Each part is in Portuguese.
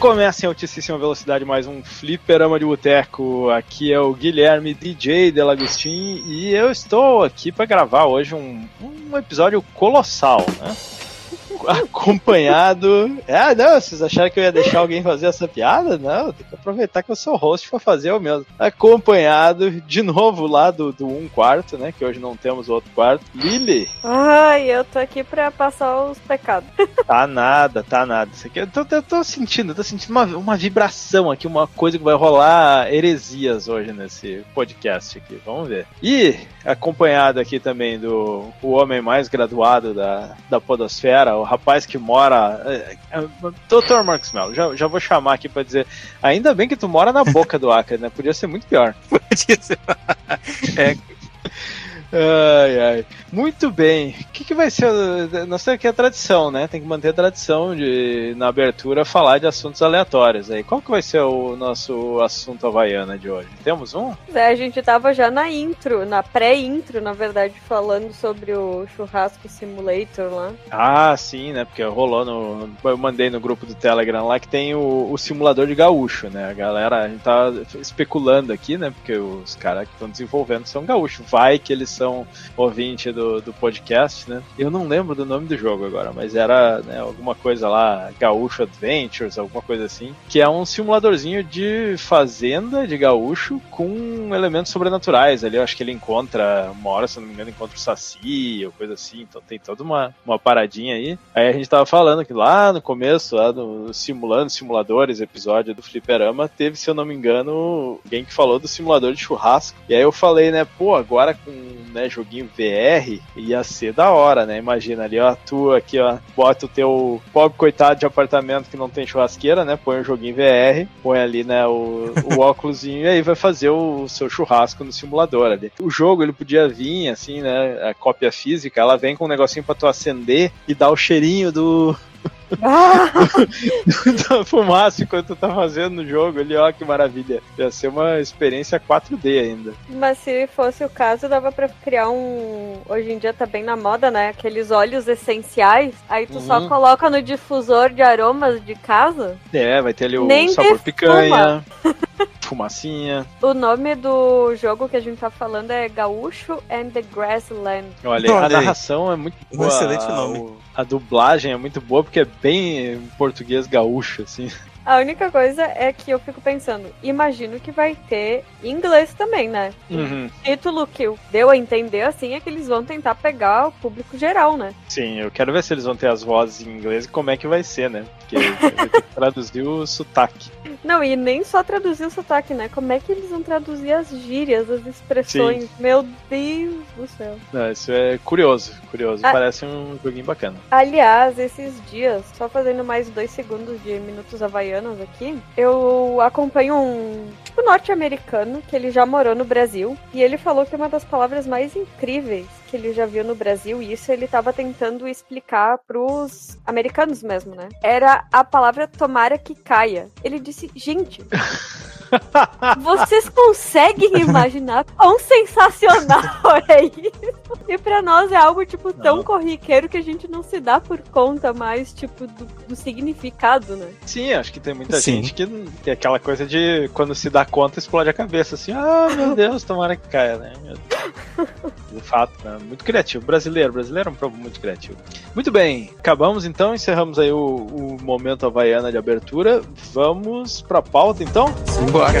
Começa em altíssima velocidade mais um Fliperama de Boteco. Aqui é o Guilherme DJ Delagostin e eu estou aqui para gravar hoje um, um episódio colossal, né? Acompanhado. Ah, não, vocês acharam que eu ia deixar alguém fazer essa piada? Não, tem que aproveitar que eu sou host para fazer o mesmo. Acompanhado, de novo, lá do, do um quarto, né? Que hoje não temos outro quarto. Lily. Ai, eu tô aqui pra passar os pecados. Tá nada, tá nada. Isso aqui, eu, tô, eu tô sentindo, eu tô sentindo uma, uma vibração aqui, uma coisa que vai rolar heresias hoje nesse podcast aqui. Vamos ver. E acompanhado aqui também do o homem mais graduado da, da Podosfera, o rapaz que mora. É, é, Dr. Marcos Mello, já, já vou chamar aqui para dizer. Ainda bem que tu mora na boca do Acre, né? Podia ser muito pior. Podia ser. É, Ai, ai. Muito bem. O que, que vai ser? Nós temos aqui a tradição, né? Tem que manter a tradição de, na abertura, falar de assuntos aleatórios. Aí, qual que vai ser o nosso assunto havaiana de hoje? Temos um? É, a gente tava já na intro, na pré-intro, na verdade, falando sobre o churrasco simulator lá. Ah, sim, né? Porque rolou no. Eu mandei no grupo do Telegram lá que tem o, o simulador de gaúcho, né? A galera, a gente tá especulando aqui, né? Porque os caras que estão desenvolvendo são gaúchos. Vai que eles são ouvinte do, do podcast, né? Eu não lembro do nome do jogo agora, mas era né, alguma coisa lá, Gaúcho Adventures, alguma coisa assim, que é um simuladorzinho de fazenda de gaúcho com elementos sobrenaturais ali. Eu acho que ele encontra, uma hora, se não me engano, encontra o Saci ou coisa assim, então tem toda uma, uma paradinha aí. Aí a gente tava falando que lá no começo, lá no Simulando Simuladores, episódio do Fliperama, teve, se eu não me engano, alguém que falou do simulador de churrasco. E aí eu falei, né, pô, agora com né, joguinho VR, ia ser da hora, né? Imagina ali, ó, tu aqui, ó, bota o teu pobre coitado de apartamento que não tem churrasqueira, né? Põe o joguinho VR, põe ali, né, o, o óculosinho e aí vai fazer o, o seu churrasco no simulador ali. O jogo, ele podia vir, assim, né, a cópia física, ela vem com um negocinho pra tu acender e dar o cheirinho do, ah! da fumaça enquanto tu tá fazendo no jogo ali, ó, que maravilha. Ia ser uma experiência 4D ainda. Mas se fosse o caso, dava pra criar um. Hoje em dia tá bem na moda, né? Aqueles óleos essenciais. Aí tu uhum. só coloca no difusor de aromas de casa. É, vai ter ali o Nem sabor picanha. fumacinha. O nome do jogo que a gente tá falando é Gaúcho and the Grassland. Olha, Olha a narração é muito boa. Um excelente nome. A, a dublagem é muito boa porque é bem português gaúcho, assim. A única coisa é que eu fico pensando, imagino que vai ter inglês também, né? Uhum. O título que deu a entender assim é que eles vão tentar pegar o público geral, né? Sim, eu quero ver se eles vão ter as vozes em inglês e como é que vai ser, né? Porque traduzir o sotaque. Não, e nem só traduzir o sotaque, né? Como é que eles vão traduzir as gírias, as expressões? Sim. Meu Deus do céu. Não, isso é curioso, curioso. Ah, Parece um joguinho bacana. Aliás, esses dias, só fazendo mais dois segundos de minutos havaianos aqui, eu acompanho um tipo norte-americano que ele já morou no Brasil e ele falou que uma das palavras mais incríveis que ele já viu no Brasil, e isso ele estava tentando explicar pros americanos mesmo, né? Era a palavra tomara que caia. Ele disse, gente. Vocês conseguem imaginar quão sensacional é isso? E pra nós é algo, tipo, tão não. corriqueiro que a gente não se dá por conta mais, tipo, do, do significado, né? Sim, acho que tem muita Sim. gente que tem aquela coisa de quando se dá conta explode a cabeça, assim, ah, meu Deus, tomara que caia, né? De fato, né? muito criativo. Brasileiro, brasileiro é um povo muito criativo. Muito bem, acabamos então, encerramos aí o, o momento havaiana de abertura. Vamos pra pauta então? Simbora.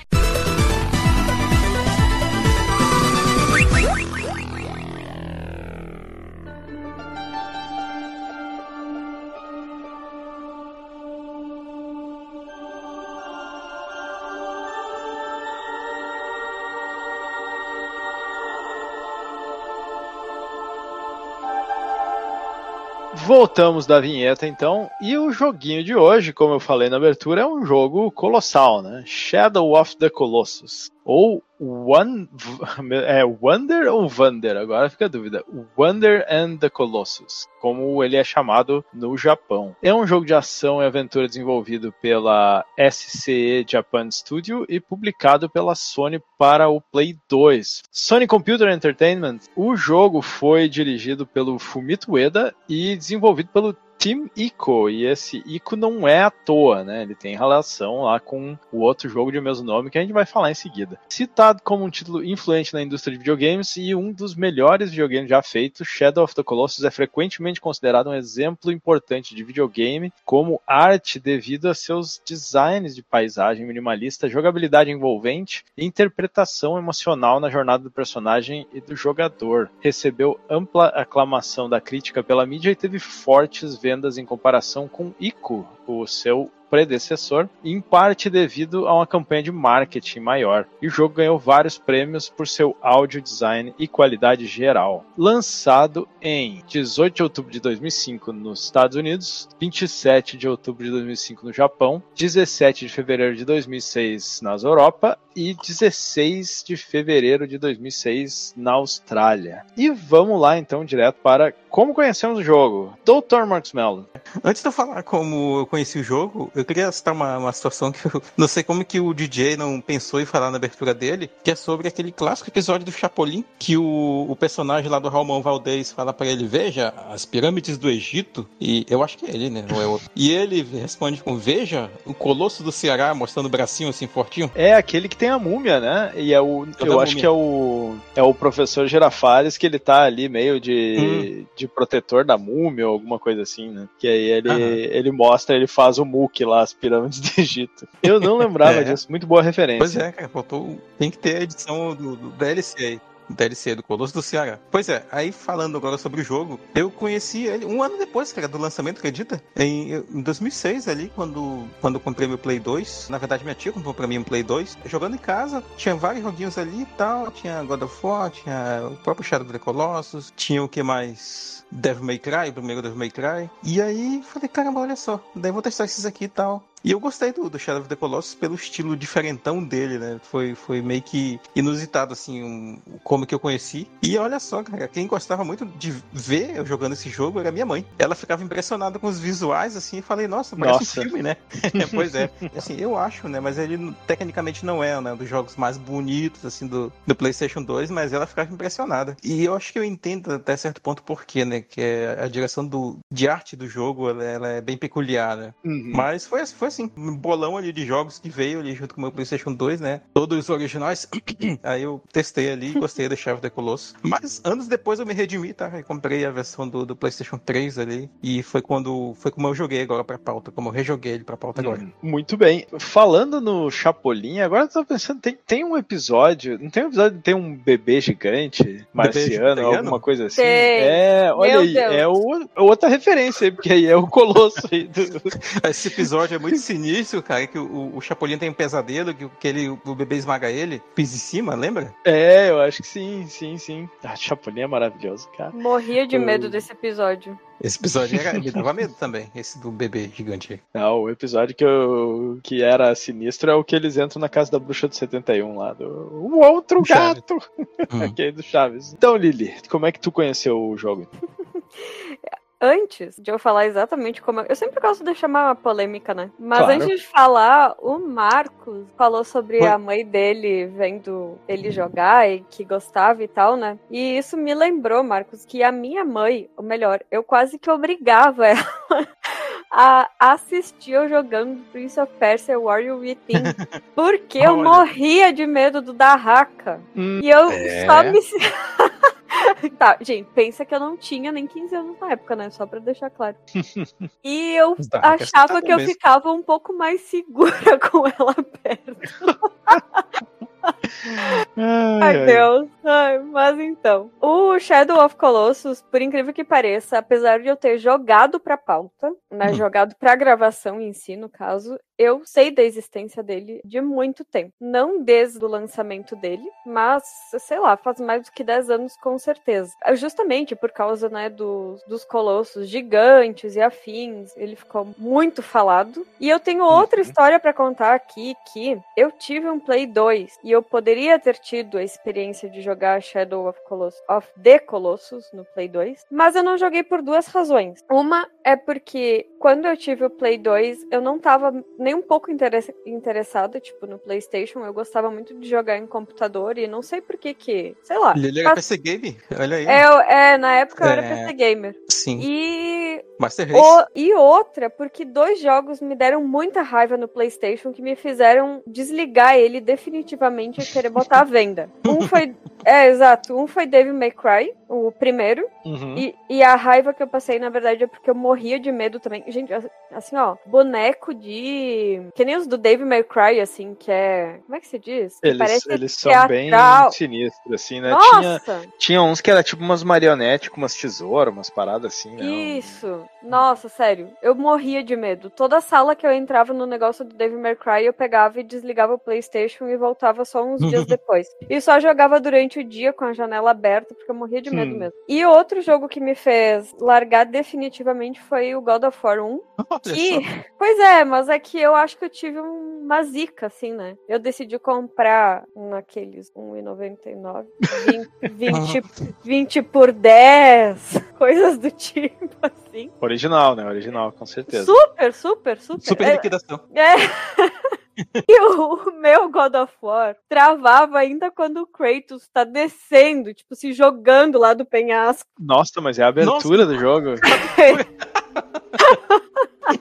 Voltamos da vinheta então, e o joguinho de hoje, como eu falei na abertura, é um jogo colossal, né? Shadow of the Colossus. Ou One, é Wonder ou Wander? Agora fica a dúvida. Wonder and the Colossus, como ele é chamado no Japão. É um jogo de ação e aventura desenvolvido pela SCE Japan Studio e publicado pela Sony para o Play 2. Sony Computer Entertainment. O jogo foi dirigido pelo Fumito Ueda e desenvolvido pelo Team Ico, e esse Ico não é à toa, né? Ele tem relação lá com o outro jogo de mesmo nome que a gente vai falar em seguida. Citado como um título influente na indústria de videogames e um dos melhores videogames já feitos, Shadow of the Colossus é frequentemente considerado um exemplo importante de videogame como arte devido a seus designs de paisagem minimalista, jogabilidade envolvente e interpretação emocional na jornada do personagem e do jogador. Recebeu ampla aclamação da crítica pela mídia e teve fortes vendas vendas em comparação com Ico, o seu predecessor, em parte devido a uma campanha de marketing maior. E o jogo ganhou vários prêmios por seu áudio design e qualidade geral. Lançado em 18 de outubro de 2005 nos Estados Unidos, 27 de outubro de 2005 no Japão, 17 de fevereiro de 2006 nas Europa e 16 de fevereiro de 2006 na Austrália. E vamos lá então direto para como conhecemos o jogo. Dr. Marcos Mello. Antes de eu falar como eu conheci o jogo, eu queria citar uma, uma situação que eu não sei como que o DJ não pensou em falar na abertura dele, que é sobre aquele clássico episódio do Chapolin, que o, o personagem lá do Ramon Valdez fala para ele, veja, as pirâmides do Egito, e eu acho que é ele, né? Não é outro. E ele responde com, veja, o colosso do Ceará mostrando o bracinho assim fortinho. É aquele que tem a múmia, né? E é o. eu acho múmia. que é o. É o professor Girafales que ele tá ali meio de, hum. de protetor da múmia ou alguma coisa assim, né? Que aí ele, ele mostra, ele faz o muque lá, as pirâmides do Egito. Eu não lembrava é. disso. Muito boa referência. Pois é, cara. Faltou. Tem que ter a edição do, do DLC aí. DLC do Colosso do Ceará. Pois é, aí falando agora sobre o jogo, eu conheci ele um ano depois, cara, do lançamento, acredita? Em, em 2006 ali, quando, quando eu comprei meu Play 2, na verdade minha tia comprou pra mim um Play 2, jogando em casa, tinha vários joguinhos ali e tal, tinha God of War, tinha o próprio Shadow of the Colossus, tinha o que mais? Devil May Cry, o primeiro Devil May Cry. E aí falei, caramba, olha só, daí vou testar esses aqui e tal. E eu gostei do, do Shadow of the Colossus pelo estilo diferentão dele, né? Foi, foi meio que inusitado, assim, um, como que eu conheci. E olha só, cara, quem gostava muito de ver eu jogando esse jogo era minha mãe. Ela ficava impressionada com os visuais, assim, e falei, nossa, parece nossa. um filme, né? pois é. Assim, eu acho, né? Mas ele tecnicamente não é, né? Um dos jogos mais bonitos, assim, do, do PlayStation 2, mas ela ficava impressionada. E eu acho que eu entendo até certo ponto por quê, né? Que é a direção do, de arte do jogo, ela, ela é bem peculiar, né? Uhum. Mas foi, foi assim, um bolão ali de jogos que veio ali junto com o meu PlayStation 2, né? Todos os originais. Aí eu testei ali, gostei da Chave of Colosso. Mas anos depois eu me redimi, tá? Eu comprei a versão do, do PlayStation 3 ali. E foi quando. Foi como eu joguei agora pra pauta, como eu rejoguei ele pra pauta agora. Hum, muito bem. Falando no Chapolin, agora eu tô pensando, tem, tem um episódio. Não tem um episódio tem um bebê gigante marciano, bebê alguma coisa assim? Tem. É, olha Meu aí, Deus. é o, outra referência aí, porque aí é o Colosso aí. Do... Esse episódio é muito sinistro início, cara, que o, o Chapolin tem um pesadelo, que, que ele, o bebê esmaga ele, pisa em cima, lembra? É, eu acho que sim, sim, sim. Ah, Chapolin é maravilhoso, cara. Morria de medo desse episódio. Esse episódio era, me dava medo também, esse do bebê gigante. Não, o episódio que, eu, que era sinistro é o que eles entram na casa da bruxa do 71 lá, do o outro gato! Hum. Aquele do Chaves. Então, Lili, como é que tu conheceu o jogo? antes de eu falar exatamente como. Eu, eu sempre gosto de chamar uma polêmica, né? Mas Claro. antes de falar, o Marcos falou sobre a mãe dele vendo ele jogar e que gostava e tal, né? E isso me lembrou, Marcos, que a minha mãe, ou melhor, eu quase que obrigava ela. A assistir eu jogando Prince of Persia Warrior Within. Porque eu morria de medo do Dahaka. E eu É. só me. tá, gente, pensa que eu não tinha nem 15 anos na época, né? Só pra deixar claro. E eu Dahakas achava estavam que eu mesmo. ficava um pouco mais segura com ela perto. Ai, Deus. Ai, mas então. O Shadow of Colossus, por incrível que pareça, apesar de eu ter jogado pra pauta, né, Hum. jogado pra gravação em si, no caso, eu sei da existência dele de muito tempo. Não desde o lançamento dele, mas, sei lá, faz mais do que 10 anos com certeza. É Justamente por causa, né, dos, dos colossos gigantes e afins, ele ficou muito falado. E eu tenho outra Uhum. história pra contar aqui, que eu tive um Play 2 e eu poderia ter tido a experiência de jogar Shadow of, Colossus, of the Colossus no Play 2, mas eu não joguei por duas razões. Uma é porque quando eu tive o Play 2, eu não tava nem um pouco interessa- interessada, tipo, no PlayStation. Eu gostava muito de jogar em computador e não sei por que que, sei lá. Ele era Faz- PC Game? Olha aí. É, é, na época eu era É. PC Gamer. Sim. E Master Race. o- e outra, porque dois jogos me deram muita raiva no PlayStation que me fizeram desligar ele definitivamente e querer botar à venda. Um foi. É, exato. Um foi Devil May Cry, o primeiro. Uhum. E, e a raiva que eu passei, na verdade, é porque eu morria de medo também. Gente, assim, ó, boneco de. Que nem os do Devil May Cry, assim, que é. Como é que se diz? Que Eles, eles são teatral. bem sinistros, assim, né? Tinha, Nossa! tinha uns que era tipo umas marionetes com umas tesouras, umas paradas assim, né? Isso. Nossa, sério. Eu morria de medo. Toda sala que eu entrava no negócio do Devil May Cry, eu pegava e desligava o PlayStation e voltava só uns dias depois. E só jogava durante o dia com a janela aberta, porque eu morria de medo Hum. mesmo. E outro jogo que me fez largar definitivamente foi o God of War 1. Olha Que, pois é, mas é que eu acho que eu tive uma zica, assim, né? Eu decidi comprar naqueles 1,99, 20, 20, 20 por 10, coisas do tipo, assim. Original, né? Original, com certeza. Super, super, super. Super É- liquidação. é. E o meu God of War travava ainda quando o Kratos tá descendo, tipo, se jogando lá do penhasco. Nossa, mas é a abertura do jogo.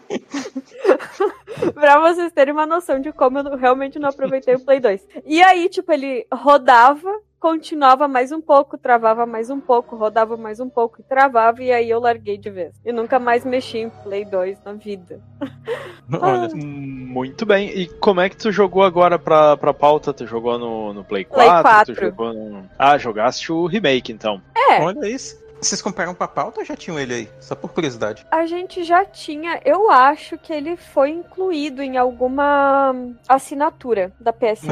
pra vocês terem uma noção de como eu realmente não aproveitei o Play 2. E aí, tipo, ele rodava, continuava mais um pouco, travava mais um pouco, rodava mais um pouco e travava, e aí eu larguei de vez. E nunca mais mexi em Play 2 na vida. Olha. Muito bem. E como é que tu jogou agora pra, pra pauta? Tu jogou no, no Play 4? Play 4. Tu jogou no... Ah, jogaste o remake, então. É. Olha isso. Vocês compraram pra pauta ou já tinham ele aí? Só por curiosidade. A gente já tinha, eu acho que ele foi incluído em alguma assinatura da PSN.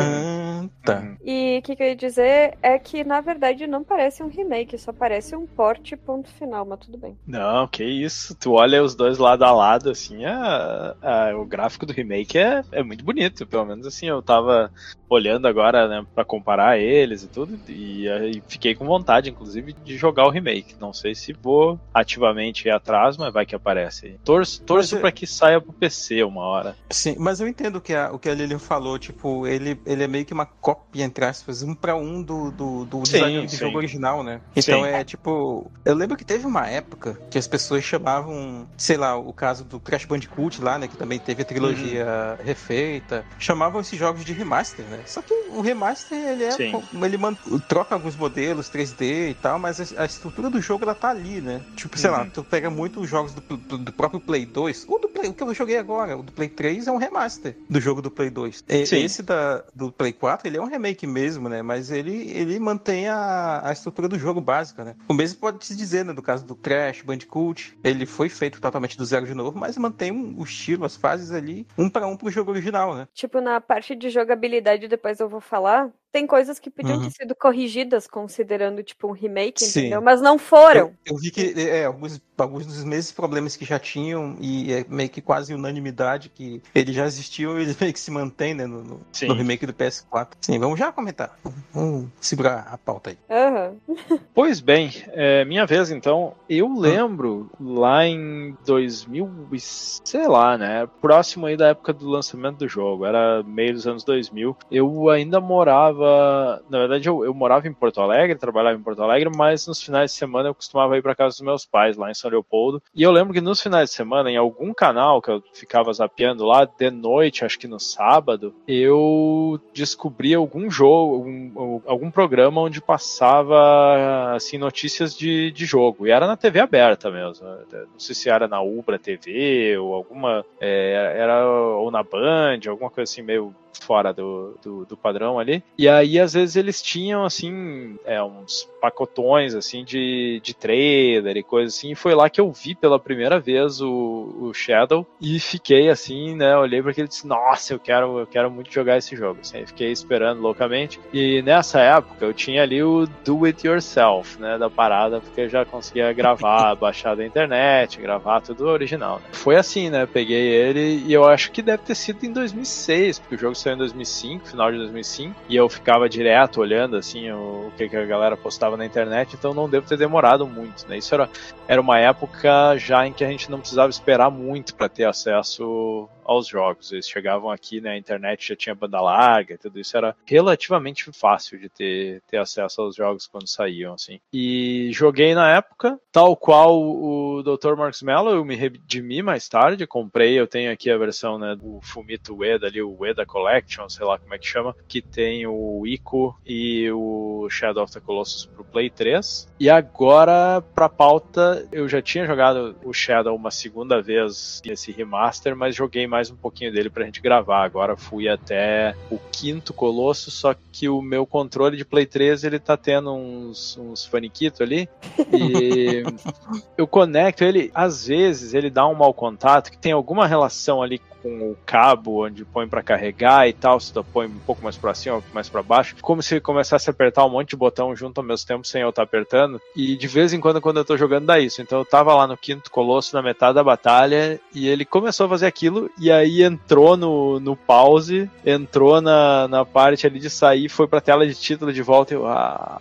Ah, tá. Uhum. E o que, que eu ia dizer é que, na verdade, não parece um remake, só parece um porte ponto final, mas tudo bem. Não, que isso. Tu olha os dois lado a lado, assim, a, a- o gráfico do remake é, é muito bonito. Pelo menos assim, eu tava olhando agora, né, pra comparar eles e tudo, e aí fiquei com vontade, inclusive, de jogar o remake. Não sei se vou ativamente ir atrás, mas vai que aparece. Torço, torço Mas é- pra que saia pro PC uma hora. Sim, mas eu entendo o que a, o que a Lilian falou, tipo, ele, ele é meio que uma cópia, entre aspas, um pra um do, do, do Sim, design do sim. jogo original, né? Então Sim. é tipo. Eu lembro que teve uma época que as pessoas chamavam, sei lá, o caso do Crash Bandicoot lá, né? Que também teve a trilogia Uhum. refeita. Chamavam esses jogos de remaster, né? Só que o remaster, ele é. Ele troca alguns modelos 3D e tal, mas a, estrutura do jogo ela tá ali, né? Tipo, sei lá, Uhum. tu pega muito os jogos do, do- do próprio Play 2, ou do Play, o que eu joguei agora, o do Play 3 é um remaster do jogo do Play 2. E-. Esse da, do Play 4, ele é um remake mesmo, né? Mas ele, ele mantém a, a estrutura do jogo básica, né? O mesmo pode se dizer, né? Do caso do Crash, Bandicoot, ele foi feito totalmente do zero de novo, mas mantém um- o estilo, as fases ali, um para um pro jogo original, né? Tipo, na parte de jogabilidade, depois eu vou falar, tem coisas que podiam Uhum. ter sido corrigidas considerando, tipo, um remake, Sim. entendeu? Mas não foram. Eu, eu vi que é, alguns, alguns dos mesmos problemas que já tinham, e é meio que quase unanimidade que eles já existiam, eles meio que se mantêm, né, no, no- no remake do PS4. Sim, vamos já comentar. Vamos segurar a pauta aí. Aham. Pois bem, é minha vez então. Eu lembro lá em 2000, e sei lá, né? Próximo aí da época do lançamento do jogo, era meio dos anos 2000. Eu ainda morava, na verdade eu, eu morava em Porto Alegre, trabalhava em Porto Alegre, mas nos finais de semana eu costumava ir para casa dos meus pais lá em São Leopoldo. E eu lembro que nos finais de semana, em algum canal que eu ficava zapeando lá de noite, acho que no sábado, eu descobri algum jogo, algum, algum programa onde passava assim notícias de, de jogo. E era na TV aberta mesmo. Não sei se era na Ubra TV ou alguma. é, era ou na Band, alguma coisa assim meio fora do, do, do, padrão ali. E aí, às vezes, eles tinham, assim, é, uns pacotões, assim, de, de trailer e coisa assim. E foi lá que eu vi pela primeira vez o, o Shadow e fiquei, assim, né, olhei para aquele e disse, nossa, eu quero, eu quero muito jogar esse jogo. Assim, fiquei esperando loucamente. E nessa época, eu tinha ali o Do It Yourself, né, da parada, porque eu já conseguia gravar, baixar da internet, gravar tudo original. Né. Foi assim, né, peguei ele e eu acho que deve ter sido em 2006, porque o jogo saiu em 2005, final de 2005, e eu ficava direto olhando assim o, que, a galera postava na internet, então não deve ter demorado muito, né? Isso era, era uma época já em que a gente não precisava esperar muito para ter acesso aos jogos. Eles chegavam aqui, né, a internet já tinha banda larga, tudo isso era relativamente fácil de ter, ter acesso aos jogos quando saíam, assim. E joguei na época, tal qual o Dr. Marcos Mello, eu me redimi mais tarde, comprei, eu tenho aqui a versão, né, do Fumito Ueda ali, o Ueda Collection, sei lá como é que chama, que tem o Ico e o Shadow of the Colossus pro Play 3. E agora, pra pauta, eu já tinha jogado o Shadow uma segunda vez nesse remaster, mas joguei mais um pouquinho dele pra gente gravar. Agora fui até o quinto Colosso, só que o meu controle de Play 3 ele tá tendo uns, uns faniquitos ali. E eu conecto ele, às vezes ele dá um mau contato, que tem alguma relação ali com o cabo onde põe para carregar e tal, se tu põe um pouco mais para cima, mais para baixo, como se começasse a apertar um monte de botão junto ao mesmo tempo sem eu estar tá apertando. E de vez em quando, quando eu tô jogando, dá isso. Então eu tava lá no quinto colosso, na metade da batalha, e ele começou a fazer aquilo, e aí entrou no, no pause, entrou na, na parte ali de sair, foi pra tela de título de volta e eu, ah,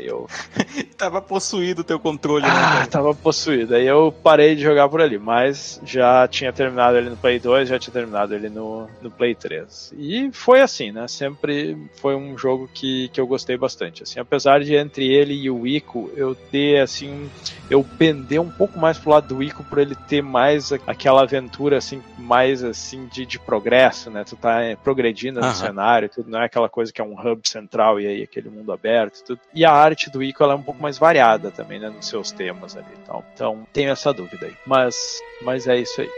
eu... tava possuído o teu controle, né, ah, né? Tava possuído. Aí eu parei de jogar por ali, mas já tinha terminado ele no Play 2, já tinha terminado ele no, no Play 3. E foi assim, né? Sempre foi um jogo que, que eu gostei bastante. Assim, apesar de entre ele e o Ico eu ter assim, eu pender um pouco mais pro lado do Ico por ele ter mais aquela aventura assim, mais assim de, de progresso, né? Tu tá progredindo no cenário, tudo não é aquela coisa que é um hub central e aí aquele mundo aberto e tudo. E a arte do Ico é um pouco mais variada também, né, nos seus temas ali e tal. Então, tenho essa dúvida aí. Mas, mas é isso aí.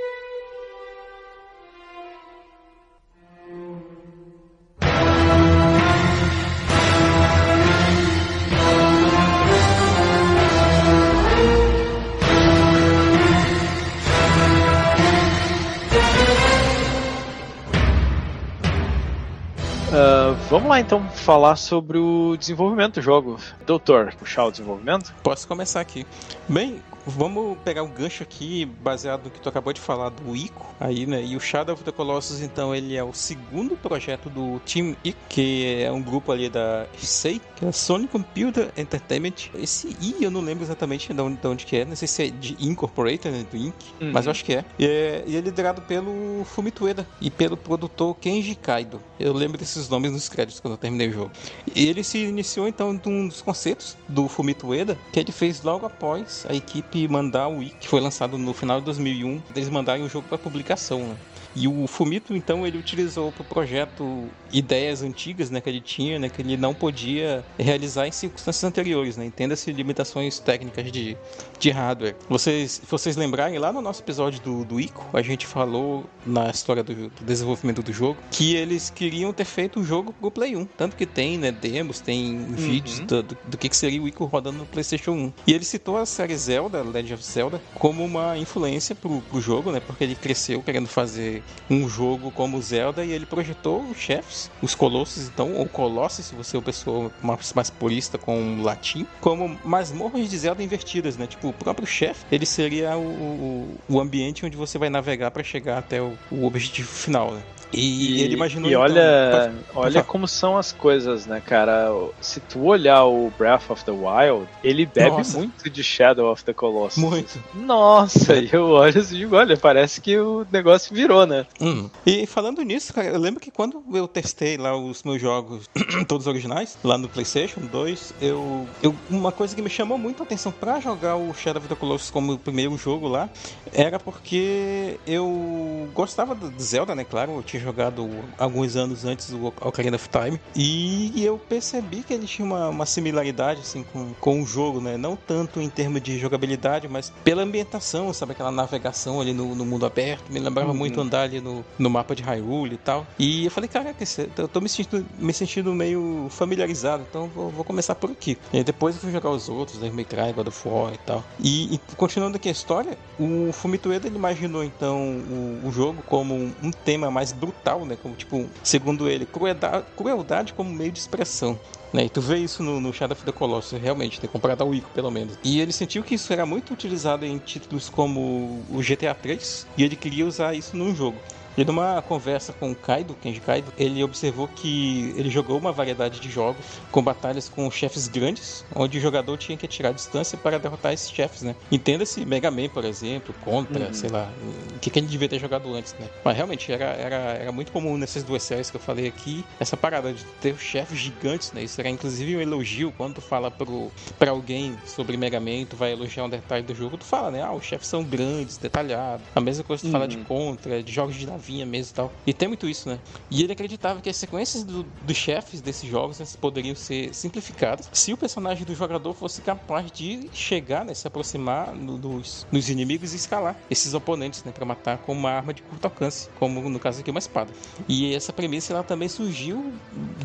Vamos lá então falar sobre o desenvolvimento do jogo. Doutor, puxar o desenvolvimento? Posso começar aqui. Bem, Vamos pegar um gancho aqui, baseado no que tu acabou de falar do ICO, aí, né? E o Shadow of the Colossus, então, ele é o segundo projeto do Team ICO, que é um grupo ali da SEI, que é a Sony Computer Entertainment. Esse I eu não lembro exatamente de onde, de onde que é, não sei se é de Incorporated, né, do Inc., uhum. mas eu acho que é. E, é. e é liderado pelo Fumito Ueda e pelo produtor Kenji Kaido. Eu lembro desses nomes nos créditos quando eu terminei o jogo. E ele se iniciou, então, de um dos conceitos do Fumito Ueda, que ele fez logo após a equipe mandar o Wii, que foi lançado no final de 2001, eles mandarem o jogo para publicação. Né? E o Fumito, então, ele utilizou para o projeto ideias antigas né, que ele tinha, né, que ele não podia realizar em circunstâncias anteriores. Né? Entenda-se limitações técnicas de, de hardware. Vocês, se vocês lembrarem, lá no nosso episódio do, do ICO, a gente falou na história do, do desenvolvimento do jogo que eles queriam ter feito o jogo pro Play 1. Tanto que tem né, demos, tem uhum. vídeos do, do, do, que, seria o ICO rodando no PlayStation 1. E ele citou a série Zelda, Legend of Zelda, como uma influência pro, pro jogo, né? Porque ele cresceu querendo fazer um jogo como Zelda e ele projetou os chefes, os colossos, então, ou colossos, se você é uma pessoa mais, mais purista com latim, como masmorras de Zelda invertidas, né? Tipo, o próprio chefe, ele seria o, o ambiente onde você vai navegar para chegar até o, o objetivo final, né? E, e, ele imaginou. E então, olha, olha como são as coisas, né, cara? Se tu olhar o Breath of the Wild, ele bebe Nossa. muito de Shadow of the Colossus. Muito. Nossa, e eu olho assim e digo, olha, parece que o negócio virou, né? Hum. E falando nisso, cara, eu lembro que quando eu testei lá os meus jogos, todos originais, lá no PlayStation 2, eu, eu uma coisa que me chamou muito a atenção para jogar o Shadow of the Colossus como o primeiro jogo lá, era porque eu gostava de Zelda, né? Claro, eu tinha jogado alguns anos antes do Ocarina of Time. E eu percebi que ele tinha uma, uma similaridade assim, com, com o jogo, né? Não tanto em termos de jogabilidade, mas pela ambientação, sabe? Aquela navegação ali no, no mundo aberto. Me lembrava uhum. muito andar ali no, no mapa de Hyrule e tal. E eu falei, caraca, eu tô me sentindo, me sentindo meio familiarizado, então vou, vou começar por aqui. E depois eu fui jogar os outros, Devil May Cry, God of War e tal. E, e continuando aqui a história, o Fumito Ueda ele imaginou então o, o jogo como um, um, tema mais brutal, né? Como tipo, segundo ele, crueldade, crueldade como meio de expressão. Né? E tu vê isso no, no Shadow of the Colossus, realmente, ter comprado a Ico, pelo menos. E ele sentiu que isso era muito utilizado em títulos como o GTA 3 e ele queria usar isso num jogo. E numa conversa com o Kaido, Kenji Kaido, ele observou que ele jogou uma variedade de jogos com batalhas com chefes grandes, onde o jogador tinha que tirar distância para derrotar esses chefes, né? Entenda-se Mega Man, por exemplo, Contra, uhum. sei lá, o que, que ele devia ter jogado antes, né? Mas realmente era, era, era muito comum nessas duas séries que eu falei aqui, essa parada de ter chefes gigantes, né? Isso era inclusive um elogio quando tu fala pro, pra alguém sobre Mega Man, tu vai elogiar um detalhe do jogo, tu fala, né? Ah, os chefes são grandes, detalhados. A mesma coisa tu uhum. fala de Contra, de jogos de navio vinha mesmo e tal. E tem muito isso, né? E ele acreditava que as sequências do, dos chefes desses jogos né, poderiam ser simplificadas se o personagem do jogador fosse capaz de chegar, né, se aproximar no, dos, dos inimigos e escalar esses oponentes, né, para matar com uma arma de curto alcance, como no caso aqui uma espada. E essa premissa ela também surgiu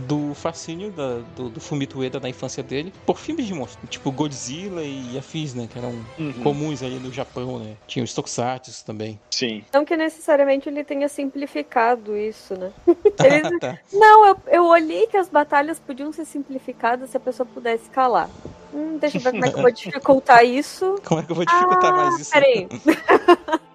do fascínio da, do, do Fumito Ueda na infância dele por filmes de monstros, tipo Godzilla e afins, né, que eram uhum. comuns aí no Japão, né? Tinha os Tokusatsu também. Sim. Não que necessariamente ele tenha simplificado isso, né? Eles... tá. Não, eu, eu olhei que as batalhas podiam ser simplificadas se a pessoa pudesse calar. Hum, deixa eu ver como é que eu vou dificultar isso. Como é que eu vou dificultar ah, mais isso? Peraí.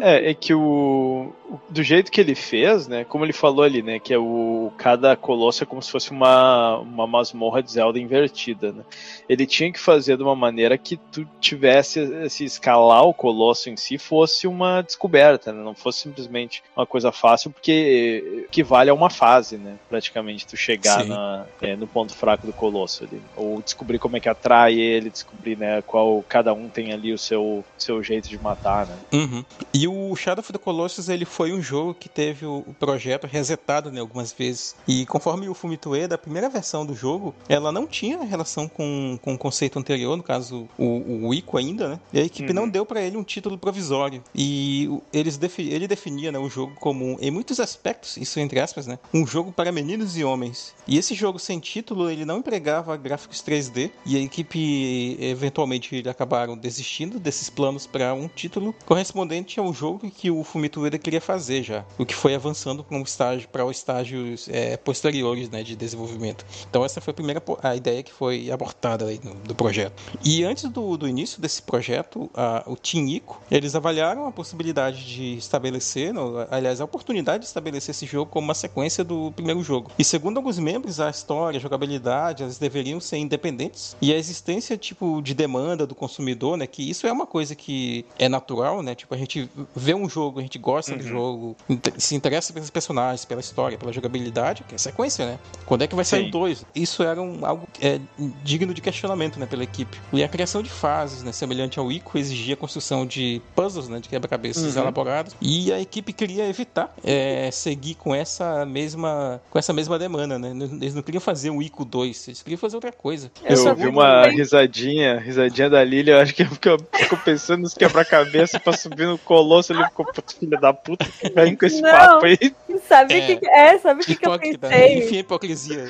É, é que o, do jeito que ele fez, né? Como ele falou ali, né? Que é o cada colosso é como se fosse uma, uma masmorra de Zelda invertida, né? Ele tinha que fazer de uma maneira que tu tivesse esse escalar o colosso em si fosse uma descoberta, né? Não fosse simplesmente uma coisa fácil, porque equivale a uma fase, né? Praticamente tu chegar na, é, no ponto fraco do colosso ali, ou descobrir como é que atrai ele, descobrir, né? Qual cada um tem ali o seu seu jeito de matar, né? Uhum. E o Shadow of the Colossus ele foi um jogo que teve o, projeto resetado né, algumas vezes. E conforme o Fumito Ueda, a primeira versão do jogo, ela não tinha relação com, com o conceito anterior, no caso o, o Ico ainda, né? E a equipe uhum. não deu para ele um título provisório. E eles ele definia né, o jogo como, em muitos aspectos, isso entre aspas, né? Um jogo para meninos e homens. E esse jogo sem título, ele não empregava gráficos 3D. E a equipe, eventualmente, acabaram desistindo desses planos para um título correspondente ao jogo que o Fumito Ueda queria fazer já, o que foi avançando para um estágio para estágios é, posteriores, né, de desenvolvimento. Então essa foi a primeira a ideia que foi abortada aí no, do projeto. E antes do, do início desse projeto, a, o Team Ico, eles avaliaram a possibilidade de estabelecer, no, aliás, a oportunidade de estabelecer esse jogo como uma sequência do primeiro jogo. E segundo alguns membros, a história, a jogabilidade, elas deveriam ser independentes e a existência tipo de demanda do consumidor, né, que isso é uma coisa que é natural, né? Tipo a gente vê um jogo, a gente gosta uhum. do jogo, se interessa pelos personagens, pela história, pela jogabilidade, que é sequência, né? Quando é que vai sair o dois? Isso era um, algo é, digno de questionamento, né, pela equipe. E a criação de fases, né, semelhante ao Ico, exigia a construção de puzzles, né, de quebra-cabeças uhum. elaborados, e a equipe queria evitar é, seguir com essa mesma com essa mesma demanda, né? Eles não queriam fazer um Ico 2, eles queriam fazer outra coisa. Eu vi uma risadinha, risadinha da Lilia, eu acho que ficou pensando nos quebra-cabeça pra subir no colosso, ele ficou, filho da puta, vem com esse não, papo aí. Sabe o é, que, é, sabe o que, que eu pensei? Enfim, hipocrisia.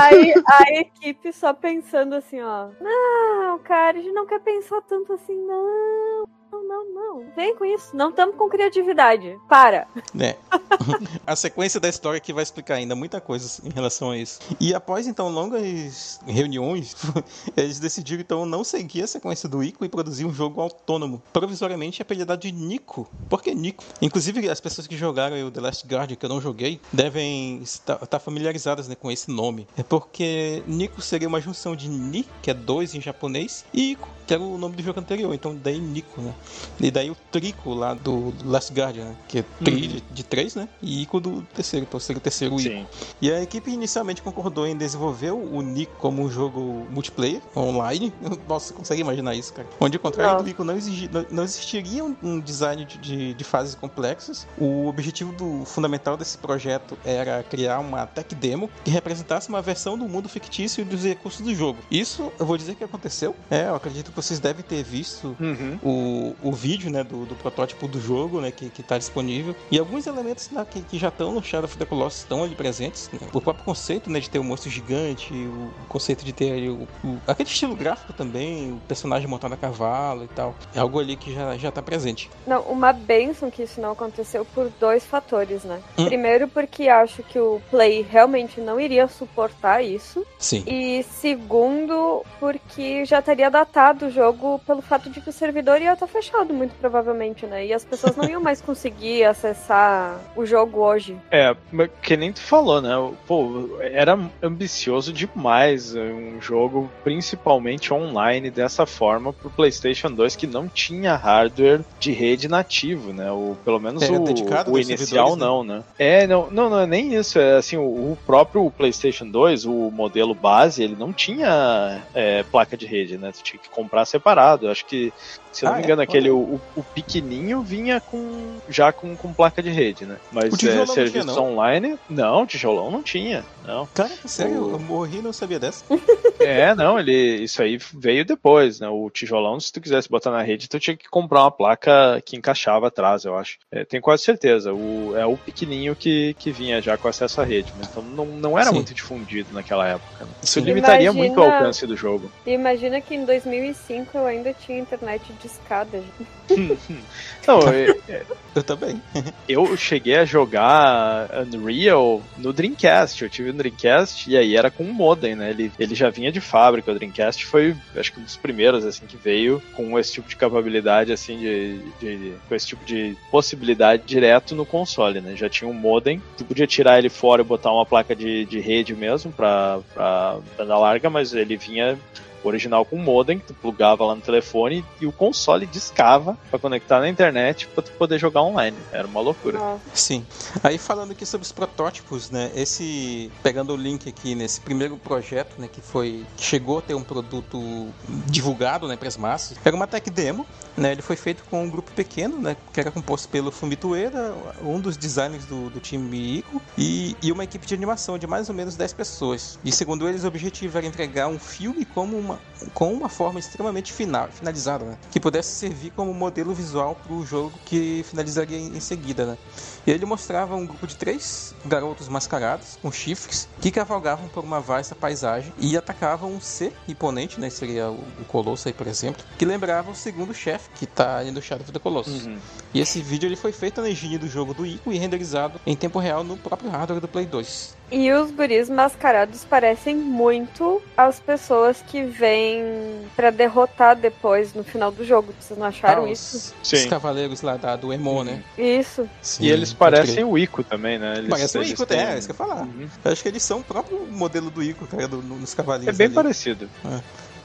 Aí a equipe só pensando assim, ó. Não, cara, a gente não quer pensar tanto assim, não não, não, não. Vem com isso. Não estamos com criatividade. Para. É. a sequência da história que vai explicar ainda muita coisa em relação a isso. E após então longas reuniões, eles decidiram então não seguir a sequência do Ico e produzir um jogo autônomo, provisoriamente apelidado de Nico. Por que Nico? Inclusive as pessoas que jogaram o The Last Guardian, que eu não joguei, devem estar, estar familiarizadas né, com esse nome. É porque Nico seria uma junção de Ni, que é dois em japonês, e Ico, que era o nome do jogo anterior. Então daí Nico, né? E daí o Trico lá do Last Guardian, né? que é tri Uhum. de, três, né? E Ico do terceiro, então seria o terceiro Ico. Sim. E a equipe inicialmente concordou em desenvolver o Nico como um jogo multiplayer, online. Nossa, você consegue imaginar isso, cara? Onde, ao contrário Não. do Nico, não, exigi- não- não existiria um, um design de, de, de fases complexas. O objetivo do fundamental desse projeto era criar uma tech demo que representasse uma versão do mundo fictício e dos recursos do jogo. Isso, eu vou dizer que aconteceu. É, eu acredito que vocês devem ter visto Uhum. o, o vídeo né, do, do protótipo do jogo né, que está disponível. E alguns elementos né, que, que já estão no Shadow of the Colossus estão ali presentes. né. O próprio conceito né, de ter um monstro gigante, o, o conceito de ter ali o, o- aquele estilo gráfico também, o personagem montado a cavalo e tal. É algo ali que já, já tá presente. Não, uma benção que isso não aconteceu por dois fatores, né? Hum. Primeiro, porque acho que o Play realmente não iria suportar isso. Sim. E segundo, porque já teria datado o jogo pelo fato de que o servidor ia estar fechado, muito provavelmente, né? E as pessoas não iam mais conseguir acessar o jogo hoje. É, mas que nem tu falou, né? Pô, era ambicioso demais é, um jogo, principalmente online, dessa forma pro PlayStation 2 que não tinha hardware de rede nativo, né? O, pelo menos Era o, dedicado o inicial né? não, né? É, não, não, não é nem isso. É assim, o, o próprio PlayStation 2, o modelo base, ele não tinha é, placa de rede, né? Tu tinha que comprar separado. Eu acho que, se eu não Ah, me é? engano, aquele o, o- o pequenininho vinha com já com, com placa de rede, né? Mas é, não tinha, serviços não? online, não, tijolão não tinha, não. Cara, sério, O- eu morri e não sabia dessa. É, não, ele isso aí veio depois, né? O tijolão, se tu quisesse botar na rede, tu tinha que comprar uma placa que encaixava atrás, eu acho. É, tenho quase certeza. O, é o pequenininho que, que vinha já com acesso à rede? Então não, não era Sim. muito difundido naquela época. né? Isso Sim. limitaria Imagina- muito o alcance do jogo. E imagina que em 2005 eu ainda tinha internet de Não, eu, Eu também. eu cheguei a jogar Unreal no Dreamcast. Eu tive um Dreamcast e aí era com um modem, né? Ele, ele já vinha de fábrica. O Dreamcast foi, acho que um dos primeiros, assim, que veio com esse tipo de capacidade, assim, de, de- com esse tipo de possibilidade direto no console, né? Já tinha um modem. Tu podia tirar ele fora e botar uma placa de, de rede mesmo pra, pra banda larga, mas ele vinha original com modem, que tu plugava lá no telefone e o console discava pra conectar na internet pra tu poder jogar online. Era uma loucura. Nossa. Sim. Aí falando aqui sobre os protótipos, né? Esse pegando o link aqui nesse primeiro projeto, né, que foi que chegou a ter um produto divulgado, né, para as massas. Era uma tech demo, né? Ele foi feito com um grupo pequeno, né, que era composto pelo Fumito Ueda, um dos designers do, do time Ico, e, e uma equipe de animação de mais ou menos 10 pessoas. E segundo eles, o objetivo era entregar um filme como uma com uma forma extremamente final, finalizada, né? Que pudesse servir como modelo visual para o jogo que finalizaria em, em seguida, né? E ele mostrava um grupo de três garotos mascarados, com chifres, que cavalgavam por uma vasta paisagem e atacavam um ser imponente, né? Seria o, o Colosso aí, por exemplo, que lembrava o segundo chefe, que tá ali no Shadow of the Colossus. Uhum. E esse vídeo ele foi feito na engine do jogo do Ico e renderizado em tempo real no próprio hardware do Play 2. E os guris mascarados parecem muito as pessoas que vêm pra derrotar depois no final do jogo. Vocês não acharam Ah, isso? os, Sim. os cavaleiros lá da, do Emo, né? Isso. Sim, E eles parecem o Ico também, né? Eles, Parece o Ico, têm- é, é isso que eu ia falar. Uhum. Eu acho que eles são o próprio modelo do Ico, cara, do- no- nos É cavaleiros. bem ali. parecido.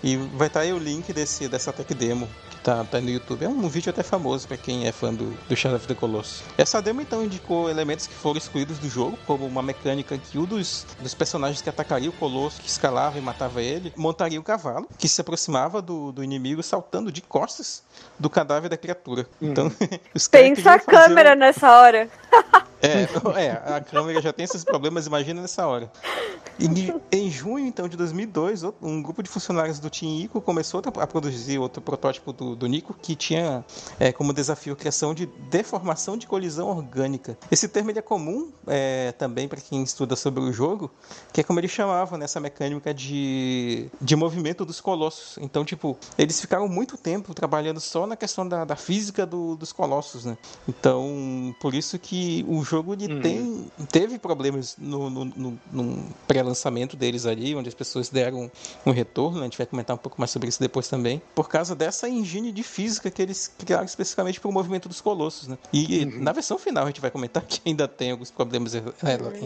E vai estar aí o link desse, dessa tech demo tá, tá no YouTube. É um vídeo até famoso pra quem é fã do, do Shadow of the Colossus. Essa demo então indicou elementos que foram excluídos do jogo, como uma mecânica que um dos, dos personagens que atacaria o Colosso, que escalava e matava ele, montaria o cavalo, que se aproximava do, do inimigo saltando de costas do cadáver da criatura. Então, os Pensa a câmera o- nessa hora. é, é, a câmera já tem esses problemas, imagina nessa hora. E, em junho, então, de 2002, outro- um grupo de funcionários do Team Ico começou a produzir outro protótipo do, do Nico que tinha é, como desafio a criação de deformação de colisão orgânica. Esse termo é comum é, também para quem estuda sobre o jogo, que é como eles chamavam nessa mecânica de, de movimento dos colossos. Então, tipo, eles ficaram muito tempo trabalhando só na questão da, da física do- dos colossos, né? Então, por isso que o jogo ele uhum. tem, teve problemas no, no, no, no pré-lançamento deles ali, onde as pessoas deram um retorno. Né? A gente vai comentar um pouco mais sobre isso depois também. Por causa dessa engine de física que eles criaram especificamente para o movimento dos colossos. Né? E uhum. na versão final a gente vai comentar que ainda tem alguns problemas em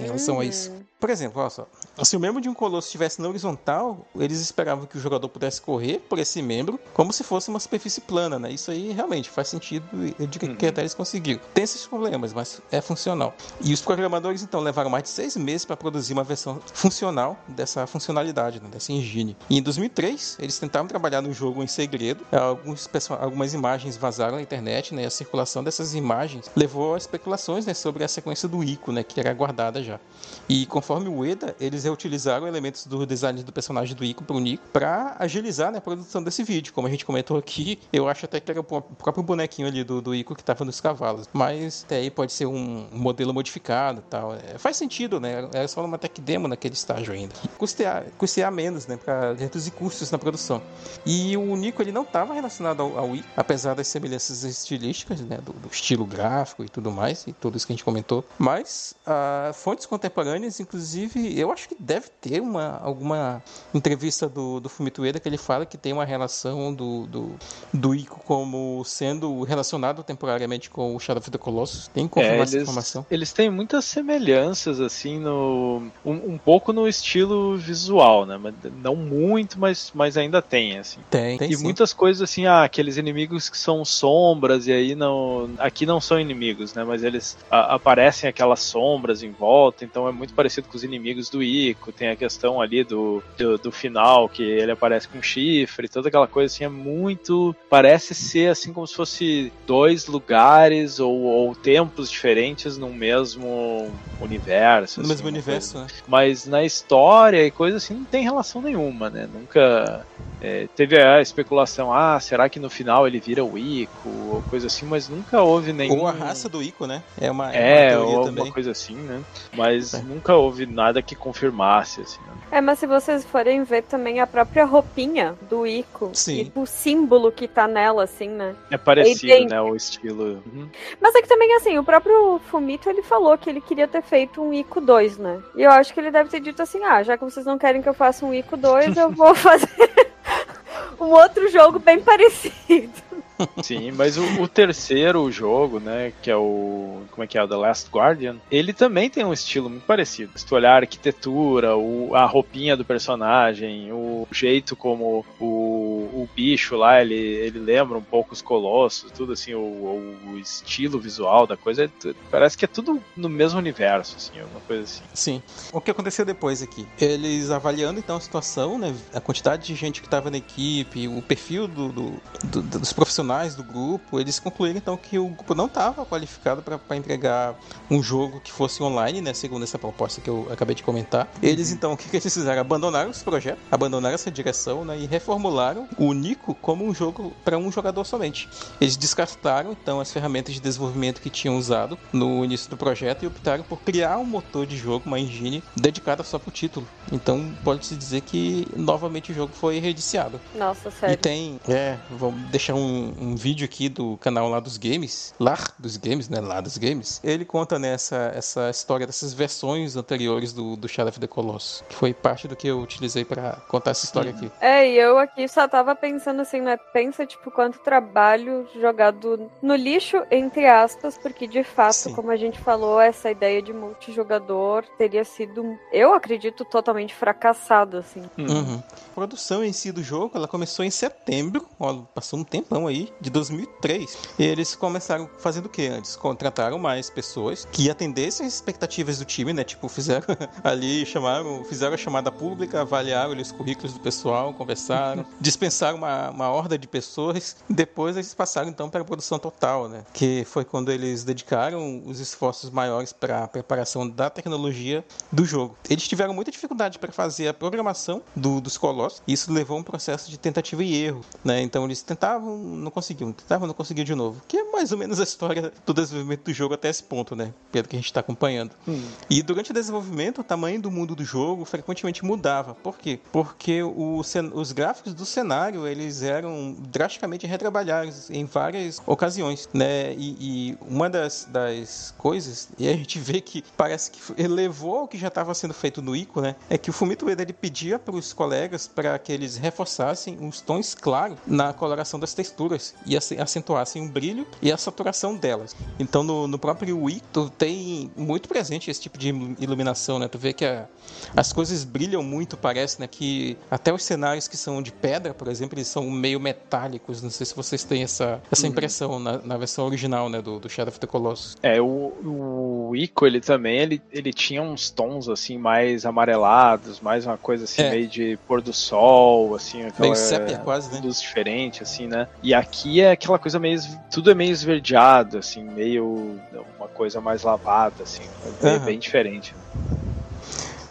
relação a isso. Uhum. Por exemplo, olha só. Se o membro de um colosso estivesse na horizontal, eles esperavam que o jogador pudesse correr por esse membro como se fosse uma superfície plana, né? Isso aí realmente faz sentido. Eu digo uhum. que até eles conseguiram. Tem esses problemas, mas é funcional. E os programadores então levaram mais de seis meses para produzir uma versão funcional dessa funcionalidade, né? dessa engine. E em 2003 eles tentaram trabalhar no jogo em segredo. Alguns, algumas imagens vazaram na internet, né? A circulação dessas imagens levou a especulações né, sobre a sequência do Ico, né? Que era guardada já. E conforme o EDA, eles reutilizaram elementos do design do personagem do Ico para o Nico para agilizar né, a produção desse vídeo. Como a gente comentou aqui, eu acho até que era o próprio bonequinho ali do, do Ico que estava nos cavalos. Mas até aí pode ser um modelo modificado e tal. É, faz sentido, né? Era só uma tech demo naquele estágio ainda. Custear, custear menos, né? Para reduzir custos na produção. E o Nico ele não estava relacionado ao, ao Ico, apesar das semelhanças estilísticas, né? Do, do, estilo gráfico e tudo mais, e tudo isso que a gente comentou. Mas uh, fontes contemporâneas, inclusive, eu acho que deve ter uma, alguma entrevista do, do Fumito Ueda que ele fala que tem uma relação do, do, do Ico como sendo relacionado temporariamente com o Shadow of the Colossus. Tem como é, essa informação? Eles têm muitas semelhanças, assim, no um, um, pouco no estilo visual, né? Não muito, mas, mas ainda tem, assim. Tem, tem E sim. muitas coisas assim, ah, aqueles inimigos que são sombras, e aí não. Aqui não são inimigos, né? Mas eles a, aparecem aquelas sombras em volta, então é muito parecido com os inimigos do Ico. Tem a questão ali do, do, do final, que ele aparece com chifre, toda aquela coisa assim, é muito. Parece ser assim como se fosse dois lugares ou, ou tempos diferentes no mesmo universo. No assim, mesmo universo, coisa. né? Mas na história e coisa assim não tem relação nenhuma, né? Nunca. É, teve a especulação, ah, será que no final ele vira o Ico, ou coisa assim, mas nunca houve nenhum. Ou a raça do Ico, né? É uma, é, é uma ou alguma coisa assim, né? Mas é. nunca houve nada que confirmasse, assim. Né? É, mas se vocês forem ver também a própria roupinha do Ico, Sim. e o símbolo que tá nela, assim, né? É parecido, né, o estilo. Uhum. Mas é que também, assim, o próprio Fumito, ele falou que ele queria ter feito um Ico 2, né? E eu acho que ele deve ter dito assim, ah, já que vocês não querem que eu faça um Ico 2, eu vou fazer um outro jogo bem parecido. Sim, mas o, o, terceiro jogo, né, que é o. Como é que é? The Last Guardian, ele também tem um estilo muito parecido. Se tu olhar a arquitetura, o, a roupinha do personagem, o jeito como o, o bicho lá, ele, ele lembra um pouco os colossos, tudo assim, o, o estilo visual da coisa, é parece que é tudo no mesmo universo, assim, uma coisa assim. Sim. O que aconteceu depois aqui? Eles avaliando então a situação, né, a quantidade de gente que estava na equipe, o perfil do, do, do, dos profissionais profissionais do grupo, eles concluíram então que o grupo não estava qualificado para entregar um jogo que fosse online, né, segundo essa proposta que eu acabei de comentar. Eles então, o que, que eles fizeram? Abandonaram esse projeto, abandonaram essa direção né, e reformularam o Nico como um jogo para um jogador somente. Eles descartaram então as ferramentas de desenvolvimento que tinham usado no início do projeto e optaram por criar um motor de jogo, uma engine dedicada só para o título. Então pode-se dizer que novamente o jogo foi reediciado. Nossa, sério. E tem, é, vamos deixar um, um vídeo aqui do canal lá dos games, lá dos games, né, lá dos games, ele conta nessa né, essa história dessas versões anteriores do, do Shadow of the Colossus, que foi parte do que eu utilizei para contar essa história aqui. É, e eu aqui só tava pensando assim, né, pensa tipo quanto trabalho jogado no lixo, entre aspas, porque de fato, Sim. como a gente falou, essa ideia de multijogador teria sido, eu acredito, totalmente fracassado, assim. Uhum. A produção em si do jogo, ela começou em setembro, ó, passou um tempão aí, de 2003. E eles começaram fazendo o que antes? Contrataram mais pessoas que atendessem as expectativas do time, né? Tipo, fizeram ali, chamaram, fizeram a chamada pública, avaliaram ali, os currículos do pessoal, conversaram, dispensaram uma, uma horda de pessoas. Depois eles passaram então para a produção total, né? Que foi quando eles dedicaram os esforços maiores para a preparação da tecnologia do jogo. Eles tiveram muita dificuldade para fazer a programação do, dos colossos. E isso levou a um processo de tentativa e erro, né? Então eles tentavam, não conseguiam, tentavam, não conseguiam de novo. Que é mais ou menos a história do desenvolvimento do jogo até esse ponto, né? Pelo que a gente está acompanhando. Hum. E durante o desenvolvimento, o tamanho do mundo do jogo frequentemente mudava. Por quê? Porque o, os gráficos do cenário eles eram drasticamente retrabalhados em várias ocasiões, né? E, e uma das, das coisas, e a gente vê que parece que elevou ao que já estava sendo feito no ICO, né? É que o Fumito Ueda ele pedia para os colegas para que eles reforçassem os tons claros na coloração das texturas e acentuassem o brilho e a saturação delas. Então no, no próprio Wii tu tem muito presente esse tipo de iluminação, né? Tu vê que a, as coisas brilham muito, parece, né? Que até os cenários que são de pedra, por exemplo, eles são meio metálicos. Não sei se vocês têm essa, essa uhum. impressão na, na, versão original, né? Do, do Shadow of the Colossus. É, o, o Ico, ele também, ele, ele tinha uns tons, assim, mais amarelados, mais uma coisa, assim, é. meio de pôr do sol, assim. Aquela, meio sépia, quase, né? Luz diferente, assim, né? E aqui é aquela coisa meio... Tudo é meio esverdeado, assim, meio... Uma coisa mais lavada, assim. É uhum. bem diferente. Né?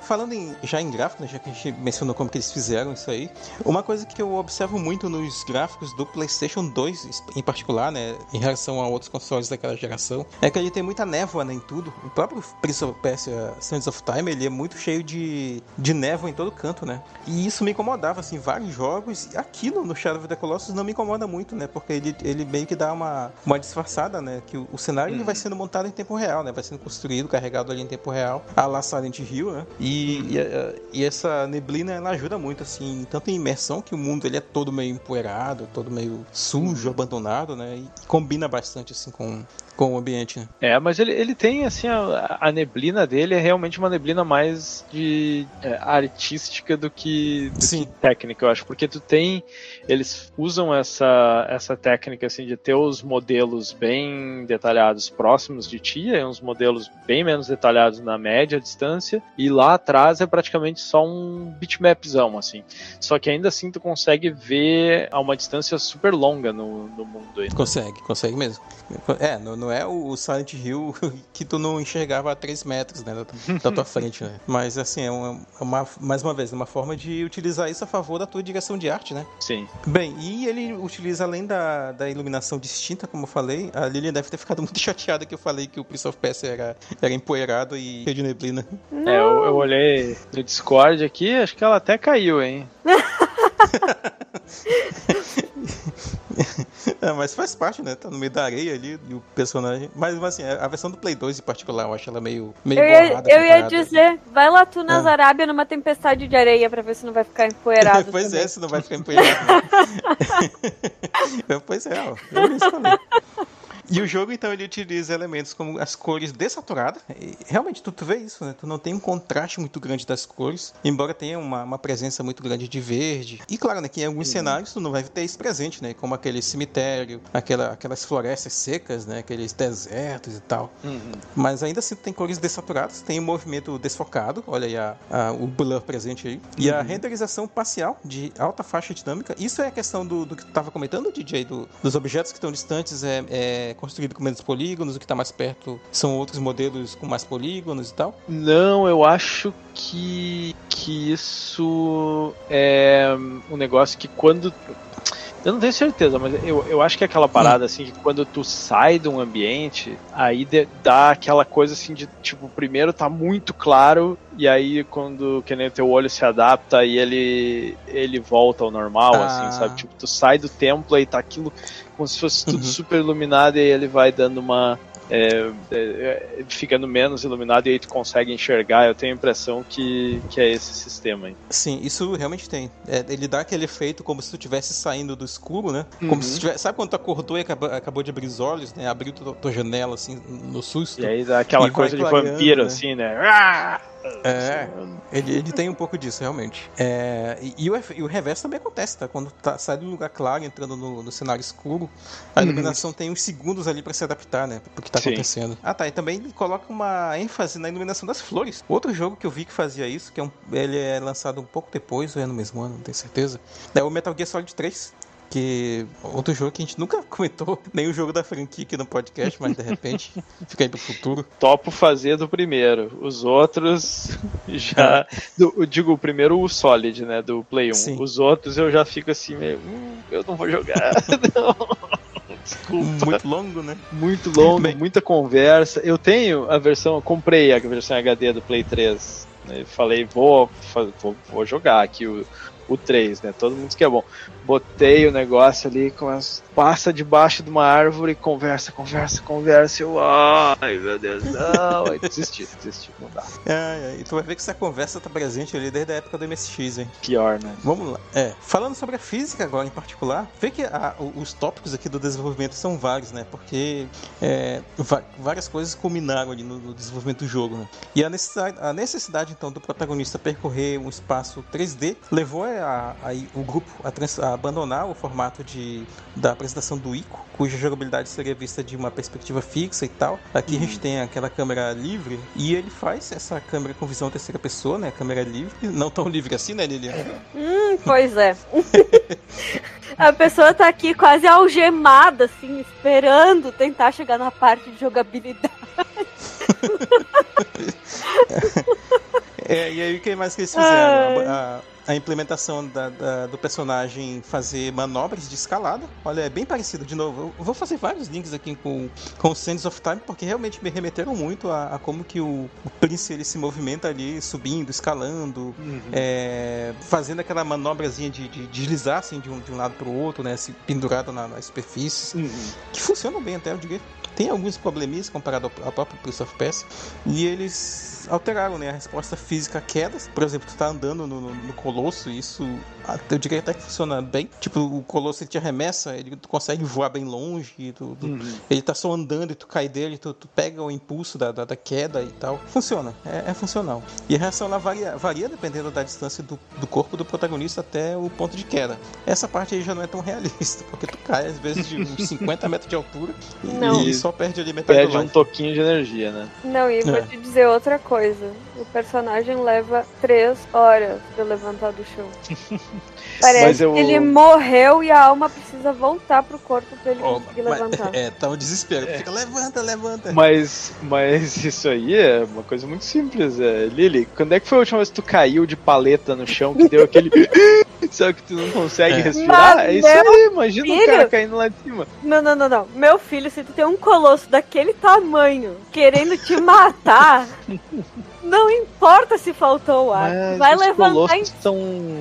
Falando em, já em gráficos, né, já que a gente mencionou como que eles fizeram isso aí, uma coisa que eu observo muito nos gráficos do PlayStation 2, em particular, né, em relação a outros consoles daquela geração, é que ele tem muita névoa né, em tudo. O próprio Prince of Persia Sands of Time, ele é muito cheio de, de névoa em todo canto, né? E isso me incomodava, assim, vários jogos. Aquilo no Shadow of the Colossus não me incomoda muito, né? Porque ele, ele meio que dá uma, uma disfarçada, né? Que o, o cenário ele vai sendo montado em tempo real, né? Vai sendo construído, carregado ali em tempo real, a la Silent Hill, né? E e, e, essa neblina ela ajuda muito, assim, tanto em imersão, que o mundo ele é todo meio empoeirado, todo meio sujo, abandonado, né? E combina bastante, assim, com, com o ambiente. Né? É, mas ele, ele tem, assim, a, a neblina dele é realmente uma neblina mais de é, artística do que, do que técnica, eu acho, porque tu tem, eles usam essa, essa técnica, assim, de ter os modelos bem detalhados próximos de ti, e uns modelos bem menos detalhados na média distância, e lá atrás é praticamente só um bitmapzão, assim. Só que ainda assim tu consegue ver a uma distância super longa no, no mundo. Aí, Consegue, consegue mesmo. É, no, não é o Silent Hill que tu não enxergava a 3 metros né, da, da tua frente, né? Mas assim, é uma, é uma, mais uma vez, uma forma de utilizar isso a favor da tua direção de arte, né? Sim. Bem, e ele utiliza além da, da iluminação distinta, como eu falei, a Lilian deve ter ficado muito chateada que eu falei que o Prince of Persia era, era empoeirado e cheio de neblina. É, eu, eu olhei no Discord aqui, acho que ela até caiu, hein? é, mas faz parte, né? Tá no meio da areia ali e o personagem. Mas assim, a versão do Play 2 em particular, eu acho ela meio, meio Eu ia, eu ia dizer, vai lá tu nas é. Arábia numa tempestade de areia pra ver se não vai ficar empoeirado. pois também. é, se não vai ficar empoeirado. pois é, ó. Eu e o jogo, então, ele utiliza elementos como as cores dessaturadas. E, realmente, tu, tu vê isso, né? Tu não tem um contraste muito grande das cores, embora tenha uma, uma presença muito grande de verde. E claro, né, que em alguns uhum. cenários tu não vai ter isso presente, né? Como aquele cemitério, aquela, aquelas florestas secas, né? Aqueles desertos e tal. Uhum. Mas ainda assim tu tem cores dessaturadas, tem o um movimento desfocado, olha aí a, a, o blur presente aí. E uhum. a renderização parcial de alta faixa dinâmica. Isso é a questão do, do que tu estava comentando, DJ, do, dos objetos que estão distantes é, é construído com menos polígonos, o que está mais perto são outros modelos com mais polígonos e tal? Não, eu acho que, que isso é um negócio que quando eu não tenho certeza, mas eu, eu acho que é aquela parada assim que quando tu sai de um ambiente, aí de, dá aquela coisa assim de tipo, primeiro tá muito claro, e aí quando que nem teu olho se adapta e ele ele volta ao normal, ah. assim, sabe? Tipo, tu sai do templo e tá aquilo como se fosse tudo uhum. super iluminado e aí ele vai dando uma é, é, é, ficando menos iluminado e aí tu consegue enxergar. Eu tenho a impressão que, que é esse sistema aí. Sim, isso realmente tem. É, ele dá aquele efeito como se tu estivesse saindo do escuro, né? Como uhum. se tivesse, sabe quando tu acordou e acabou, acabou de abrir os olhos, né? Abriu tua, tua janela assim no susto. E aí dá aquela coisa de vampiro, né? assim, né? Ah! É, ele, ele tem um pouco disso, realmente. É, e, e, o, e o reverso também acontece, tá? Quando tá, sai do lugar claro, entrando no, no cenário escuro, a uhum. iluminação uhum. tem uns segundos ali para se adaptar, né? Pro que tá Sim. acontecendo. Ah, tá. E também coloca uma ênfase na iluminação das flores. Outro jogo que eu vi que fazia isso, que é um, ele é lançado um pouco depois, ou é no mesmo ano, não tenho certeza, é o Metal Gear Solid 3 que outro jogo que a gente nunca comentou, nem o jogo da franquia aqui no podcast, mas de repente fica aí pro futuro. Topo fazer do primeiro. Os outros já. Do, eu digo o primeiro, o Solid, né? Do Play 1. Sim. Os outros eu já fico assim, meio. Hum, eu não vou jogar. não. Desculpa. Muito longo, né? Muito longo, Bem. muita conversa. Eu tenho a versão, eu comprei a versão HD do Play 3. Né? Falei, vou, vou, vou jogar aqui o, o 3, né? Todo mundo diz que é bom. Botei o negócio ali, começa, passa debaixo de uma árvore, conversa, conversa, conversa. Eu, ai meu Deus, não. Aí desisti, desisti, não dá. É, é, e tu vai ver que essa conversa tá presente ali desde a época do MSX, hein? Pior, né? Vamos lá. É, falando sobre a física agora em particular, vê que a- os tópicos aqui do desenvolvimento são vários, né? Porque é, várias coisas culminaram ali no, no desenvolvimento do jogo, né? E a necessidade, a necessidade, então, do protagonista percorrer um espaço 3D levou a, a- o grupo a, a abandonar o formato de, da apresentação do ICO, cuja jogabilidade seria vista de uma perspectiva fixa e tal. Aqui a gente tem aquela câmera livre e ele faz essa câmera com visão terceira pessoa, né? Câmera livre, não tão livre assim, né, Lilian? Hum, pois é. A pessoa tá aqui quase algemada, assim, esperando tentar chegar na parte de jogabilidade. É, e aí o que mais que eles fizeram? A, a- a implementação da- da- do personagem fazer manobras de escalada. Olha, é bem parecido. De novo, eu vou fazer vários links aqui com, com o Sands of Time, porque realmente me remeteram muito a, a como que o, o Prince ele se movimenta ali, subindo, escalando, é, fazendo aquela manobrazinha de, de deslizar assim, de, um, de um lado para o outro, né? Se pendurado na, nas superfícies Uhum. que funcionam bem até, eu diria. Tem alguns probleminhas comparado ao, ao próprio Prince of Persia. E eles alteraram né, a resposta física a quedas. Por exemplo, tu tá andando no, no, no Colosso e isso eu diria até que funciona bem. Tipo, o Colosso ele te arremessa, ele, tu consegue voar bem longe. Tu, tu- Uhum. Ele tá só andando e tu cai dele, tu, tu pega o impulso da, da, da queda e tal. Funciona, é, é funcional. E a reação lá varia, varia dependendo da distância do, do corpo do protagonista até o ponto de queda. Essa parte aí já não é tão realista, porque tu cai às vezes de uns 50 metros de altura e, Não. e só perde ali metade Perde do um toquinho de energia, né? Não, e vou É. te dizer outra coisa. O personagem leva três horas pra levantar do chão. Parece Mas eu- que ele morreu e a alma precisa voltar pro corpo pra ele Ó, conseguir mas- levantar. é, tá um desespero. Fica, levanta, levanta. Mas, mas isso aí é uma coisa muito simples, é. Lili, quando é que foi a última vez que tu caiu de paleta no chão que deu aquele. Sabe que tu não consegue É. respirar? Mas, é isso aí, imagina o filho- cara caindo lá de cima. Não, não, não, não. Meu filho, se tu tem um colosso daquele tamanho querendo te matar, não importa se faltou o ar. Mas vai levantar em... são,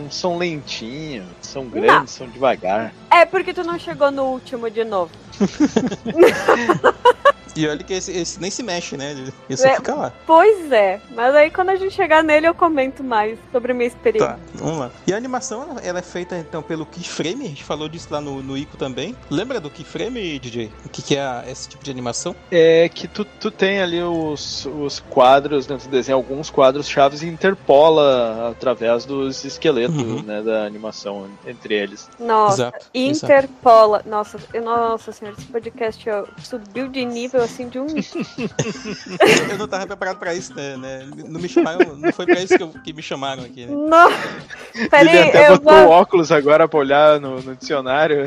são lentinhos, são grandes, são devagar. É porque tu não chegou no último de novo. E olha que esse, esse nem se mexe, né? Ele, só É. fica lá. Pois é. Mas aí quando a gente chegar nele eu comento mais sobre a minha experiência. Tá, vamos lá. E a animação, ela, ela é feita então pelo keyframe, a gente falou disso lá no, no ICO também. Lembra do keyframe, DJ? O que, que é a- esse tipo de animação? É que tu, tu tem ali os, os quadros, né, tu desenha alguns quadros chaves e interpola através dos esqueletos Uhum. né, da animação entre eles. Nossa, Exato, exato. Interpola. Nossa, nossa senhora, esse podcast ó, subiu de nível assim de um. Eu não tava preparado pra isso, né? né? Não me chamaram, não foi pra isso que, eu- que me chamaram aqui, né? Não! Ele Peraí, até eu botou o vou, óculos agora pra olhar no, no dicionário.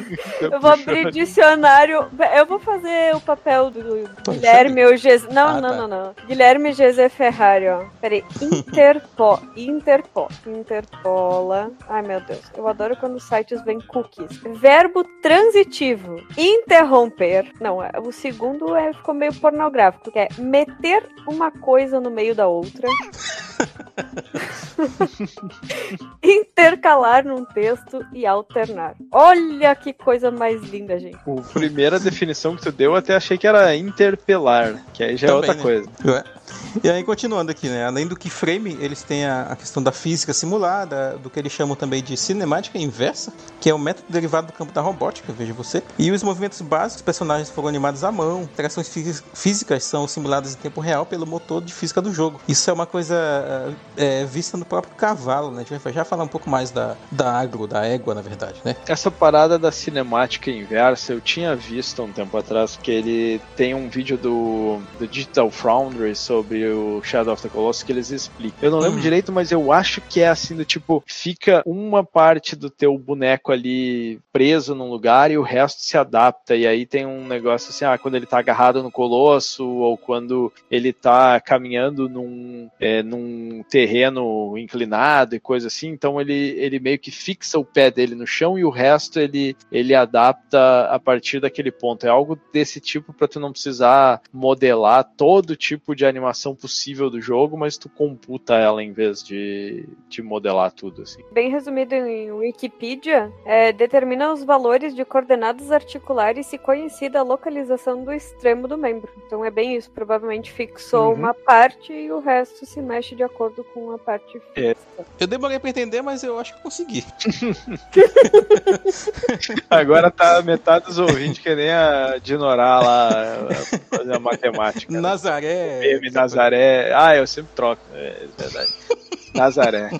eu vou abrir dicionário. Eu vou fazer o papel do Guilherme ou Geze. Não, Ah, não, tá. não, não. Guilherme Geze Ferrari, ó. Peraí. Interpo. Interpo. Interpola. Ai, meu Deus. Eu adoro quando os sites vêm cookies. Verbo transitivo. Interromper. Não, é- o segundo é, ficou meio pornográfico, que é meter uma coisa no meio da outra. Intercalar num texto e alternar. Olha que coisa mais linda, gente. A primeira definição que tu deu, eu até achei que era interpelar, que aí já é Também, outra né? coisa. Ué. E aí, continuando aqui, né? Além do keyframe, eles têm a, a questão da física simulada, do que eles chamam também de cinemática inversa, que é o método derivado do campo da robótica, veja você. E os movimentos básicos, os personagens foram animados à mão, interações fí- físicas são simuladas em tempo real pelo motor de física do jogo. Isso é uma coisa é, vista no próprio cavalo, né? A gente vai já falar um pouco mais da, da agro, da égua, na verdade, né? Essa parada da cinemática inversa eu tinha visto um tempo atrás, porque ele tem um vídeo do, do Digital Foundry sobre o Shadow of the Colossus que eles explicam. Eu não lembro Uhum. direito, mas eu acho que é assim do tipo, fica uma parte do teu boneco ali preso num lugar e o resto se adapta. E aí tem um negócio assim, ah, quando ele tá agarrado no colosso, ou quando ele tá caminhando num, é, num um terreno inclinado e coisa assim, então ele, ele meio que fixa o pé dele no chão e o resto ele, ele adapta a partir daquele ponto. É algo desse tipo para tu não precisar modelar todo tipo de animação possível do jogo, mas tu computa ela em vez de, de modelar tudo assim. Bem resumido em Wikipedia, é, determina os valores de coordenadas articulares se conhecida a localização do extremo do membro. Então é bem isso, provavelmente fixou Uhum. uma parte e o resto se mexe de acordo com a parte É. fixa. Eu demorei pra entender, mas eu acho que consegui. Agora tá metade dos ouvintes que nem a Dinorá lá fazer a matemática. né? Nazaré. M, Nazaré. Ah, eu sempre troco, é verdade. Nazaré.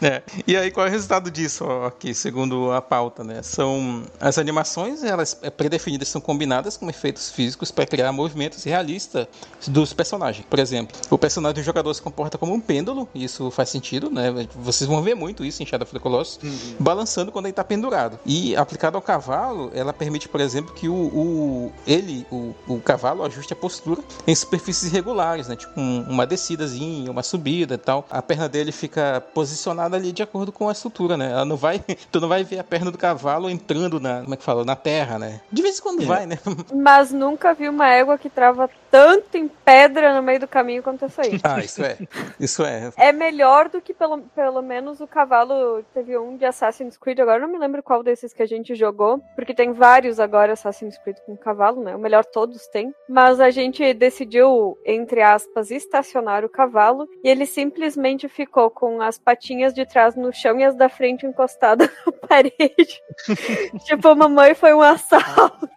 É. E aí, qual é o resultado disso aqui, segundo a pauta, né? São as animações, elas é, predefinidas, são combinadas com efeitos físicos para criar movimentos realistas dos personagens. Por exemplo, o personagem do jogador se comporta como um pêndulo, e isso faz sentido, né? Vocês vão ver muito isso em Shadow of the Colossus, balançando quando ele está pendurado. E aplicado ao cavalo, ela permite, por exemplo, que o, o- ele, o, o cavalo, ajuste a postura em superfícies irregulares, né? Tipo um- uma descidazinha, uma subida e tal. A perna dele fica posicionada ali de acordo com a estrutura, né? Ela não vai, tu não vai ver a perna do cavalo entrando na, como é que fala, na terra, né? De vez em quando É. vai, né? Mas nunca vi uma égua que trava tanto em pedra no meio do caminho quanto essa aí. Ah, isso é. Isso é. É melhor do que pelo, pelo menos o cavalo. Teve um de Assassin's Creed, agora eu não me lembro qual desses que a gente jogou, porque tem vários agora Assassin's Creed com cavalo, né? O melhor todos têm. Mas a gente decidiu, entre aspas, estacionar o cavalo e ele simplesmente ficou com as patinhas de trás no chão e as da frente encostadas na parede. tipo, mamãe foi um assalto.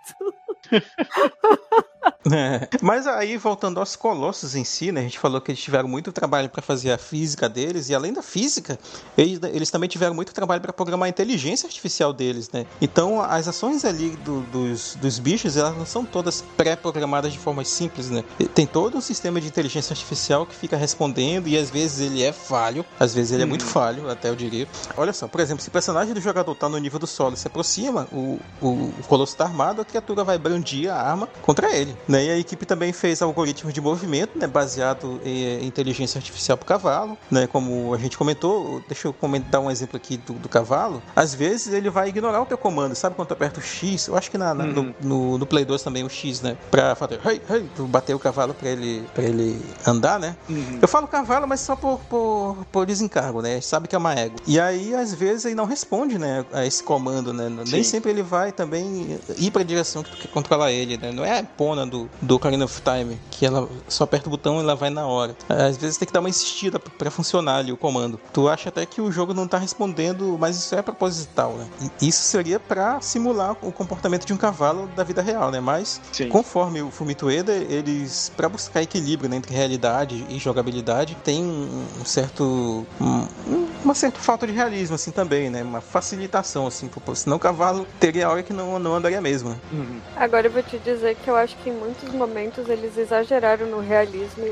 É. Mas aí, voltando aos colossos em si, né? A gente falou que eles tiveram muito trabalho para fazer a física deles, e além da física, eles, eles também tiveram muito trabalho para programar a inteligência artificial deles, né? Então, as ações ali do- dos, dos bichos, elas não são todas pré-programadas de forma simples, né? Tem todo um sistema de inteligência artificial que fica respondendo, e às vezes ele é falho, às vezes ele é muito falho, até eu diria. Olha só, por exemplo, se o personagem do jogador tá no nível do solo e se aproxima, o, o, o colosso tá armado, a criatura vai brandir a arma contra ele. Né? E a equipe também fez algoritmos de movimento, né? baseado em inteligência artificial para o cavalo, né? como a gente comentou. Deixa eu comentar um exemplo aqui do, do cavalo. Às vezes ele vai ignorar o teu comando, sabe quando tu aperta o X? Eu acho que na, na- no, no, no Play 2 também o X, né? Pra fazer, hey, hey, tu bater o cavalo para ele, pra ele andar, né? Eu falo cavalo, mas só por, por, por desencargo, né? Sabe que é uma égua. E aí, às vezes, ele não responde, né? A esse comando, né? Nem Sim. sempre ele vai também ir pra direção que tu quer controlar ele, né? Não é a Epona do, do Ocarina of Time, que ela só aperta o botão e ela vai na hora. Às vezes tem que dar uma insistida pra- pra funcionar ali o comando. Tu acha até que o jogo não tá respondendo, mas isso é proposital, né? E Isso seria pra simular o comportamento de um cavalo da vida real, né? Mas Sim. Conforme o Fumito Ueda, eles, para buscar equilíbrio né, entre realidade e jogabilidade, tem um certo. um- uma certa falta de realismo, assim, também, né? Uma facilitação, assim, pô, senão o cavalo teria hora que não, não andaria mesmo. né? Uhum. Agora eu vou te dizer que eu acho que em muitos momentos eles exageraram no realismo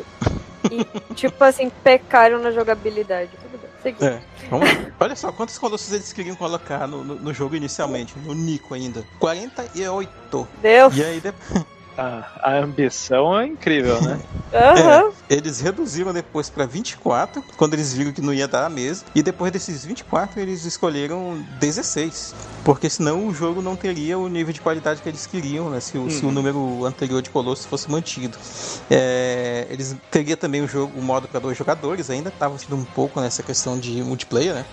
e, tipo assim, pecaram na jogabilidade. Tudo bem. É. Vamos. Olha só, quantos colossos eles queriam colocar no, no, no jogo inicialmente, no Nico ainda? 48. Deus. E aí, de- A, a ambição é incrível, né? Aham. Eles reduziram depois para 24, quando eles viram que não ia dar mesmo. E depois desses 24, eles escolheram 16. Porque senão o jogo não teria o nível de qualidade que eles queriam, né? Se o, se o número anterior de Colossus fosse mantido. É, eles teria também o jogo, o modo para dois jogadores, ainda estava sendo um pouco nessa questão de multiplayer, né?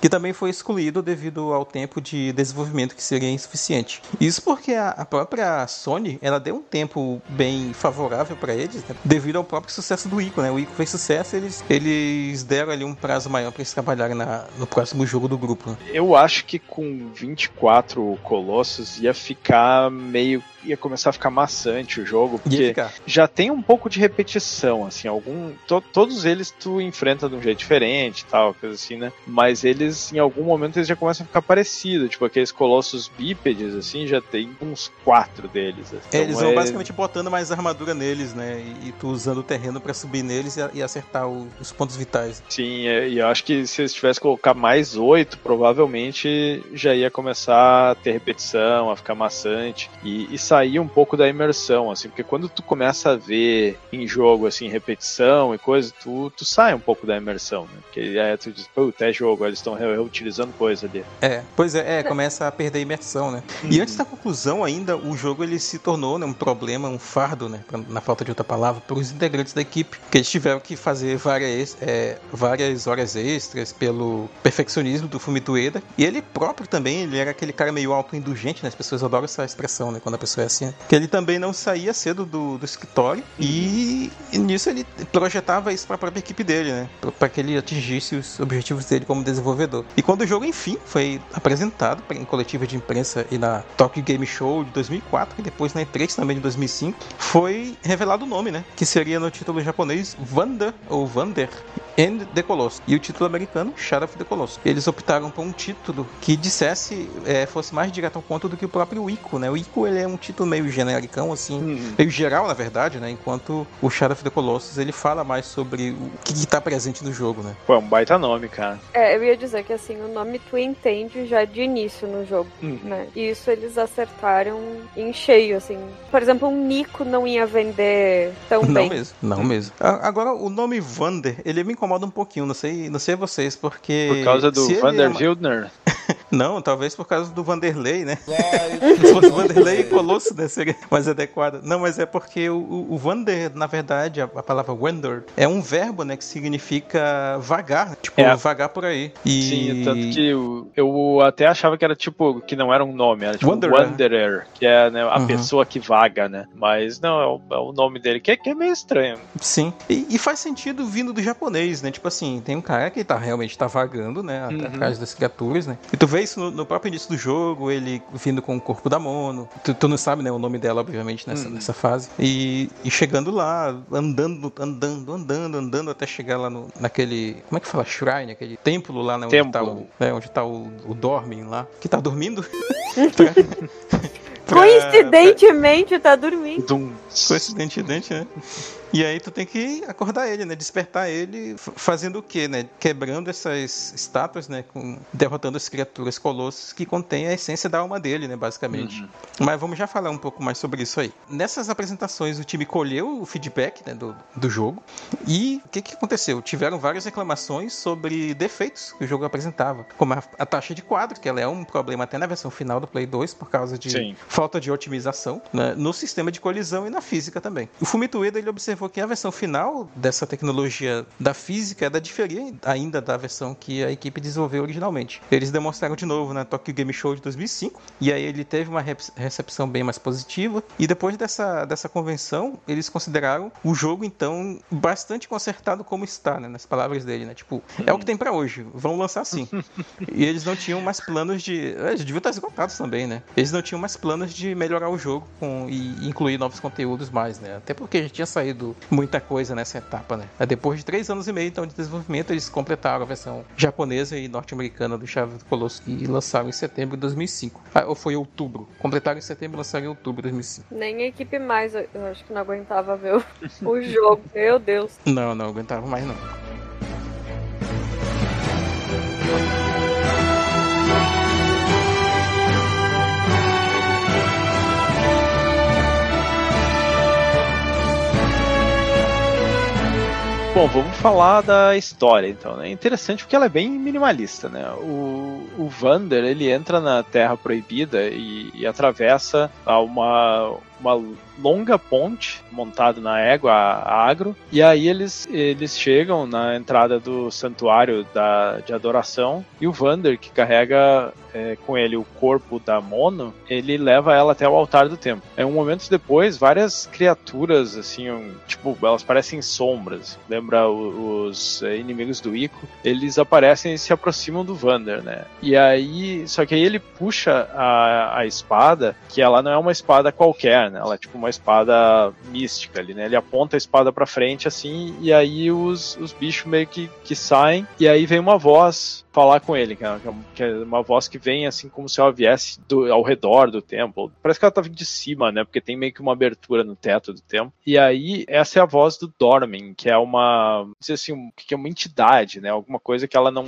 Que também foi excluído devido ao tempo de desenvolvimento que seria insuficiente. Isso porque a, própria Sony ela deu um tempo bem favorável para eles, né? devido ao próprio sucesso do Ico, né? O Ico fez sucesso, eles, eles deram ali um prazo maior para eles trabalharem na, no próximo jogo do grupo. né? Eu acho que com 24 colossos ia ficar meio. Ia começar a ficar maçante o jogo, porque já tem um pouco de repetição, assim, algum. to- todos eles tu enfrenta de um jeito diferente e tal, coisa assim, né? Mas eles, em algum momento, eles já começam a ficar parecidos. Tipo, aqueles colossos bípedes, assim, já tem uns quatro deles. assim. É, eles Então vão é- basicamente botando mais armadura neles, né? E, e tu usando o terreno para subir neles e, e acertar o- os pontos vitais. Sim, é, e eu acho que se eles tivessem que colocar mais oito, provavelmente já ia começar a ter repetição, a ficar maçante. E, e sair um pouco da imersão, assim, porque quando tu começa a ver em jogo, assim, repetição e coisa, tu, tu sai um pouco da imersão, né? Porque aí tu diz, puta, é jogo, eles estão reutilizando coisa ali. É, pois é, é, começa a perder a imersão, né? Uhum. E antes da conclusão ainda, o jogo ele se tornou né, um problema, um fardo, né? Na falta de outra palavra, para os integrantes da equipe, que eles tiveram que fazer várias, é, várias horas extras pelo perfeccionismo do Fumito Ueda. E ele próprio também, ele era aquele cara meio autoindulgente, né? As pessoas adoram essa expressão, né? Quando a pessoa assim. Que ele também não saía cedo do, do escritório e, e nisso ele projetava isso para a própria equipe dele, né? Para que ele atingisse os objetivos dele como desenvolvedor. E quando o jogo, enfim, foi apresentado em coletiva de imprensa e na Tokyo Game Show de 2004 e depois na E3 também de 2005, foi revelado o nome, né? Que seria no título japonês Wanda ou Vander and the Colossus. E o título americano, Shadow of the Colossus. Eles optaram por um título que dissesse, é, fosse mais direto ao ponto do que o próprio Ico, né? O Ico ele é um título meio genericão, assim, uhum. meio geral, na verdade, né? Enquanto o Shadow of the Colossus ele fala mais sobre o que está presente no jogo, né? Pô, é um baita nome, cara. É, eu ia dizer que assim, o nome tu entende já de início no jogo, uhum. né? E isso eles acertaram em cheio, assim. Por exemplo, um Nico não ia vender tão não bem. Não mesmo, não mesmo. Agora, o nome Vander, ele me incomoda um pouquinho, não sei, não sei vocês, porque. Por causa do Vander é... Wildner? Não, talvez por causa do Vanderlei, né? Se fosse Vanderlei e Colosso, né? Seria mais adequado. Não, mas é porque o, o Vander, na verdade, a, a, palavra Wander é um verbo, né? Que significa vagar. Tipo, é. vagar por aí. E... Sim, tanto que eu, eu, até achava que era tipo, que não era um nome, era tipo Wanderer, Wanderer que é né, a uhum. pessoa que vaga, né? Mas não, é o, é o nome dele, que é, que é meio estranho. Sim. E, e, faz sentido vindo do japonês, né? Tipo assim, tem um cara que tá realmente tá vagando, né? Uhum. Atrás das criaturas, né? E tu vê isso no, no, próprio início do jogo, ele vindo com o corpo da Mono. Tu, tu não sabe, né, o nome dela, obviamente, nessa, hum. nessa fase. E, e, chegando lá, andando, andando, andando, andando até chegar lá no, naquele. Como é que fala? Shrine, aquele templo lá, né? Onde templo. tá o, né, onde tá o, o Dormin lá. Que tá dormindo. pra... Coincidentemente tá dormindo. Coincidentemente, né? E aí tu tem que acordar ele, né? Despertar ele fazendo o quê, né? Quebrando essas estátuas, né? Com, derrotando as criaturas colossos que contêm a essência da alma dele, né? Basicamente. Uhum. Mas vamos já falar um pouco mais sobre isso aí. Nessas apresentações o time colheu o feedback né, do, do jogo e o que, que aconteceu? Tiveram várias reclamações sobre defeitos que o jogo apresentava, como a, a taxa de quadro, que ela é um problema até na versão final do Play 2 por causa de Sim. falta de otimização né, no sistema de colisão e na física também. O Fumito Ueda ele observou porque a versão final dessa tecnologia da física é da diferente ainda da versão que a equipe desenvolveu originalmente. Eles demonstraram de novo na Tokyo Game Show de 2005 e aí ele teve uma recepção bem mais positiva e depois dessa, dessa convenção eles consideraram o jogo então bastante consertado como está, né, nas palavras dele, né? Tipo, é o que tem para hoje, vão lançar assim. e eles não tinham mais planos de, eles deviam estar esgotados também, né? Eles não tinham mais planos de melhorar o jogo com e incluir novos conteúdos mais, né? Até porque já tinha saído muita coisa nessa etapa, né? Depois de três anos e meio então, de desenvolvimento, eles completaram a versão japonesa e norte-americana do Chave do Colosso e lançaram em setembro de 2005. Ah, ou foi outubro. Completaram em setembro e lançaram em outubro de 2005. Nem a equipe mais, eu acho que não aguentava ver o, o jogo. Meu Deus. Não, não aguentava mais não. Bom, vamos falar da história então. Né? É interessante porque ela é bem minimalista, né? O, o Vander ele entra na Terra Proibida e, e atravessa uma, uma longa ponte montada na égua agro. E aí eles eles chegam na entrada do santuário da, de adoração. E o Vander que carrega é, com ele o corpo da Mono ele leva ela até o altar do templo. É um momento depois várias criaturas assim um, tipo elas parecem sombras. Lembra os, os é, inimigos do Ico? Eles aparecem e se aproximam do Vander né? E aí só que aí ele puxa a, a espada que ela não é uma espada qualquer né? Ela é tipo uma espada mística ali, né? Ele aponta a espada pra frente assim, e aí os, os bichos meio que, que saem, e aí vem uma voz falar com ele, que é, que é uma voz que vem assim como se ela viesse do, ao redor do templo. Parece que ela tá vindo de cima, né? Porque tem meio que uma abertura no teto do templo. E aí, essa é a voz do Dormin, que é uma, dizer assim, que é uma entidade, né? Alguma coisa que ela não,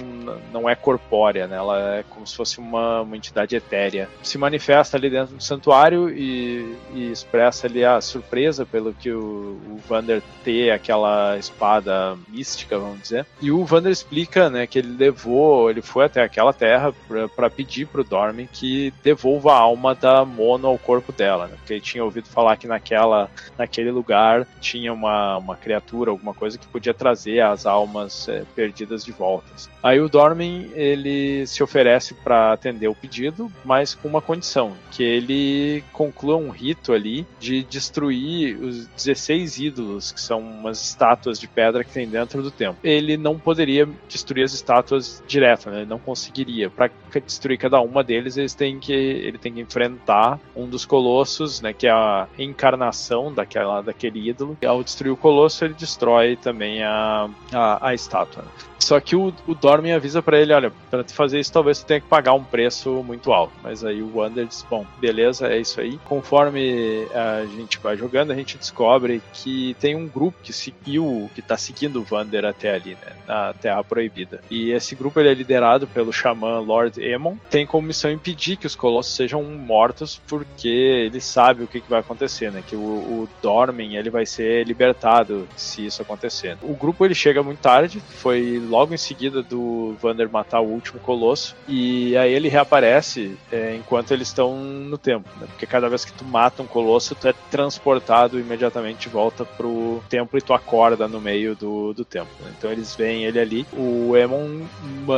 não é corpórea, né? Ela é como se fosse uma, uma entidade etérea. Se manifesta ali dentro do santuário e, e expressa ali a surpresa pelo que o, o Vander ter aquela espada mística, vamos dizer. E o Vander explica, né, que ele levou, ele foi até aquela terra para pedir pro Dormin que devolva a alma da Mono ao corpo dela, né? Porque ele tinha ouvido falar que naquela, naquele lugar tinha uma, uma criatura, alguma coisa que podia trazer as almas é, perdidas de volta. Aí o Dormin, ele se oferece para atender o pedido, mas com uma condição, que ele conclua um rito ali de destruir os 16 ídolos, que são umas estátuas de pedra que tem dentro do templo. Ele não poderia destruir as estátuas né? Ele não conseguiria. Para destruir cada uma deles, eles têm que, ele tem que enfrentar um dos colossos, né? Que é a encarnação daquela, daquele ídolo. E ao destruir o colosso, ele destrói também a, a, a estátua. Só que o, o avisa para ele, olha, para te fazer isso talvez tu tenha que pagar um preço muito alto. Mas aí o Wander diz, bom, beleza, é isso aí. Conforme a gente vai jogando, a gente descobre que tem um grupo que seguiu, que tá seguindo o Wander até ali, né, na Terra Proibida. E esse grupo ele é liderado pelo xamã Lord Emon. Tem como missão impedir que os colossos sejam mortos, porque ele sabe o que, que vai acontecer, né, que o, o Dormin ele vai ser libertado se isso acontecer. O grupo ele chega muito tarde, foi logo em seguida do Vander matar o último colosso. E aí ele reaparece é, enquanto eles estão no templo. Né? Porque cada vez que tu mata um colosso, tu é transportado imediatamente de volta pro templo e tu acorda no meio do, do templo. Né? Então eles veem ele ali. O Emon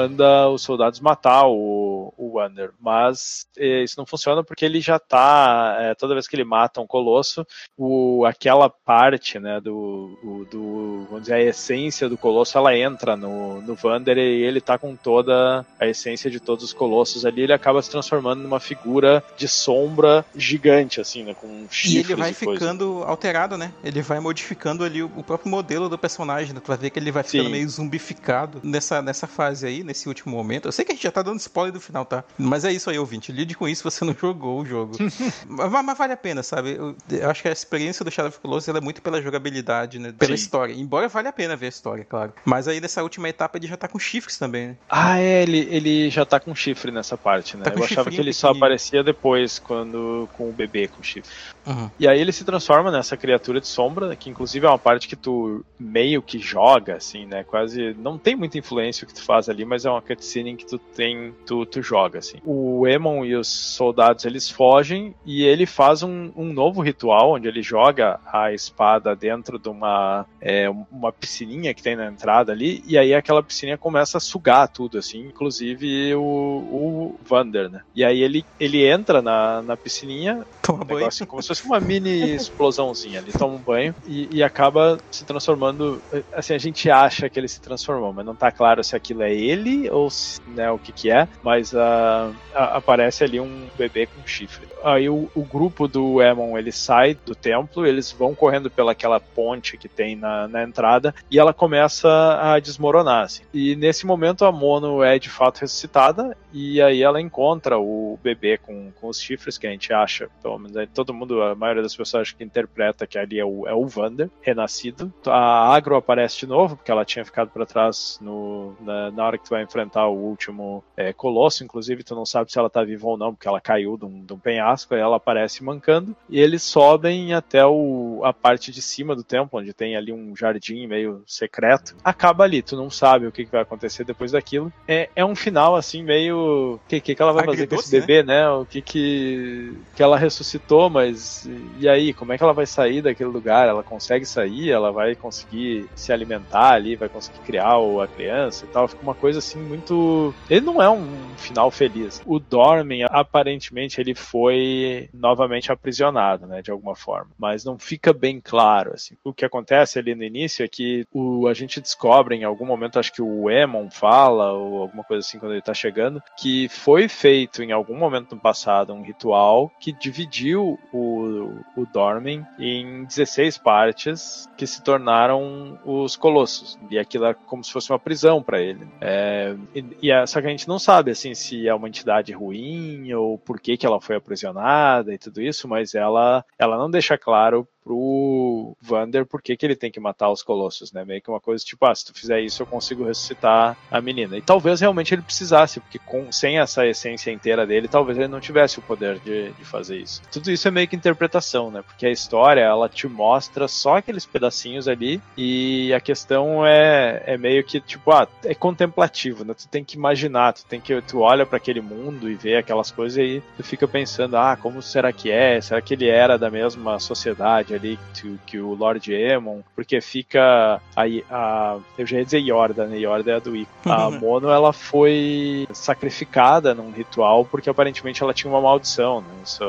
manda os soldados matar o, o Wander. Mas é, isso não funciona porque ele já tá. É, toda vez que ele mata um colosso, o, aquela parte né, do, o, do. Vamos dizer, a essência do colosso ela entra no, no, Vander e ele tá com toda a essência de todos os colossos ali, ele acaba se transformando numa figura de sombra gigante, assim, né? Com chifres e ele vai e ficando alterado, né? Ele vai modificando ali o, próprio modelo do personagem, né? Tu vai ver que ele vai ficando Sim. meio zumbificado nessa, nessa fase aí, nesse último momento. Eu sei que a gente já tá dando spoiler do final, tá? Mas é isso aí, ouvinte. Lide com isso você não jogou o jogo. mas, mas, vale a pena, sabe? Eu, eu, acho que a experiência do Shadow of Colossus é muito pela jogabilidade, né? Pela Sim. história. Embora vale a pena ver a história, claro. Mas aí nessa última etapa ele já tá com chifres também, né? Ah, é, ele, ele já tá com chifre nessa parte, né? Tá Eu achava que ele só aparecia depois, quando com o bebê com chifre. Uhum. E aí ele se transforma nessa criatura de sombra, que inclusive é uma parte que tu meio que joga, assim, né? Quase. Não tem muita influência o que tu faz ali, mas é uma cutscene em que tu tem. Tu, tu joga, assim. O Emon e os soldados eles fogem e ele faz um, um novo ritual onde ele joga a espada dentro de uma, é, uma piscininha que tem na entrada ali, e aí aquela piscininha começa a sugar tudo, assim, inclusive o, o Vander, né? E aí ele, ele entra na, na piscininha, toma um como se fosse uma mini explosãozinha. Ele toma um banho e, e, acaba se transformando. Assim, a gente acha que ele se transformou, mas não tá claro se aquilo é ele ou se, né, o que que é, mas uh, aparece ali um bebê com chifre. Aí o, o, grupo do Emon ele sai do templo, eles vão correndo pelaquela ponte que tem na, na entrada e ela começa a desmoronar. Assim. E nesse momento a Mono é de fato ressuscitada e aí ela encontra o bebê com, com os chifres que a gente acha, pelo menos todo mundo, a maioria das pessoas que interpreta que ali é o, é o Vander, renascido. A Agro aparece de novo, porque ela tinha ficado para trás no, na, na, hora que tu vai enfrentar o último é, colosso, inclusive tu não sabe se ela tá viva ou não, porque ela caiu de um, de um penhasco, aí ela aparece mancando, e eles sobem até o, a parte de cima do templo, onde tem ali um jardim meio secreto. Acaba ali, tu não sabe o que, que vai acontecer depois daquilo. É, é um final assim, meio. O que, que, que ela vai fazer com esse bebê, né? né? O que, que, que ela ressuscitou, mas e aí? Como é que ela vai sair daquele lugar? Ela consegue sair? Ela vai conseguir se alimentar ali? Vai conseguir criar a criança e tal? Fica uma coisa assim muito. Ele não é um final feliz. O Dormin, aparentemente, ele foi novamente aprisionado, né? De alguma forma. Mas não fica bem claro, assim. O que acontece ali no início é que o, a gente descobre em algum momento, acho que o Emon fala, ou alguma coisa assim, quando ele tá chegando, que foi feito em algum momento no passado um ritual que dividiu o, o Dormen em 16 partes que se tornaram os Colossos. E aquilo é como se fosse uma prisão para ele. É, e, e é, só que a gente não sabe assim se é uma entidade ruim ou por que, que ela foi aprisionada e tudo isso, mas ela, ela não deixa claro pro Vander por que, ele tem que matar os colossos, né? Meio que uma coisa tipo, ah, se tu fizer isso eu consigo ressuscitar a menina. E talvez realmente ele precisasse, porque com, sem essa essência inteira dele, talvez ele não tivesse o poder de, de fazer isso. Tudo isso é meio que interpretação, né? Porque a história, ela te mostra só aqueles pedacinhos ali e a questão é, é meio que tipo, ah, é contemplativo, né? Tu tem que imaginar, tu tem que, tu olha para aquele mundo e vê aquelas coisas e aí tu fica pensando, ah, como será que é? Será que ele era da mesma sociedade? Ali que, que o Lord Emon, porque fica aí a, eu já ia dizer Yorda, né? Yorda é a do Ico. A Mono ela foi sacrificada num ritual porque aparentemente ela tinha uma maldição, né? Isso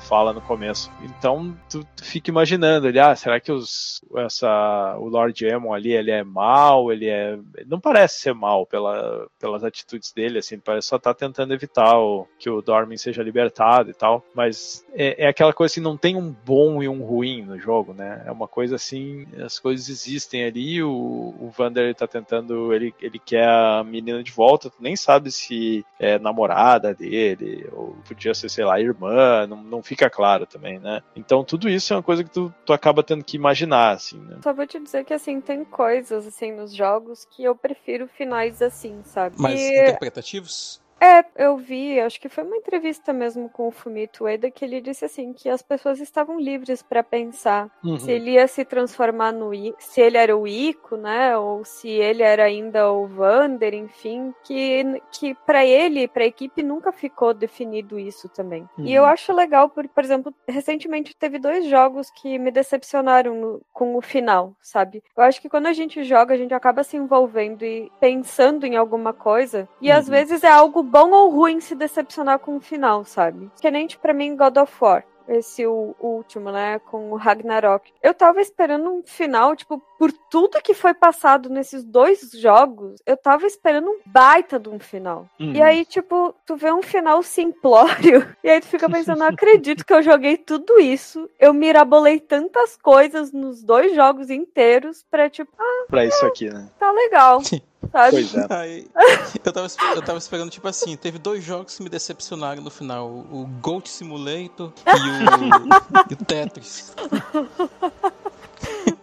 fala no começo. Então tu, tu fica imaginando, ele, ah, será que os, essa, o Lord Emon ali, ele é mal, ele é, não parece ser mal pela, pelas atitudes dele, assim, parece só tá tentando evitar o, que o Dormin seja libertado e tal, mas é, é aquela coisa assim, não tem um bom e um ruim no jogo, né? É uma coisa assim, as coisas existem ali, o, o Vander ele tá tentando, ele, ele quer a menina de volta, tu nem sabe se é namorada dele, ou podia ser, sei lá, irmã, não, não fica claro também, né? Então tudo isso é uma coisa que tu, tu acaba tendo que imaginar, assim, né? Só vou te dizer que, assim, tem coisas, assim, nos jogos que eu prefiro finais assim, sabe? Mais e... interpretativos? É, eu vi, acho que foi uma entrevista mesmo com o Fumito Ueda que ele disse assim que as pessoas estavam livres para pensar uhum. se ele ia se transformar no I, se ele era o Ico, né, ou se ele era ainda o Vander, enfim, que que para ele, para a equipe nunca ficou definido isso também. Uhum. E eu uhum. acho legal porque, por exemplo, recentemente teve dois jogos que me decepcionaram no, com o final, sabe? Eu acho que quando a gente joga, a gente acaba se envolvendo e pensando em alguma coisa, e uhum. às vezes é algo bom ou ruim se decepcionar com o final, sabe? Que nem, tipo, pra mim, God of War esse o, último, né, com o Ragnarok. Eu tava esperando um final, tipo, por tudo que foi passado nesses dois jogos, eu tava esperando um baita de um final. Uhum. E aí, tipo, tu vê um final simplório, e aí tu fica pensando, não acredito que eu joguei tudo isso, eu mirabolei tantas coisas nos dois jogos inteiros pra, tipo, ah, pra isso aqui, né? Tá legal. Sabe? Pois é. Aí, eu, tava, eu tava esperando, tipo assim, teve dois jogos que me decepcionaram no final: o Goat Simulator e o, e o Tetris.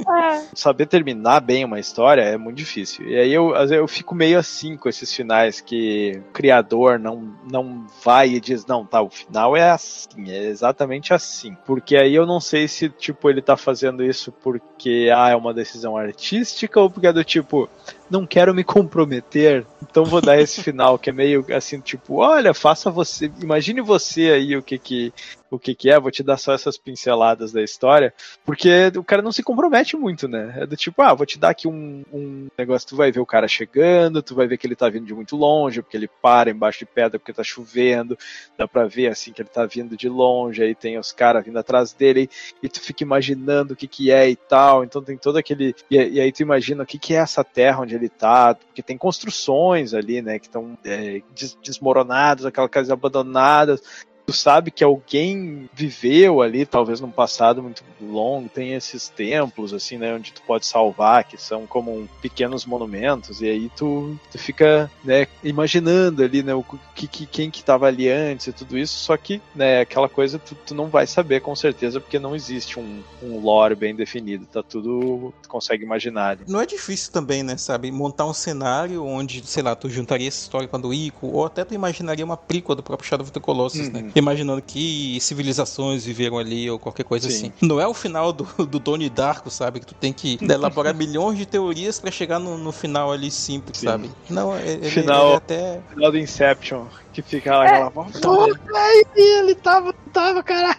É. Saber terminar bem uma história é muito difícil. E aí eu, eu fico meio assim com esses finais que o criador não, não vai e diz, não, tá, o final é assim, é exatamente assim. Porque aí eu não sei se, tipo, ele tá fazendo isso porque, ah, é uma decisão artística ou porque é do tipo, não quero me comprometer, então vou dar esse final que é meio assim, tipo, olha, faça você, imagine você aí o que que o que que é, vou te dar só essas pinceladas da história, porque o cara não se compromete muito, né? É do tipo, ah, vou te dar aqui um, um negócio, tu vai ver o cara chegando, tu vai ver que ele tá vindo de muito longe, porque ele para embaixo de pedra porque tá chovendo, dá pra ver assim que ele tá vindo de longe, aí tem os caras vindo atrás dele, e tu fica imaginando o que que é e tal, então tem todo aquele, e, e aí tu imagina o que que é essa terra onde ele tá, porque tem construções ali, né, que estão é, desmoronadas, aquelas casas abandonadas, tu sabe que alguém viveu ali, talvez num passado muito longo, tem esses templos, assim, né, onde tu pode salvar, que são como pequenos monumentos, e aí tu, tu fica, né, imaginando ali, né, o que, que, quem que tava ali antes e tudo isso, só que, né, aquela coisa tu, tu não vai saber com certeza, porque não existe um, um lore bem definido, tá tudo, tu consegue imaginar. Ali. Não é difícil também, né, sabe, montar um cenário onde, sei lá, tu juntaria essa história com a do Ico, ou até tu imaginaria uma prequel do próprio Shadow of the Colossus, né, uhum. né, imaginando que civilizações viveram ali ou qualquer coisa Sim. assim. Não é o final do, do Donnie Darko, sabe? Que tu tem que elaborar milhões de teorias para chegar no, no, final ali simples, Sim. sabe? Não, ele, final, ele até... final do Inception Que fica lá aquela voz. Puta, aí ele tava, tava, caralho.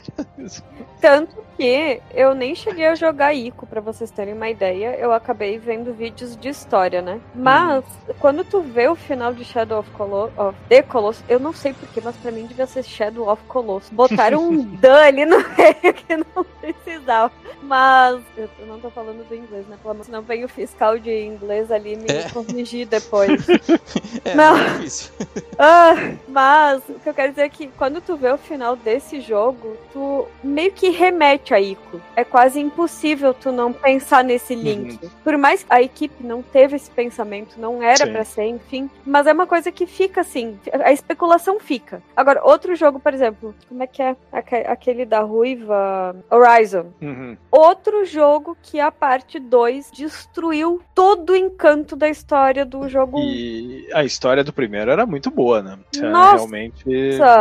Tanto que eu nem cheguei a jogar Ico, pra vocês terem uma ideia. Eu acabei vendo vídeos de história, né? Mas, quando tu vê o final de Shadow of, Colo of The Colossus, eu não sei porquê, mas pra mim devia ser Shadow of Colossus. Botaram um Dan ali no meio que não precisava. Mas, eu não tô falando do inglês, né? Pelo amor, senão vem o fiscal de inglês ali me É. corrigir depois. É, Não. não. é difícil. Ah, mas o que eu quero dizer é que quando tu vê o final desse jogo, tu meio que remete a Ico. É quase impossível tu não pensar nesse link. Por mais que a equipe não teve esse pensamento, não era pra ser, enfim, mas é uma coisa que fica assim, a especulação fica. Agora, outro jogo, por exemplo, como é que é Aque- aquele da ruiva Horizon? Uhum. Outro jogo que a parte 2 destruiu todo o encanto da história do jogo 1. E a história do primeiro era muito boa, né? É Nossa! realmente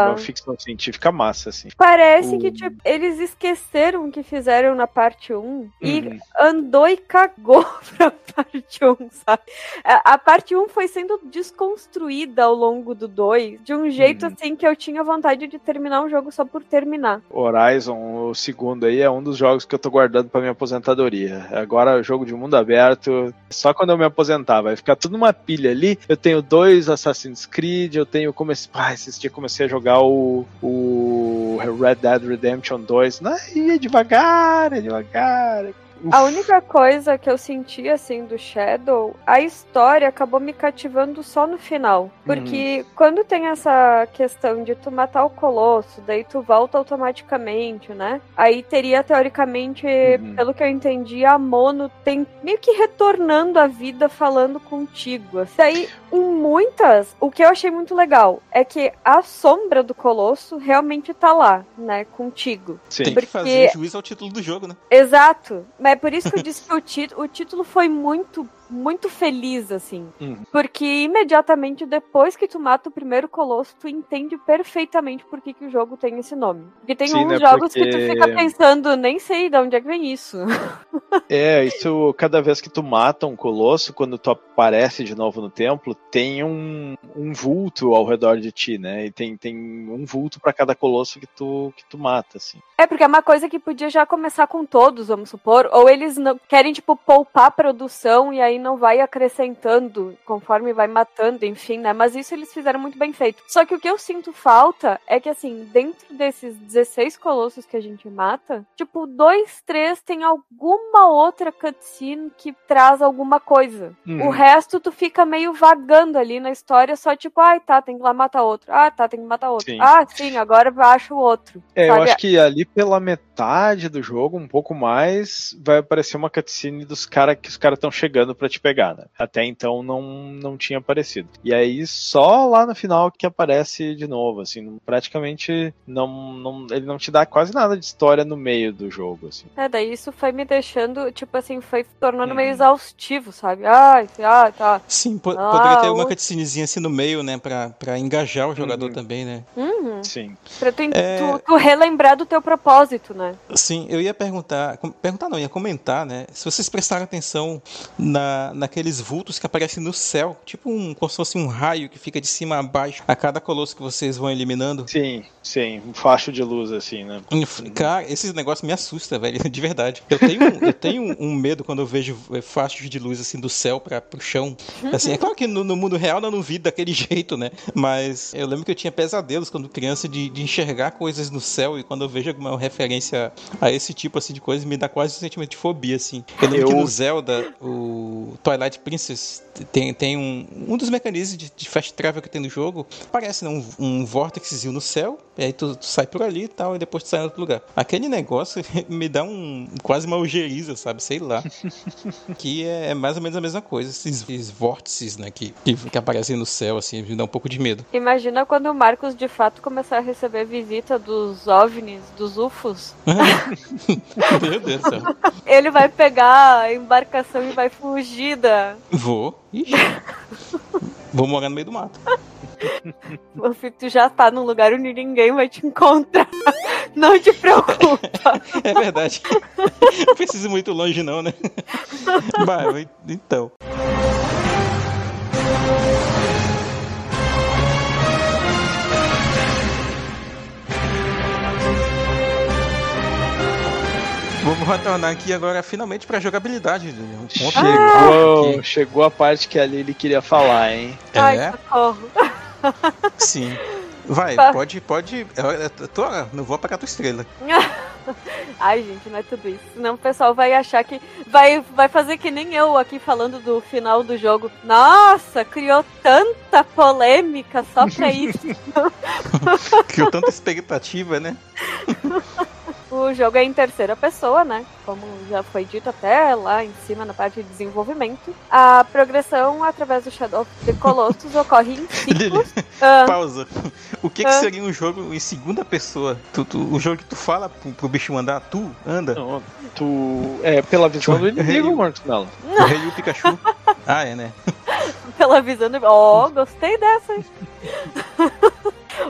uma ficção científica massa, assim. Parece O- que tipo, eles esqueceram o que fizeram na parte 1 e Uhum. andou e cagou pra parte 1, sabe? A, parte 1 foi sendo desconstruída ao longo do 2 de um jeito Uhum. assim que eu tinha vontade de terminar um jogo só por terminar. Horizon, o segundo aí, é um dos jogos que eu tô guardando pra minha aposentadoria. Agora, jogo de mundo aberto, só quando eu me aposentar, vai ficar tudo numa pilha ali. Eu tenho dois Assassin's Creed, eu tenho. Comecei, ah, esses dias comecei a jogar o, o Red Dead Redemption 2. Não, e é devagar, devagar. A única coisa que eu senti assim do Shadow, a história acabou me cativando só no final. Porque quando tem essa questão de tu matar o colosso, daí tu volta automaticamente, né? Aí teria teoricamente, Uhum. pelo que eu entendi, a Mono tem meio que retornando à vida falando contigo. assim. Daí, em muitas, o que eu achei muito legal é que a sombra do colosso realmente tá lá, né? Contigo. Sim. Tem Porque- que fazer juiz ao título do jogo, né? Exato. É por isso que eu disse que o, o título foi muito, muito feliz, assim. Uhum. Porque imediatamente depois que tu mata o primeiro colosso, tu entende perfeitamente por que, que o jogo tem esse nome. Porque tem Sim, uns né, jogos que tu porque- fica pensando, nem sei de onde é que vem isso. É, isso cada vez que tu mata um colosso, quando tu aparece de novo no templo, tem um, um vulto ao redor de ti, né? E tem, tem um vulto pra cada colosso que tu, que tu mata, assim. É porque é uma coisa que podia já começar com todos, vamos supor. Ou eles não querem, tipo, poupar a produção e aí não vai acrescentando conforme vai matando, enfim, né? Mas isso eles fizeram muito bem feito. Só que o que eu sinto falta é que, assim, dentro desses 16 colossos que a gente mata, tipo, dois, três tem alguma outra cutscene que traz alguma coisa. Uhum. O resto tu fica meio vagando ali na história, só tipo, ai, tá, tem que ir lá matar outro. Ah, tá, tem que matar outro. Sim. Ah, sim, agora acho o outro. É, eu sabe? acho que ali pela metade do jogo, um pouco mais, vai aparecer uma cutscene dos caras que os caras estão chegando pra te pegar, né? Até então não, não tinha aparecido. E aí só lá no final que aparece de novo, assim, praticamente não, não ele não te dá quase nada de história no meio do jogo, assim. É, daí isso foi me deixando, tipo assim, foi tornando Uhum. meio exaustivo, sabe? Ai, ah, tá. Sim, po- Ah, poderia ter uma o- cutscenezinha assim no meio, né? Pra, pra engajar o jogador Uhum. também, né? Uhum. Sim. Pra tu, É. tu, tu relembrar do teu propósito, né? Sim, eu ia perguntar, perguntar não, ia comentar, né? Se vocês prestaram atenção na, naqueles vultos que aparecem no céu, tipo um, como se fosse um raio que fica de cima a baixo a cada colosso que vocês vão eliminando. Sim, sim, um facho de luz, assim, né? Cara, esse negócio me assusta, velho, de verdade. Eu tenho, um- eu tenho um- medo quando eu vejo eh, fachos de luz assim do céu para pro chão. Assim, é claro que no, no mundo real eu não vi daquele jeito, né? Mas eu lembro que eu tinha pesadelos quando criança de, de enxergar coisas no céu e quando eu vejo alguma referência a esse tipo assim de coisa me dá quase um sentimento de fobia, assim. Eu lembro que Eu- no Zelda, o Twilight Princess tem, tem um, um dos mecanismos de, de fast travel que tem no jogo. Parece né, um, um no céu, e aí tu, tu sai por ali e tal, e depois tu sai em outro lugar. Aquele negócio me dá um quase uma algeriza, sabe? Sei lá. que é, é mais ou menos a mesma coisa, esses, esses vórtices, né, que, que, que aparecem no céu, assim, me dá um pouco de medo. Imagina quando o Marcos de fato começar a receber visita dos OVNIs, dos UFOs. Meu Deus do céu. Ele vai pegar a embarcação e vai fugir da. Vou. Ixi. Vou morar no meio do mato. Meu filho, tu já tá num lugar onde ninguém vai te encontrar. Não te preocupa. é verdade. Não precisa ir muito longe, não, né? bah, então. Vamos retornar aqui agora finalmente pra jogabilidade. Chegou, chegou a parte que a ele queria falar, hein? Ai, é. socorro sim. Vai, Tá. pode, pode. Eu, eu tô, eu vou apagar tua estrela. Ai, gente, não é tudo isso. Senão o pessoal vai achar que. Vai, vai fazer que nem eu aqui falando do final do jogo. Nossa, criou tanta polêmica só pra isso. Criou tanta expectativa, né? o jogo é em terceira pessoa, né? Como já foi dito até lá em cima na parte de desenvolvimento. A progressão através do Shadow of the Colossus ocorre em ciclos. Ah, Pausa. O que, que Ah. seria um jogo em segunda pessoa? Tu, tu- o jogo que tu fala pro, pro bicho andar, tu anda? Não, tu. É pela visão do inimigo, Martinello. O rei e o Pikachu? Ah, é, né? pela visão do. Ó, gostei dessa, hein?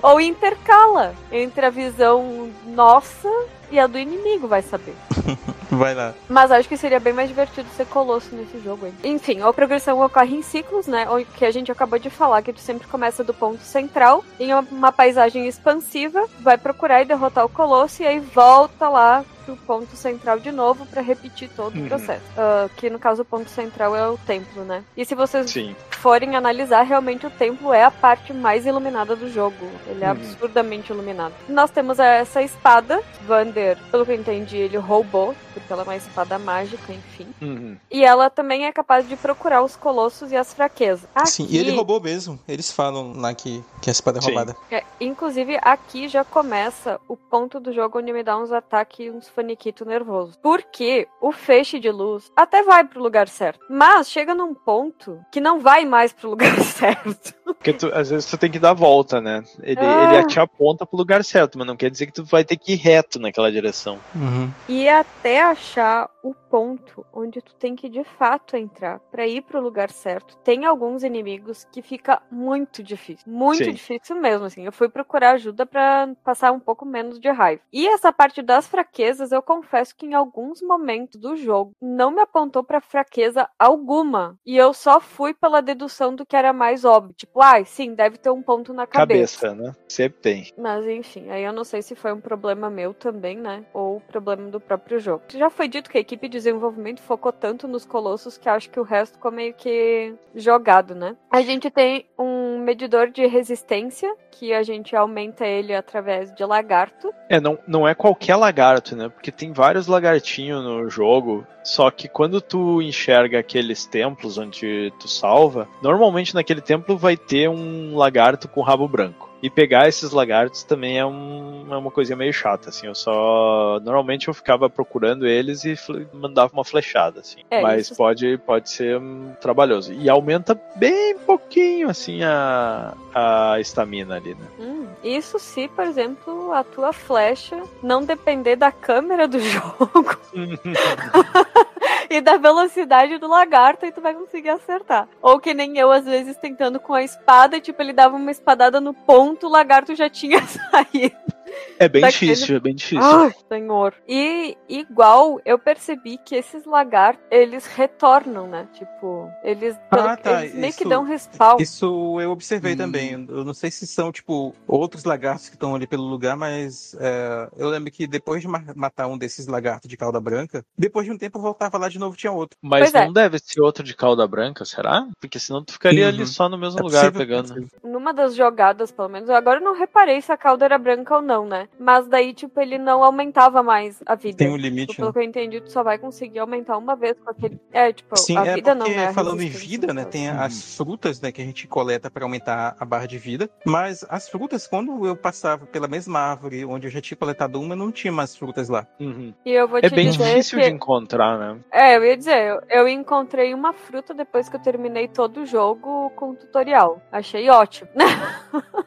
Ou intercala entre a visão nossa e a do inimigo, vai saber. Vai lá. Mas acho que seria bem mais divertido ser colosso nesse jogo. Hein? Enfim, a progressão ocorre em ciclos, né? O que a gente acabou de falar, que tu sempre começa do ponto central, em uma, uma paisagem expansiva, vai procurar e derrotar o colosso, e aí volta lá pro ponto central de novo pra repetir todo o Uhum. processo. Ah, que no caso o ponto central é o templo, né? E se vocês Sim. forem analisar, realmente o templo é a parte mais iluminada do jogo. Ele é Uhum. absurdamente iluminado. Nós temos essa espada, Vander, pelo que eu entendi, ele roubou, porque ela é uma espada mágica, enfim. Uhum. E ela também é capaz de procurar os colossos e as fraquezas. Sim, Aqui- e ele roubou mesmo. Eles falam lá que, que a espada é Sim. roubada. É, inclusive, aqui já começa o ponto do jogo onde me dá uns ataques, uns faniquito nervoso. Porque o feixe de luz até vai pro lugar certo. Mas chega num ponto que não vai mais pro lugar certo. Porque tu- às vezes tu tem que dar a volta, né? Ele, Ah. ele te aponta pro lugar certo, mas não quer dizer que tu vai ter que ir reto naquela direção. Uhum. E até achar o ponto onde tu tem que de fato entrar pra ir pro lugar certo. Tem alguns inimigos que fica muito difícil, muito Sim. difícil mesmo assim. Eu fui procurar ajuda pra passar um pouco menos de raiva. E essa parte das fraquezas, eu confesso que em alguns momentos do jogo não me apontou pra fraqueza alguma, e eu só fui pela dedução do que era mais óbvio, tipo, ai, sim, deve ter um ponto na cabeça. Cabeça, né? Sempre tem. Mas enfim, aí eu não sei se foi um problema meu também, né? Ou problema do próprio jogo. Já foi dito que a equipe de desenvolvimento focou tanto nos colossos que acho que o resto ficou meio que jogado, né? A gente tem um medidor de resistência, que a gente aumenta ele através de lagarto. É, não, não é qualquer lagarto, né? Porque tem vários lagartinhos no jogo. Só que quando tu enxerga aqueles templos onde tu salva, normalmente naquele templo vai ter um lagarto com rabo branco. E pegar esses lagartos também é, um, é uma coisinha meio chata, assim. Eu só. Normalmente eu ficava procurando eles e mandava uma flechada, assim. É, Mas isso- pode, pode ser hum, trabalhoso. E aumenta bem pouquinho, assim, a a estamina ali, né? Hum, isso se, por exemplo, a tua flecha não depender da câmera do jogo e da velocidade do lagarto, aí tu vai conseguir acertar. Ou que nem eu, às vezes, tentando com a espada, tipo, ele dava uma espadada no ponto, o lagarto já tinha saído. É bem Daquele- difícil, é bem difícil. Ai, senhor. E igual, eu percebi que esses lagartos, eles retornam, né? Tipo, eles, pelo- Ah, tá, eles meio que isso- dão respawn. Isso eu observei Hum. também. Eu não sei se são, tipo, outros lagartos que estão ali pelo lugar, mas é, eu lembro que depois de ma- matar um desses lagartos de cauda branca, depois de um tempo eu voltava lá de novo tinha outro. Mas Pois é. não deve ser outro de cauda branca, será? Porque senão tu ficaria Uhum. ali só no mesmo É lugar possível, pegando. é. Numa das jogadas, pelo menos, eu agora não reparei se a cauda era branca ou não, né? Mas daí, tipo, ele não aumentava mais a vida. Tem um Tipo, limite, pelo né? que eu entendi, tu só vai conseguir aumentar uma vez com aquele. É, tipo, Sim, a é vida porque não, né? Falando em vida, né, tem as frutas, né, que a gente coleta para aumentar a barra de vida, mas as frutas, quando eu passava pela mesma árvore onde eu já tinha coletado uma, não tinha mais frutas lá. Uhum. E eu vou É te bem dizer difícil que... de encontrar, né? É, eu ia dizer, eu, eu encontrei uma fruta depois que eu terminei todo o jogo com o tutorial. Achei ótimo.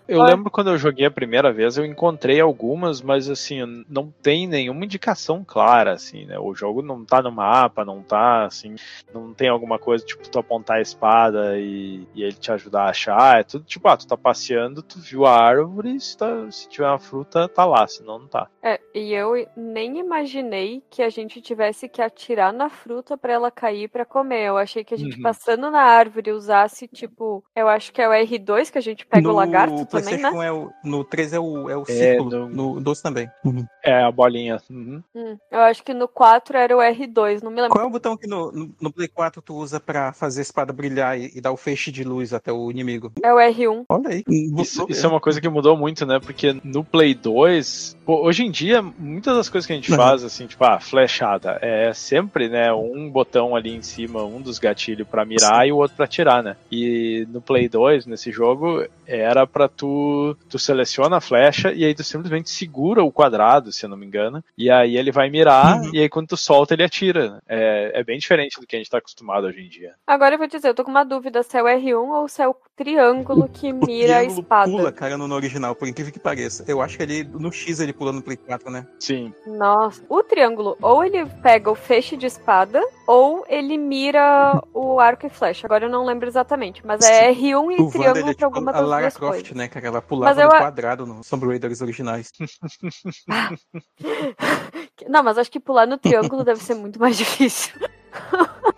Eu lembro quando eu joguei a primeira vez, eu encontrei algumas, mas assim, não tem nenhuma indicação clara, assim, né? O jogo não tá no mapa, não tá, assim, não tem alguma coisa, tipo, tu apontar a espada e, e ele te ajudar a achar. É tudo tipo, ah, tu tá passeando, tu viu a árvore, se, tá- se tiver uma fruta, tá lá, senão não tá. É, e eu nem imaginei que a gente tivesse que atirar na fruta pra ela cair pra comer. Eu achei que a gente Uhum. passando na árvore usasse, tipo, eu acho que é o R2 que a gente pega no o lagarto também, né? é o, no 3 é o, é o É, círculo. No, No 12 também. Uhum. é, a bolinha. Uhum. Hum, eu acho que no 4 era o R2, não me lembro. Qual é o botão que no, no, no Play 4 tu usa pra fazer a espada brilhar e, e dar o feixe de luz até o inimigo? É o R1. Olha aí. Isso, isso é uma coisa que mudou muito, né? Porque no Play 2, pô, hoje em dia, muitas das coisas que a gente Uhum. faz, assim, tipo, ah, flechada, é sempre, né, um botão ali em cima, um dos gatilhos pra mirar e o outro pra tirar, né? E no Play 2, nesse jogo, era pra tu, tu seleciona a flecha e aí tu simplesmente segura o quadrado, se eu não me engano, e aí ele vai mirar Uhum. e aí quando tu solta ele atira. É, é bem diferente do que a gente tá acostumado hoje em dia. Agora eu vou dizer, eu tô com uma dúvida se é o R1 ou se é o triângulo que O mira a triângulo espada. pula, cara, no, no original, por incrível que pareça. Eu acho que ele, no X ele pula no Play 4, né? Sim. Nossa, o triângulo, ou ele pega o feixe de espada, ou ele mira o arco e flecha. Agora eu não lembro exatamente, mas é R1 e O Wanda, ele triângulo é pra tipo alguma a das Lara duas Croft, coisas. né, cara? Ela pulava eu no a- quadrado no Tomb Raiders Não, mas acho que pular no triângulo deve ser muito mais difícil.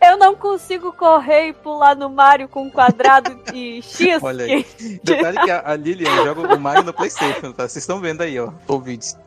Eu não consigo correr e pular no Mario com quadrado e X. Olha aí. Detalhe que a, a Lilian joga o Mario no Playstation, tá? Vocês estão vendo aí, ó, ouvintes.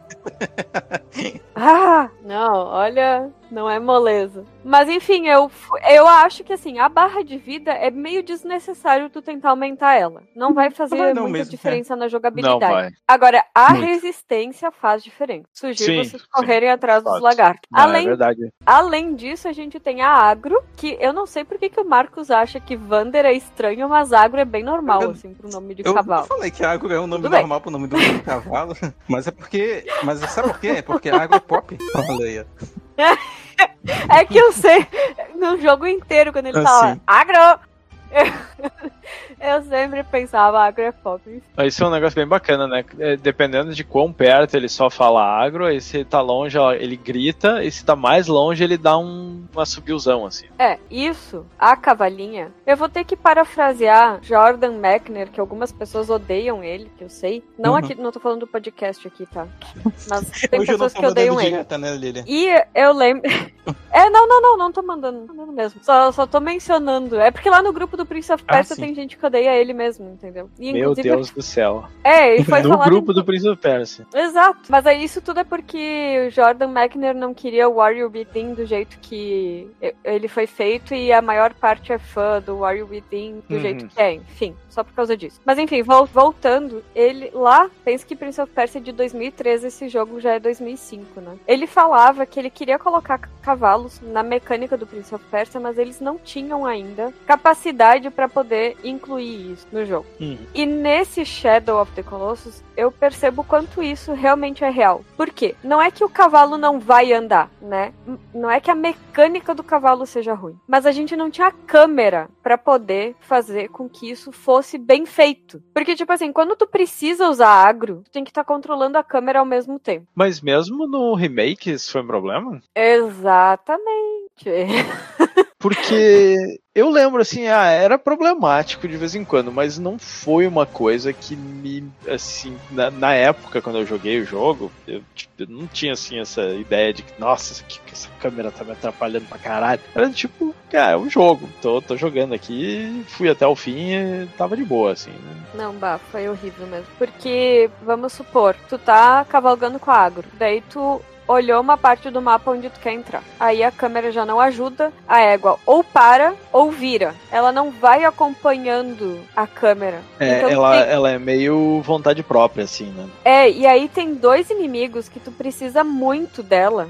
Ah, não, olha, não é moleza. Mas enfim, eu, eu acho que assim, a barra de vida é meio desnecessário tu tentar aumentar ela. Não vai fazer vai não muita mesmo, diferença na Não jogabilidade. vai. Agora, a Muito. resistência faz diferença. Sugiro Sim, vocês sim. correrem atrás dos lagartos. Não, é Além verdade. Além disso, a gente tem a Agro, que eu não sei por que, que o Marcos acha que Vander é estranho, mas Agro é bem normal, Eu- assim, pro nome de Eu cavalo. não falei que agro é um nome Tudo bem. normal pro nome do cavalo, mas é porque. Mas sabe por quê? É porque agro é pop. Olha aí. É que eu sei, no jogo inteiro, quando ele Ah, fala sim. Agro! Eu sempre pensava Agro é pop. Mas Isso é um negócio bem bacana, né? É, Dependendo de quão perto ele só fala agro, aí se tá longe ó, ele grita, e se tá mais longe ele dá um, uma subiuzão, assim. É, isso, a cavalinha. Eu vou ter que parafrasear Jordan Mechner, que algumas pessoas odeiam ele, que eu sei. Não Uhum. aqui, não tô falando do podcast aqui, tá? Mas tem Hoje eu não pessoas tô que odeiam mandando ele. direta, né, Lilian? E eu lembro. É, não, não, não, não tô mandando, não tô mandando mesmo. Só, só tô mencionando. É porque lá no grupo do Prince of Ah, Persia sim. tem gente que odeia ele mesmo, entendeu? E, Meu Deus do céu. É, e foi no grupo do Prince of Persia. Exato. Mas aí isso tudo é porque o Jordan Mechner não queria o Warrior Within do jeito que ele foi feito e a maior parte é fã do Warrior Within do Uhum. jeito que é, enfim, só por causa disso. Mas enfim, vol- voltando, ele lá, pensa que Prince of Persia é de 2013, esse jogo já é 2005, né? Ele falava que ele queria colocar cavalos na mecânica do Prince of Persia, mas eles não tinham ainda capacidade para poder incluir isso no jogo. Uhum. E nesse Shadow of the Colossus, eu percebo quanto isso realmente é real. Por quê? Não é que o cavalo não vai andar, né? Não é que a mecânica do cavalo seja ruim, mas a gente não tinha câmera pra poder fazer com que isso fosse bem feito. Porque tipo assim, quando tu precisa usar agro, tu tem que estar controlando a câmera ao mesmo tempo. Mas mesmo no remake isso foi um problema? Exatamente. Porque eu lembro assim, ah, era problemático de vez em quando, mas não foi uma coisa que me, assim, na, na época quando eu joguei o jogo, eu, tipo, eu não tinha assim essa ideia de que, nossa, aqui, essa câmera tá me atrapalhando pra caralho. Era tipo, cara, é um jogo, tô, tô jogando aqui, fui até o fim e tava de boa, assim. né? Não, bah, foi horrível mesmo. Porque, vamos supor, tu tá cavalgando com a agro, daí tu olhou uma parte do mapa onde tu quer entrar. Aí a câmera já não ajuda, a égua ou para ou vira. Ela não vai acompanhando a câmera. É, Então ela, tem- ela é meio vontade própria, assim, né? É, e aí tem dois inimigos que tu precisa muito dela.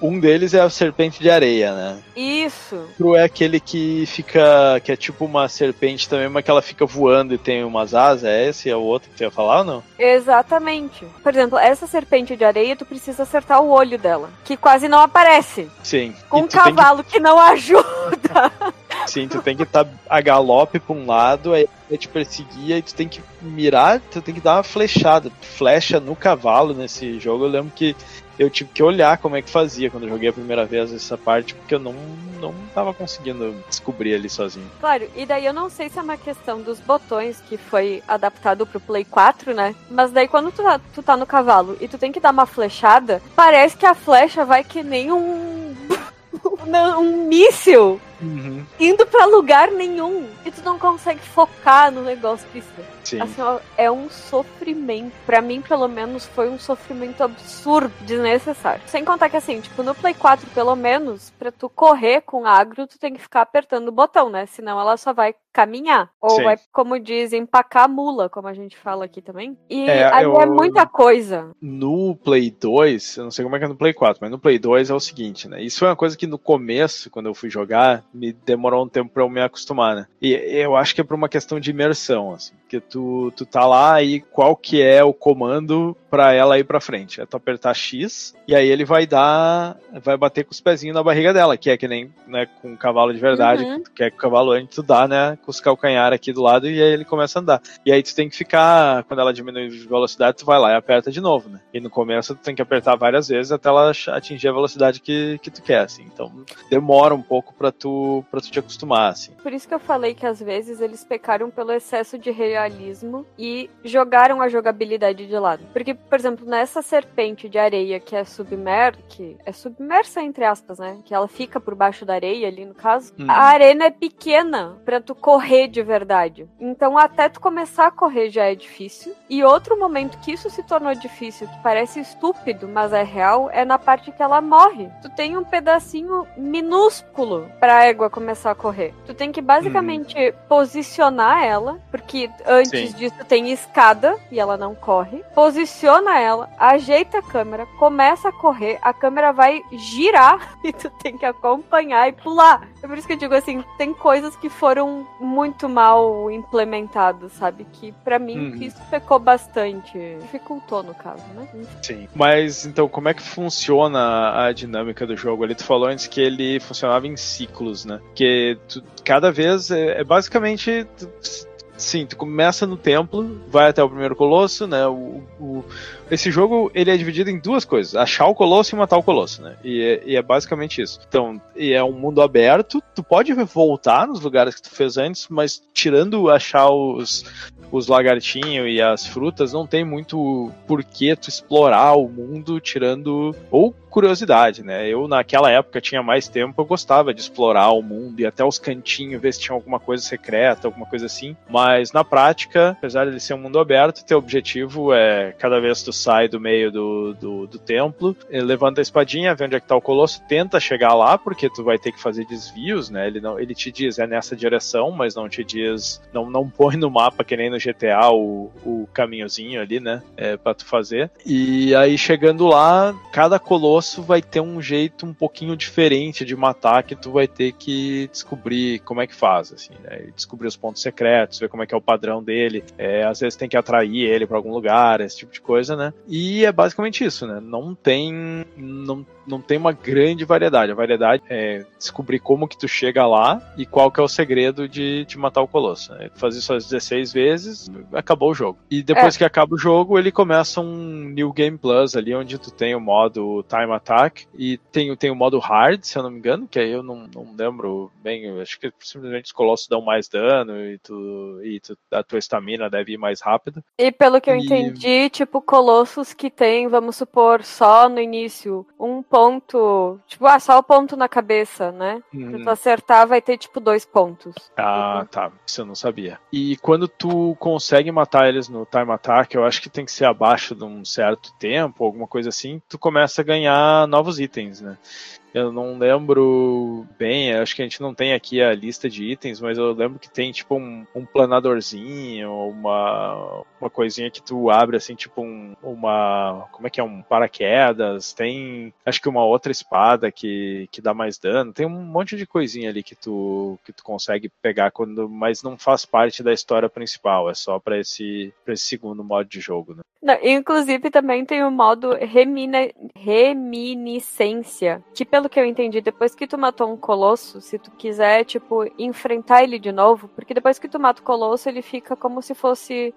Um deles é a serpente de areia, né? Isso. outro é aquele que fica. que é tipo uma serpente também, mas que ela fica voando e tem umas asas. É esse? É o outro que tu ia falar ou não? Exatamente. Por exemplo, essa serpente de areia, tu precisa acertar o olho dela, que quase não aparece. Sim. Com um tem que- cavalo que... não ajuda. sim, tu tem que estar a galope pra um lado, aí vai te perseguir, aí tu tem que mirar, tu tem que dar uma flechada. Flecha no cavalo nesse jogo. Eu lembro que eu tive que olhar como é que fazia quando eu joguei a primeira vez essa parte, porque eu não, não tava conseguindo descobrir ali sozinho. Claro, e daí eu não sei se é uma questão dos botões que foi adaptado pro Play 4, né? Mas daí quando tu tá, tu tá no cavalo e tu tem que dar uma flechada, parece que a flecha vai que nem um. um míssil Uhum. indo pra lugar nenhum. E tu não consegue focar no negócio. Isso. Sim. Assim, ó, é um sofrimento. Pra mim, pelo menos, foi um sofrimento absurdo, desnecessário. Sem contar que, assim, tipo, no Play 4, pelo menos, pra tu correr com agro, tu tem que ficar apertando o botão, né? Senão ela só vai caminhar. Ou Sim. vai, como diz, empacar a mula, como a gente fala aqui também. E É, aí eu- é muita coisa. No Play 2, eu não sei como é que é no Play 4, mas no Play 2 é o seguinte, né? Isso é uma coisa que no começo, quando eu fui jogar, me demorou um tempo pra eu me acostumar, né? E eu acho que é por uma questão de imersão, assim. Porque tu, tu tá lá e qual que é o comando pra ela ir pra frente? É tu apertar X e aí ele vai dar, vai bater com os pezinhos na barriga dela, que é que nem, né, com um cavalo de verdade, Uhum. que tu quer que o cavalo ande, tu dá, né, com os calcanhar aqui do lado e aí ele começa a andar. E aí tu tem que ficar, quando ela diminui de velocidade, tu vai lá e aperta de novo, né? E no começo tu tem que apertar várias vezes até ela atingir a velocidade que, que tu quer, assim. Então demora um pouco pra tu, pra tu te acostumar, assim. Por isso que eu falei que às vezes eles pecaram pelo excesso de realismo e jogaram a jogabilidade de lado. Porque, por exemplo, nessa serpente de areia que é submersa, que é submersa entre aspas, né? Que ela fica por baixo da areia ali no caso. Hum. A arena é pequena pra tu correr de verdade. Então até tu começar a correr já é difícil. E outro momento que isso se tornou difícil, que parece estúpido, mas é real, é na parte que ela morre. Tu tem um pedacinho minúsculo pra égua começar a correr. Tu tem que basicamente posicionar ela, porque antes Sim. disso tem escada e ela não corre. Posiciona ela, ajeita a câmera, começa a correr, a câmera vai girar e tu tem que acompanhar e pular. É por isso que eu digo assim, tem coisas que foram muito mal implementadas, sabe? Que pra mim Uhum. isso pecou bastante. Dificultou no caso, né? Sim. Mas então, como é que funciona a dinâmica do jogo? Ali tu falou antes que ele funcionava em ciclos, né? Que tu- cada vez é, é basicamente. tu- Sim, tu começa no templo, vai até o primeiro colosso, né? O, o- esse jogo ele é dividido em duas coisas: achar o colosso e matar o colosso, né? E é, e é basicamente isso. Então, é um mundo aberto. Tu pode voltar nos lugares que tu fez antes, mas tirando achar os, os lagartinhos e as frutas, não tem muito porquê tu explorar o mundo tirando. Ou curiosidade, né? Eu, naquela época, tinha mais tempo, eu gostava de explorar o mundo e até os cantinhos, ver se tinha alguma coisa secreta, alguma coisa assim. Mas na prática, apesar de ele ser um mundo aberto, teu objetivo é cada vez que tu sai do meio do, do, do templo, eh, levanta a espadinha, vê onde é que tá o colosso, tenta chegar lá, porque tu vai ter que fazer desvios, né? Ele, não, ele te diz é nessa direção, mas não te diz, não, não põe no mapa que nem no GTA o, o caminhozinho ali, né? É, pra tu fazer. E aí chegando lá, cada colosso vai ter um jeito um pouquinho diferente de matar que tu vai ter que descobrir como é que faz, assim, né? Descobrir os pontos secretos, ver como é que é o padrão dele. É, às vezes tem que atrair ele pra algum lugar, esse tipo de coisa, né? E é basicamente isso, né? Não tem, não, não tem uma grande variedade. A variedade é descobrir como que tu chega lá e qual que é o segredo de, de matar o colosso. Né? Fazer isso às 16 vezes, acabou o jogo. E depois que acaba o jogo, ele começa um New Game Plus ali, onde tu tem o modo Time Attack e tem, tem o modo Hard, se eu não me engano, que aí eu não, não lembro bem, eu acho que simplesmente os colossos dão mais dano e, tu, e tu, a tua estamina deve ir mais rápido. E pelo que eu E- entendi, tipo, colossos que tem, vamos supor, só no início, um ponto. Tipo, ah, só o ponto na cabeça, né? Se tu acertar, vai ter, tipo, dois pontos. Ah, Uhum. tá. Isso eu não sabia. E quando tu consegue matar eles no time attack, eu acho que tem que ser abaixo de um certo tempo, alguma coisa assim, tu começa a ganhar novos itens, né? Eu não lembro bem, acho que a gente não tem aqui a lista de itens, mas eu lembro que tem tipo um, um planadorzinho, uma, uma coisinha que tu abre assim, tipo um, uma. Como é que é? Um paraquedas. Tem acho que uma outra espada que, que dá mais dano. Tem um monte de coisinha ali que tu, que tu consegue pegar quando. Mas não faz parte da história principal, é só pra esse, esse segundo modo de jogo, né? Não, inclusive também tem o modo remina- reminiscência, que pelo que eu entendi, depois que tu matou um colosso, se tu quiser, tipo, enfrentar ele de novo, porque depois que tu mata o colosso, ele fica como se fosse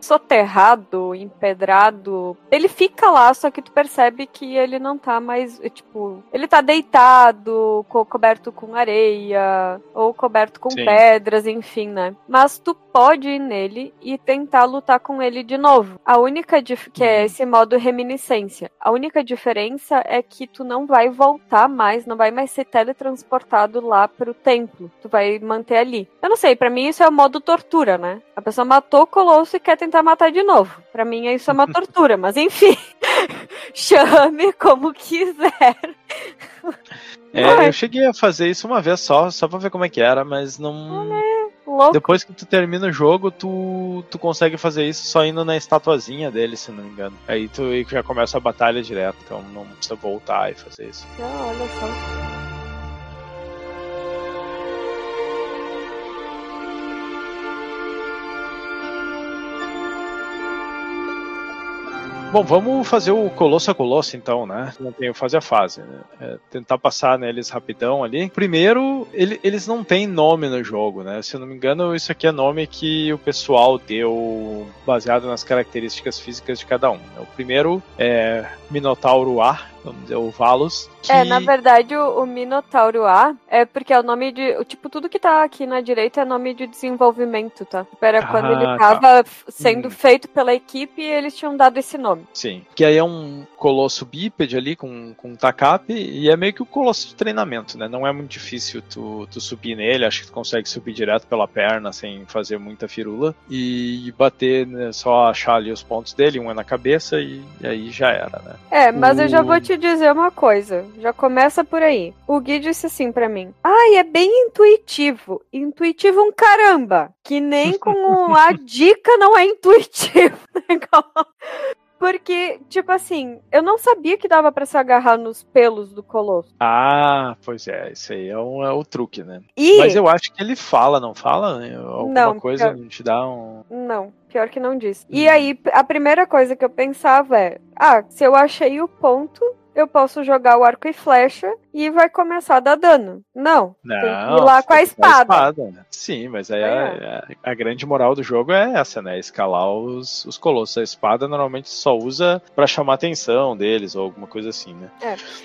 soterrado, empedrado. Ele fica lá, só que tu percebe que ele não tá mais, é, tipo, ele tá deitado, co- coberto com areia, ou coberto com Sim. pedras, enfim, né? Mas tu pode ir nele e tentar lutar com ele de novo. A única que é Uhum. esse modo reminiscência. A única diferença é que tu não vai voltar voltar mais, não vai mais ser teletransportado lá pro templo. Tu vai manter ali. Eu não sei, para mim isso é o modo tortura, né? A pessoa matou o Colosso e quer tentar matar de novo. Para mim isso é uma tortura, mas enfim. Chame como quiser. É, eu cheguei a fazer isso uma vez só, só pra ver como é que era, mas não. Louco. Depois que tu termina o jogo, tu, tu consegue fazer isso só indo na estatuazinha dele, se não me engano. Aí tu já começa a batalha direto, então não precisa voltar e fazer isso. Ah, olha só. Bom, vamos fazer o colosso a colosso então, né? Não tem fase a fase, né? É tentar passar neles rapidão ali. Primeiro, ele, eles não têm nome no jogo, né? Se eu não me engano, isso aqui é nome que o pessoal deu baseado nas características físicas de cada um. O primeiro é Minotauro A, vamos dizer, o Valos. Que... É, na verdade, o, o, Minotauro A é porque é o nome de. O, tipo, tudo que tá aqui na direita é nome de desenvolvimento, tá? Era quando Ah, ele tá. tava f- sendo Hum. feito pela equipe e eles tinham dado esse nome. Sim. Que aí é um colosso bípede ali com, com tacape e é meio que o colosso de treinamento, né? Não é muito difícil tu, tu subir nele, acho que tu consegue subir direto pela perna sem fazer muita firula e bater, né, só achar ali os pontos dele, um é na cabeça e, e aí já era, né? É, mas eu já O- vou te dizer uma coisa. Já começa por aí. O Gui disse assim pra mim: Ai, é bem intuitivo. Intuitivo um caramba. Que nem com a dica não é intuitivo. Porque, tipo assim, eu não sabia que dava pra se agarrar nos pelos do colosso. Ah, pois é, isso aí é, um, é o truque, né? E. Mas eu acho que ele fala, não fala? né? Alguma Não, coisa pior- te dá um. Não, pior que não disse. E Hum. aí, a primeira coisa que eu pensava é: ah, se eu achei o ponto, eu posso jogar o arco e flecha e vai começar a dar dano. Não. Não, tem que ir lá com a ir com espada. né? Sim, mas aí É. a, a- a grande moral do jogo é essa, né? Escalar os, os colossos. A espada normalmente só usa pra chamar a atenção deles ou alguma coisa assim, né?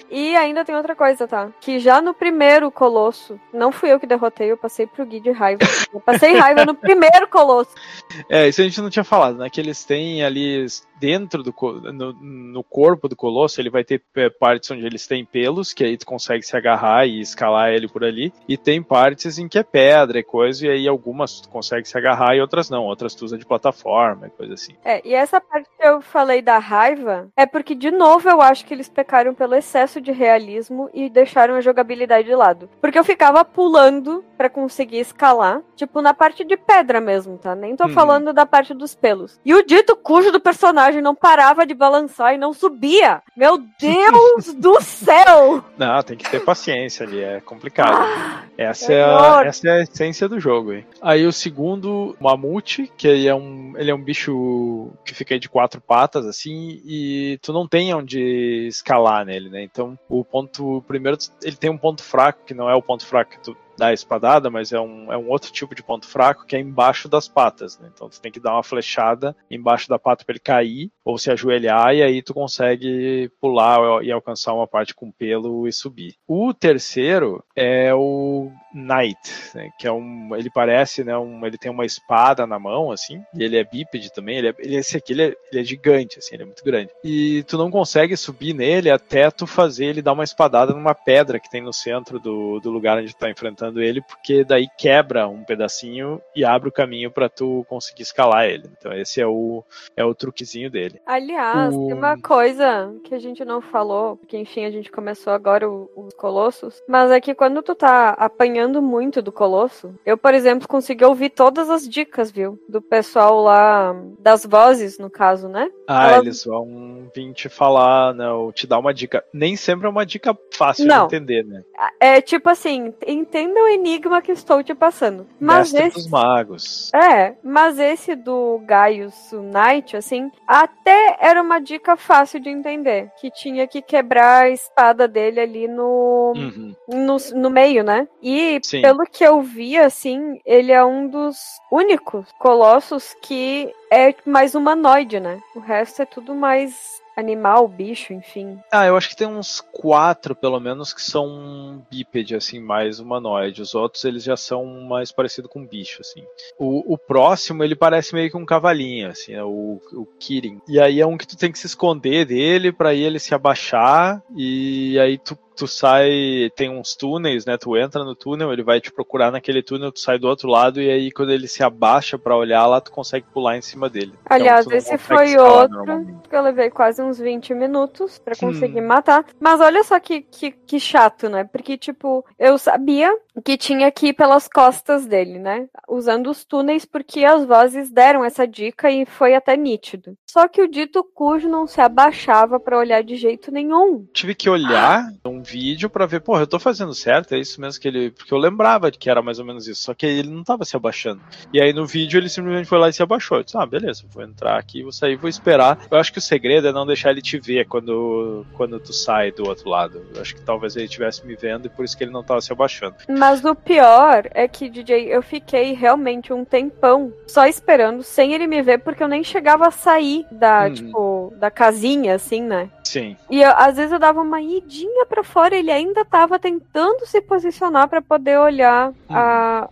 E ainda tem outra coisa, tá? Que já no primeiro colosso, não fui eu que derrotei, eu passei pro Gui de raiva. Eu passei raiva no primeiro colosso. É, isso a gente não tinha falado, né? Que eles têm ali dentro do no, no corpo do colosso, ele vai ter é, partes onde eles têm pelos, que aí tu consegue se agarrar e escalar ele por ali, e tem partes em que é pedra e coisa, e aí algumas tu consegue se agarrar e outras não, outras tu usa de plataforma e coisa assim. É, e essa parte que eu falei da raiva é porque, de novo, eu acho que eles pecaram pelo excesso de realismo e deixaram a jogabilidade de lado. Porque eu ficava pulando pra conseguir escalar, tipo na parte de pedra mesmo, tá? Nem tô Uhum. falando da parte dos pelos. E o dito cujo do personagem não parava de balançar e não subia. Meu Deus do céu! Não, tem que ter paciência ali, é complicado. Ah, Essa é, a, horror. essa é a essência do jogo. Aí, aí o segundo, mamute, que aí é um, ele é um bicho que fica aí de quatro patas, assim, e tu não tem onde escalar nele, né? Então, o ponto. Primeiro, ele tem um ponto fraco, que não é o ponto fraco que tu dá a espadada, mas é um, é um outro tipo de ponto fraco que é embaixo das patas, né? Então tu tem que dar uma flechada embaixo da pata para ele cair, ou se ajoelhar, e aí tu consegue pular e alcançar uma parte com pelo e subir. O terceiro é o Knight, né? que é um, ele parece, né, um, ele tem uma espada na mão, assim, e ele é bípede também, ele é, ele, esse aqui ele é, ele é gigante, assim, ele é muito grande. E tu não consegue subir nele até tu fazer ele dar uma espadada numa pedra que tem no centro do, do lugar onde tu tá enfrentando ele, porque daí quebra um pedacinho e abre o caminho para tu conseguir escalar ele. Então esse é o, é o truquezinho dele. Aliás, O- tem uma coisa que a gente não falou, porque enfim, a gente começou agora os colossos, mas é que quando tu tá apanhando muito do colosso, eu, por exemplo, consegui ouvir todas as dicas, viu? Do pessoal lá, das vozes, no caso, né? Ah, Ela- eles vão vir te falar, não, te dar uma dica. Nem sempre é uma dica fácil Não. de entender, né? É tipo assim, entenda o enigma que estou te passando. Mas Mestre esse. dos magos. É, mas esse do Gaius Knight, assim, até era uma dica fácil de entender. Que tinha que quebrar a espada dele ali no, Uhum. no, no meio, né? E Sim. pelo que eu vi, assim, ele é um dos únicos colossos que é mais humanoide, né? O resto é tudo mais animal, bicho, enfim. Ah, eu acho que tem uns quatro, pelo menos, que são bípede, assim, mais humanoide. Os outros, eles já são mais parecidos com bicho, assim. O, o próximo, ele parece meio que um cavalinho, assim, é o, o Kirin. E aí é um que tu tem que se esconder dele, pra aí ele se abaixar, e aí tu tu sai, tem uns túneis, né? Tu entra no túnel, ele vai te procurar naquele túnel, tu sai do outro lado e aí quando ele se abaixa para olhar lá, tu consegue pular em cima dele. Então, Aliás, então, esse foi outro que eu levei quase uns 20 minutos para conseguir hum. matar. Mas olha só que, que, que chato, né? Porque, tipo, eu sabia que tinha que ir pelas costas dele, né? Usando os túneis, porque as vozes deram essa dica e foi até nítido. Só que o dito cujo não se abaixava para olhar de jeito nenhum. Tive que olhar um vídeo para ver, porra, eu tô fazendo certo, é isso mesmo que ele. Porque eu lembrava que era mais ou menos isso, só que ele não tava se abaixando. E aí no vídeo ele simplesmente foi lá e se abaixou. Eu disse, ah, beleza, vou entrar aqui, vou sair, vou esperar. Eu acho que o segredo é não deixar ele te ver quando, quando tu sai do outro lado. Eu acho que talvez ele estivesse me vendo e por isso que ele não tava se abaixando. Mas o pior é que, DJ, eu fiquei realmente um tempão só esperando, sem ele me ver, porque eu nem chegava a sair da, uhum. tipo, da casinha, assim, né? Sim. E eu, às vezes eu dava uma idinha para fora, ele ainda tava tentando se posicionar para poder olhar uhum. a,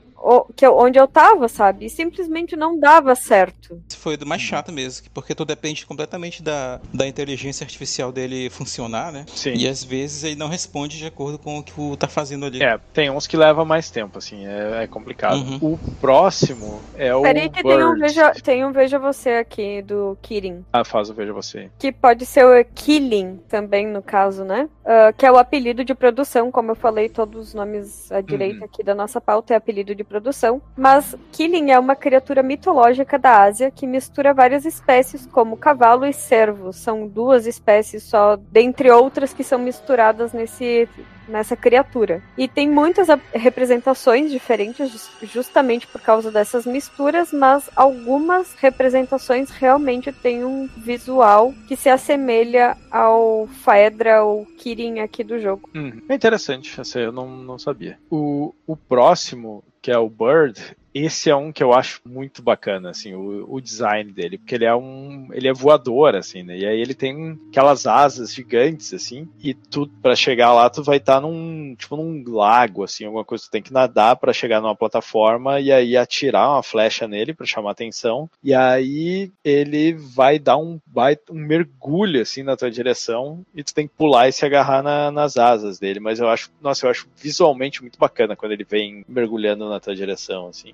que eu, onde eu tava, sabe? E simplesmente não dava certo. Isso foi do mais uhum. chato mesmo, porque tu depende completamente da, da inteligência artificial dele funcionar, né? Sim. E às vezes ele não responde de acordo com o que tu tá fazendo ali. É, tem uns que levam mais tempo, assim, é, é complicado. Uhum. O próximo é o. Peraí, que tem um, veja, tem um Veja Você aqui do Kirin. Ah, faz o Veja Você. Que pode ser o Killing também, no caso, né? Uh, que é o apelido de produção, como eu falei, todos os nomes à direita uhum. aqui da nossa pauta é apelido de produção, mas Killing é uma criatura mitológica da Ásia que mistura várias espécies, como cavalo e cervo. São duas espécies só, dentre outras que são misturadas nesse nessa criatura. E tem muitas representações diferentes justamente por causa dessas misturas, mas algumas representações realmente têm um visual que se assemelha ao Faedra ou Kirin aqui do jogo. Hum, é interessante, essa eu não, não sabia. O, o próximo, que é o Bird, esse é um que eu acho muito bacana, assim, o, o, design dele, porque ele é um, ele é voador, assim, né? E aí ele tem aquelas asas gigantes, assim, e tu para chegar lá tu vai estar tá num, tipo num lago, assim, alguma coisa tu tem que nadar para chegar numa plataforma e aí atirar uma flecha nele para chamar atenção, e aí ele vai dar um vai um mergulho assim na tua direção e tu tem que pular e se agarrar na, nas asas dele, mas eu acho, nossa, eu acho visualmente muito bacana quando ele vem mergulhando na tua direção, assim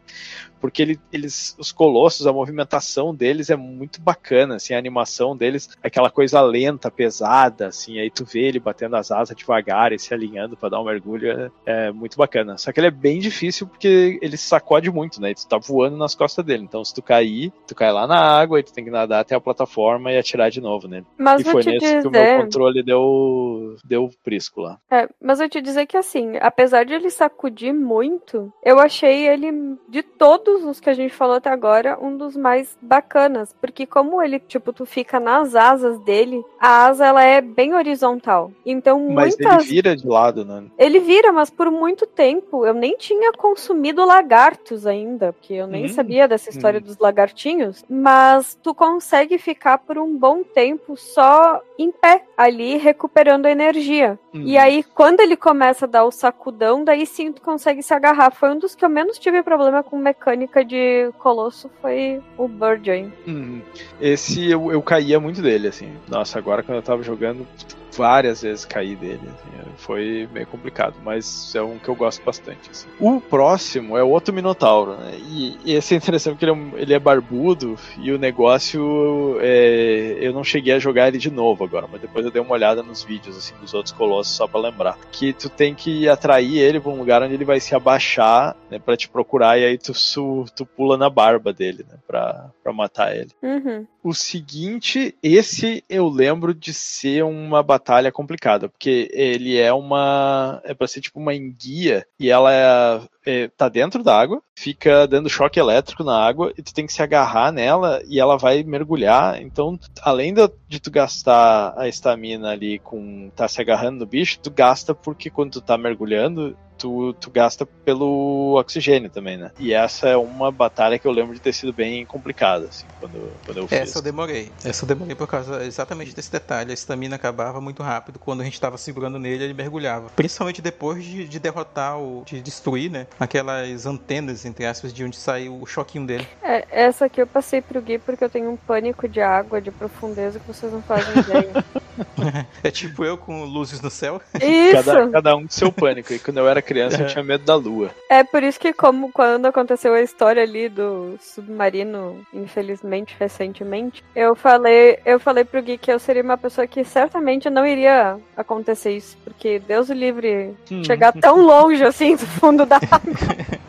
porque ele, eles, os colossos, a movimentação deles é muito bacana, assim, a animação deles, aquela coisa lenta, pesada, assim, aí tu vê ele batendo as asas devagar e se alinhando para dar um mergulho, é, é, muito bacana. Só que ele é bem difícil porque ele sacode muito, né? E tu tá voando nas costas dele, então se tu cair, tu cai lá na água e tu tem que nadar até a plataforma e atirar de novo nele. Mas e foi nesse dizer... que o meu controle deu, deu prisco lá. É, mas eu te dizer que assim, apesar de ele sacudir muito, eu achei ele de de todos os que a gente falou até agora, um dos mais bacanas, porque como ele, tipo, tu fica nas asas dele, a asa ela é bem horizontal. Então mas muitas... ele vira de lado, né? Ele vira, mas por muito tempo eu nem tinha consumido lagartos ainda, porque eu nem hum, sabia dessa história hum. dos lagartinhos, mas tu consegue ficar por um bom tempo só em pé ali recuperando energia. Hum. E aí quando ele começa a dar o sacudão, daí sim tu consegue se agarrar. Foi um dos que eu menos tive problema com mecânica de Colosso foi o Burjoy. Hum, esse eu, eu caía muito dele, assim. Nossa, agora quando eu tava jogando, várias vezes caí dele. Assim, foi meio complicado, mas é um que eu gosto bastante. Assim. O próximo é o outro Minotauro, né? E, e esse é interessante porque ele é, ele é barbudo e o negócio é, eu não cheguei a jogar ele de novo agora, mas depois eu dei uma olhada nos vídeos assim dos outros colossos só para lembrar que tu tem que atrair ele para um lugar onde ele vai se abaixar, né, para te procurar e aí tu, tu pula na barba dele, né, para matar ele. Uhum. O seguinte, esse eu lembro de ser uma batalha complicada, porque ele é uma. É pra ser tipo uma enguia e ela é, é, tá dentro da água, fica dando choque elétrico na água e tu tem que se agarrar nela e ela vai mergulhar. Então, além de, de tu gastar a estamina ali com tá se agarrando no bicho, tu gasta porque quando tu tá mergulhando, tu, tu gasta pelo oxigênio também, né? E essa é uma batalha que eu lembro de ter sido bem complicada, assim, quando, quando eu fiz. Essa eu demorei. Essa eu demorei por causa exatamente desse detalhe. A estamina acabava muito rápido. Quando a gente tava segurando nele, ele mergulhava. Principalmente depois de, de derrotar, o, de destruir, né? Aquelas antenas, entre aspas, de onde saiu o choquinho dele. É, essa aqui eu passei pro Gui porque eu tenho um pânico de água, de profundeza, que vocês não fazem ideia. É tipo eu com luzes no céu. Isso! Cada, cada um com seu pânico. E quando eu era criança, eu tinha medo da lua. É por isso que, como quando aconteceu a história ali do submarino, infelizmente, recentemente, eu falei, eu falei pro Gui que eu seria uma pessoa que certamente não iria acontecer isso, porque Deus o livre Hum. chegar tão longe assim do fundo da água.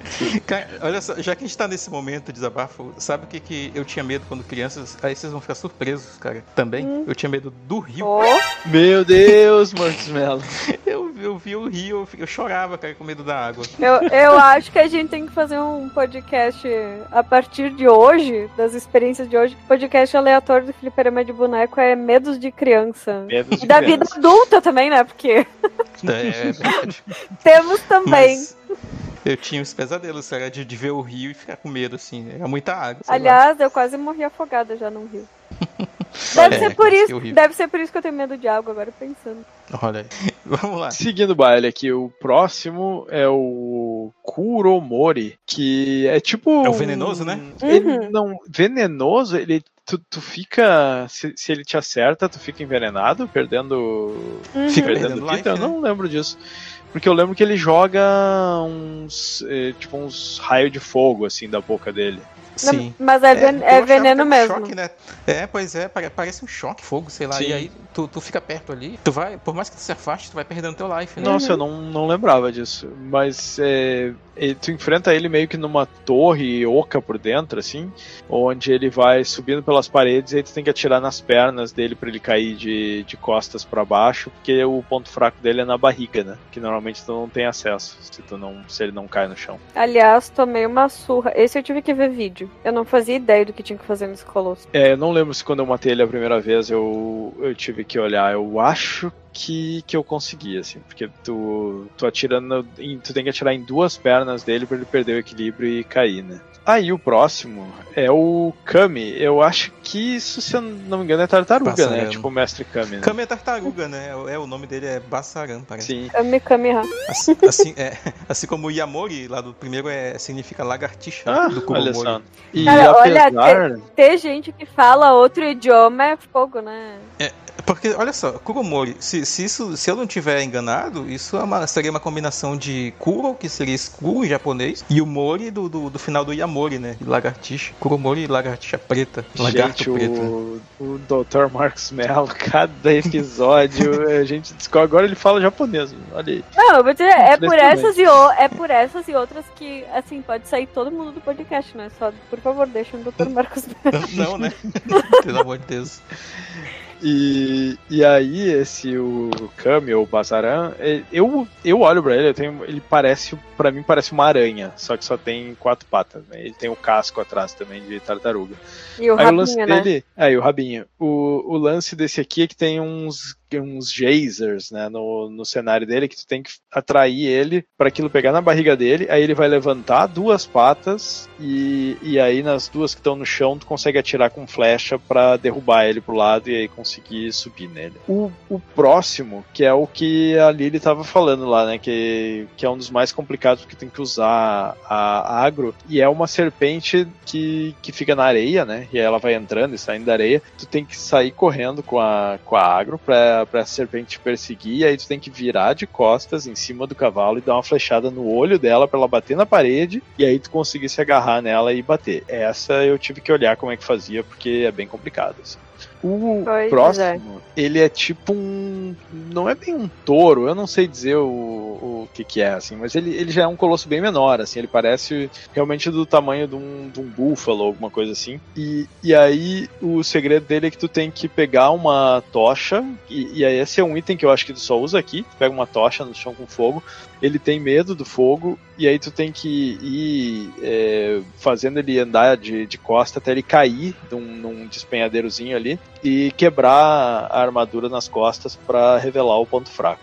Cara, olha só, já que a gente tá nesse momento de desabafo, sabe o que, que eu tinha medo quando crianças? Aí vocês vão ficar surpresos, cara. Também. Hum. Eu tinha medo do rio. Oh, Meu Deus, Marcos Mello. Eu, eu vi o rio, eu, chorava, cara, com medo da água. eu, eu acho que a gente tem que fazer um podcast a partir de hoje, das experiências de hoje. Podcast aleatório do Fliperama de Boneco é medos de criança. Medos E de da vida criança. adulta também, né? Porque É verdade. temos também. Mas eu tinha os pesadelos, era de, de ver o rio e ficar com medo, assim. Era muita água. sei lá. Aliás, eu quase morri afogada já num rio. Deve É, ser por isso. horrível. Deve ser por isso que eu tenho medo de água agora pensando. Olha aí. Vamos lá. Seguindo o baile aqui, o próximo é o Kuromori, que é tipo. É o venenoso, né? Ele Uhum. não. Venenoso, ele. Tu, tu fica. Se, se ele te acerta, tu fica envenenado, perdendo. Uhum. Fica Perdendo perdendo vida? life, eu né? não lembro disso. Porque eu lembro que ele joga uns. eh, tipo, uns raios de fogo, assim, da boca dele. Não, Sim. mas é, ven- eu é achava veneno um mesmo. Choque, né? É, pois é, pare- parece um choque, fogo, sei lá. Sim. E aí tu, tu fica perto ali, tu vai, por mais que tu se afaste, tu vai perdendo teu life, né? Nossa, eu não, não lembrava disso. Mas é, e tu enfrenta ele meio que numa torre oca por dentro, assim, onde ele vai subindo pelas paredes e aí tu tem que atirar nas pernas dele pra ele cair de, de costas pra baixo, porque o ponto fraco dele é na barriga, né? Que normalmente tu não tem acesso se, tu não, se ele não cai no chão. Aliás, tomei uma surra. Esse eu tive que ver vídeo. Eu não fazia ideia do que tinha que fazer nesse colosso. É, eu não lembro se quando eu matei ele a primeira vez eu, eu tive que olhar. Eu acho que, que eu consegui, assim, porque tu, tu atirando. Em, tu tem que atirar em duas pernas dele pra ele perder o equilíbrio e cair, né? Aí o próximo é o Kami. Eu acho que isso, se eu não me engano, é tartaruga, né? Tipo o mestre Kami. Né? Kami é tartaruga, né? É, o nome dele é Bassaran, parece. Sim. Kami Kami-ha. Assim, assim, é, assim como o Yamori, lá do primeiro, é, significa lagartixa Ah, do só. E Cara, olha, apesar. Ter gente que fala outro idioma é fogo, né? Porque, olha só, Kuromori, se, se, isso, se eu não tiver enganado, isso é uma- seria uma combinação de Kuro, que seria escuro em japonês, e o Mori do, do, do final do Yamori, né? Lagartixa. Kuromori e lagartixa preta. Lagarto Gente, preto. né? o, o Dr. Marcos Mello, cada episódio, a gente descobre. Agora ele fala japonês, olha aí. Não, eu vou dizer, é por, essas e o, é por essas e outras que, assim, pode sair todo mundo do podcast, né? Só, por favor, deixa o Dr. Marcos Não, né? Pelo amor de Deus. E, e aí, esse o Kami ou o Bazaran, é, eu, eu olho pra ele, tenho, ele parece, pra mim, parece uma aranha, só que só tem quatro patas, né? Ele tem o casco atrás também de tartaruga. E o aí o lance rabinho, né? dele. Aí, o rabinho. O, o lance desse aqui é que tem uns, uns geysers, né, no, no cenário dele, que tu tem que atrair ele pra aquilo pegar na barriga dele, aí ele vai levantar duas patas e, e aí nas duas que estão no chão tu consegue atirar com flecha pra derrubar ele pro lado e aí conseguir subir nele. O, o próximo, que é o que a Lily tava falando lá, né, que, que é um dos mais complicados porque tem que usar a agro e é uma serpente que, que fica na areia, né, e ela vai entrando e saindo da areia, tu tem que sair correndo com a, com a agro pra, pra serpente te perseguir, e aí tu tem que virar de costas em cima do cavalo e dar uma flechada no olho dela pra ela bater na parede, e aí tu conseguir se agarrar nela e bater. Essa eu tive que olhar como é que fazia, porque é bem complicado. Assim. O Pois é. próximo, ele é tipo um. Não é bem um touro, eu não sei dizer o, o que, que é, assim, mas ele, ele já é um colosso bem menor, assim, ele parece realmente do tamanho de um, de um búfalo, alguma coisa assim. E, e aí o segredo dele é que tu tem que pegar uma tocha, e, e aí esse é um item que eu acho que tu só usa aqui, tu pega uma tocha no chão com fogo, ele tem medo do fogo, e aí tu tem que ir é, fazendo ele andar de, de costa até ele cair num, num despenhadeirozinho ali e quebrar a armadura nas costas pra revelar o ponto fraco.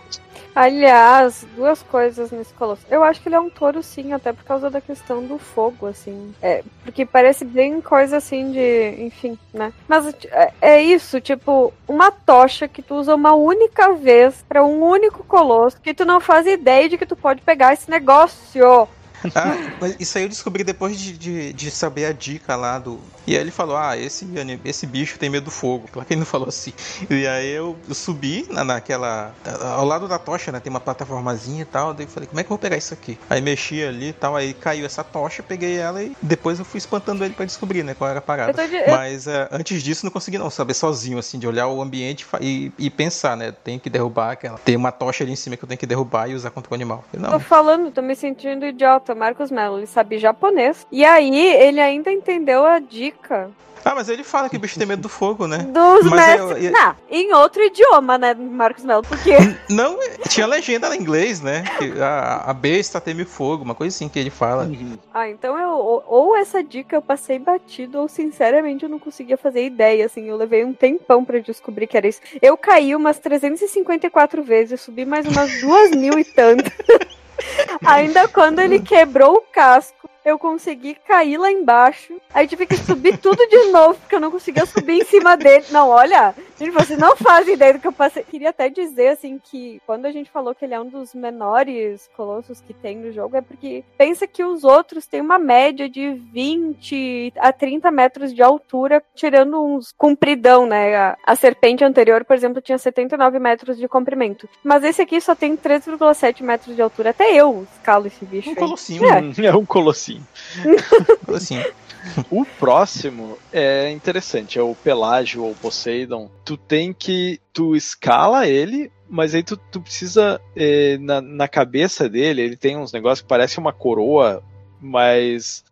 Aliás, duas coisas nesse colosso. Eu acho que ele é um touro, sim, até por causa da questão do fogo, assim. É, porque parece bem coisa assim de. Enfim, né? Mas é, é isso, tipo, uma tocha que tu usa uma única vez pra um único colosso, que tu não faz ideia de que tu pode pegar esse negócio. Ah, isso aí eu descobri depois de, de, de saber a dica lá do. E aí ele falou: Ah, esse, esse bicho tem medo do fogo. Claro que ele não falou assim. E aí eu, eu subi na, naquela. Ao lado da tocha, né? Tem uma plataformazinha e tal. Daí eu falei: Como é que eu vou pegar isso aqui? Aí mexi ali e tal. Aí caiu essa tocha, peguei ela e depois eu fui espantando ele pra descobrir, né? Qual era a parada. De... Mas uh, antes disso não consegui não saber sozinho, assim, de olhar o ambiente e, e pensar, né? Tem que derrubar aquela. Tem uma tocha ali em cima que eu tenho que derrubar e usar contra o animal. Não. Tô falando, tô me sentindo idiota. Marcos Mello, ele sabe japonês. E aí, ele ainda entendeu a dica ah, mas ele fala que o bicho tem medo do fogo, né? Dos mas mestres. Eu, eu... Não, em outro idioma, né, Marcos Melo? Porque. Não, tinha legenda em inglês, né? A, a besta teme fogo, uma coisa assim que ele fala. Uhum. Ah, então eu. Ou, ou essa dica eu passei batido, ou sinceramente eu não conseguia fazer ideia, assim. Eu levei um tempão para descobrir que era isso. Eu caí umas 354 vezes, subi mais umas duas mil e tanto. Ainda quando ele quebrou o casco, eu consegui cair lá embaixo. Aí tive que subir tudo de novo, porque eu não conseguia subir em cima dele. Não, olha, gente, vocês não fazem ideia do que eu passei. Queria até dizer, assim, que quando a gente falou que ele é um dos menores colossos que tem no jogo, é porque pensa que os outros têm uma média de 20 a 30 metros de altura, tirando uns compridão, né? A, a serpente anterior, por exemplo, tinha 79 metros de comprimento. Mas esse aqui só tem 3,7 metros de altura. Até eu escalo esse bicho. Um aí. colossinho. É. é um colossinho. Colossinho. O próximo é interessante, é o Pelágio ou Poseidon. Tu tem que. Tu escala ele, mas aí tu, tu precisa. Eh, na, na cabeça dele, ele tem uns negócios que parece uma coroa, mas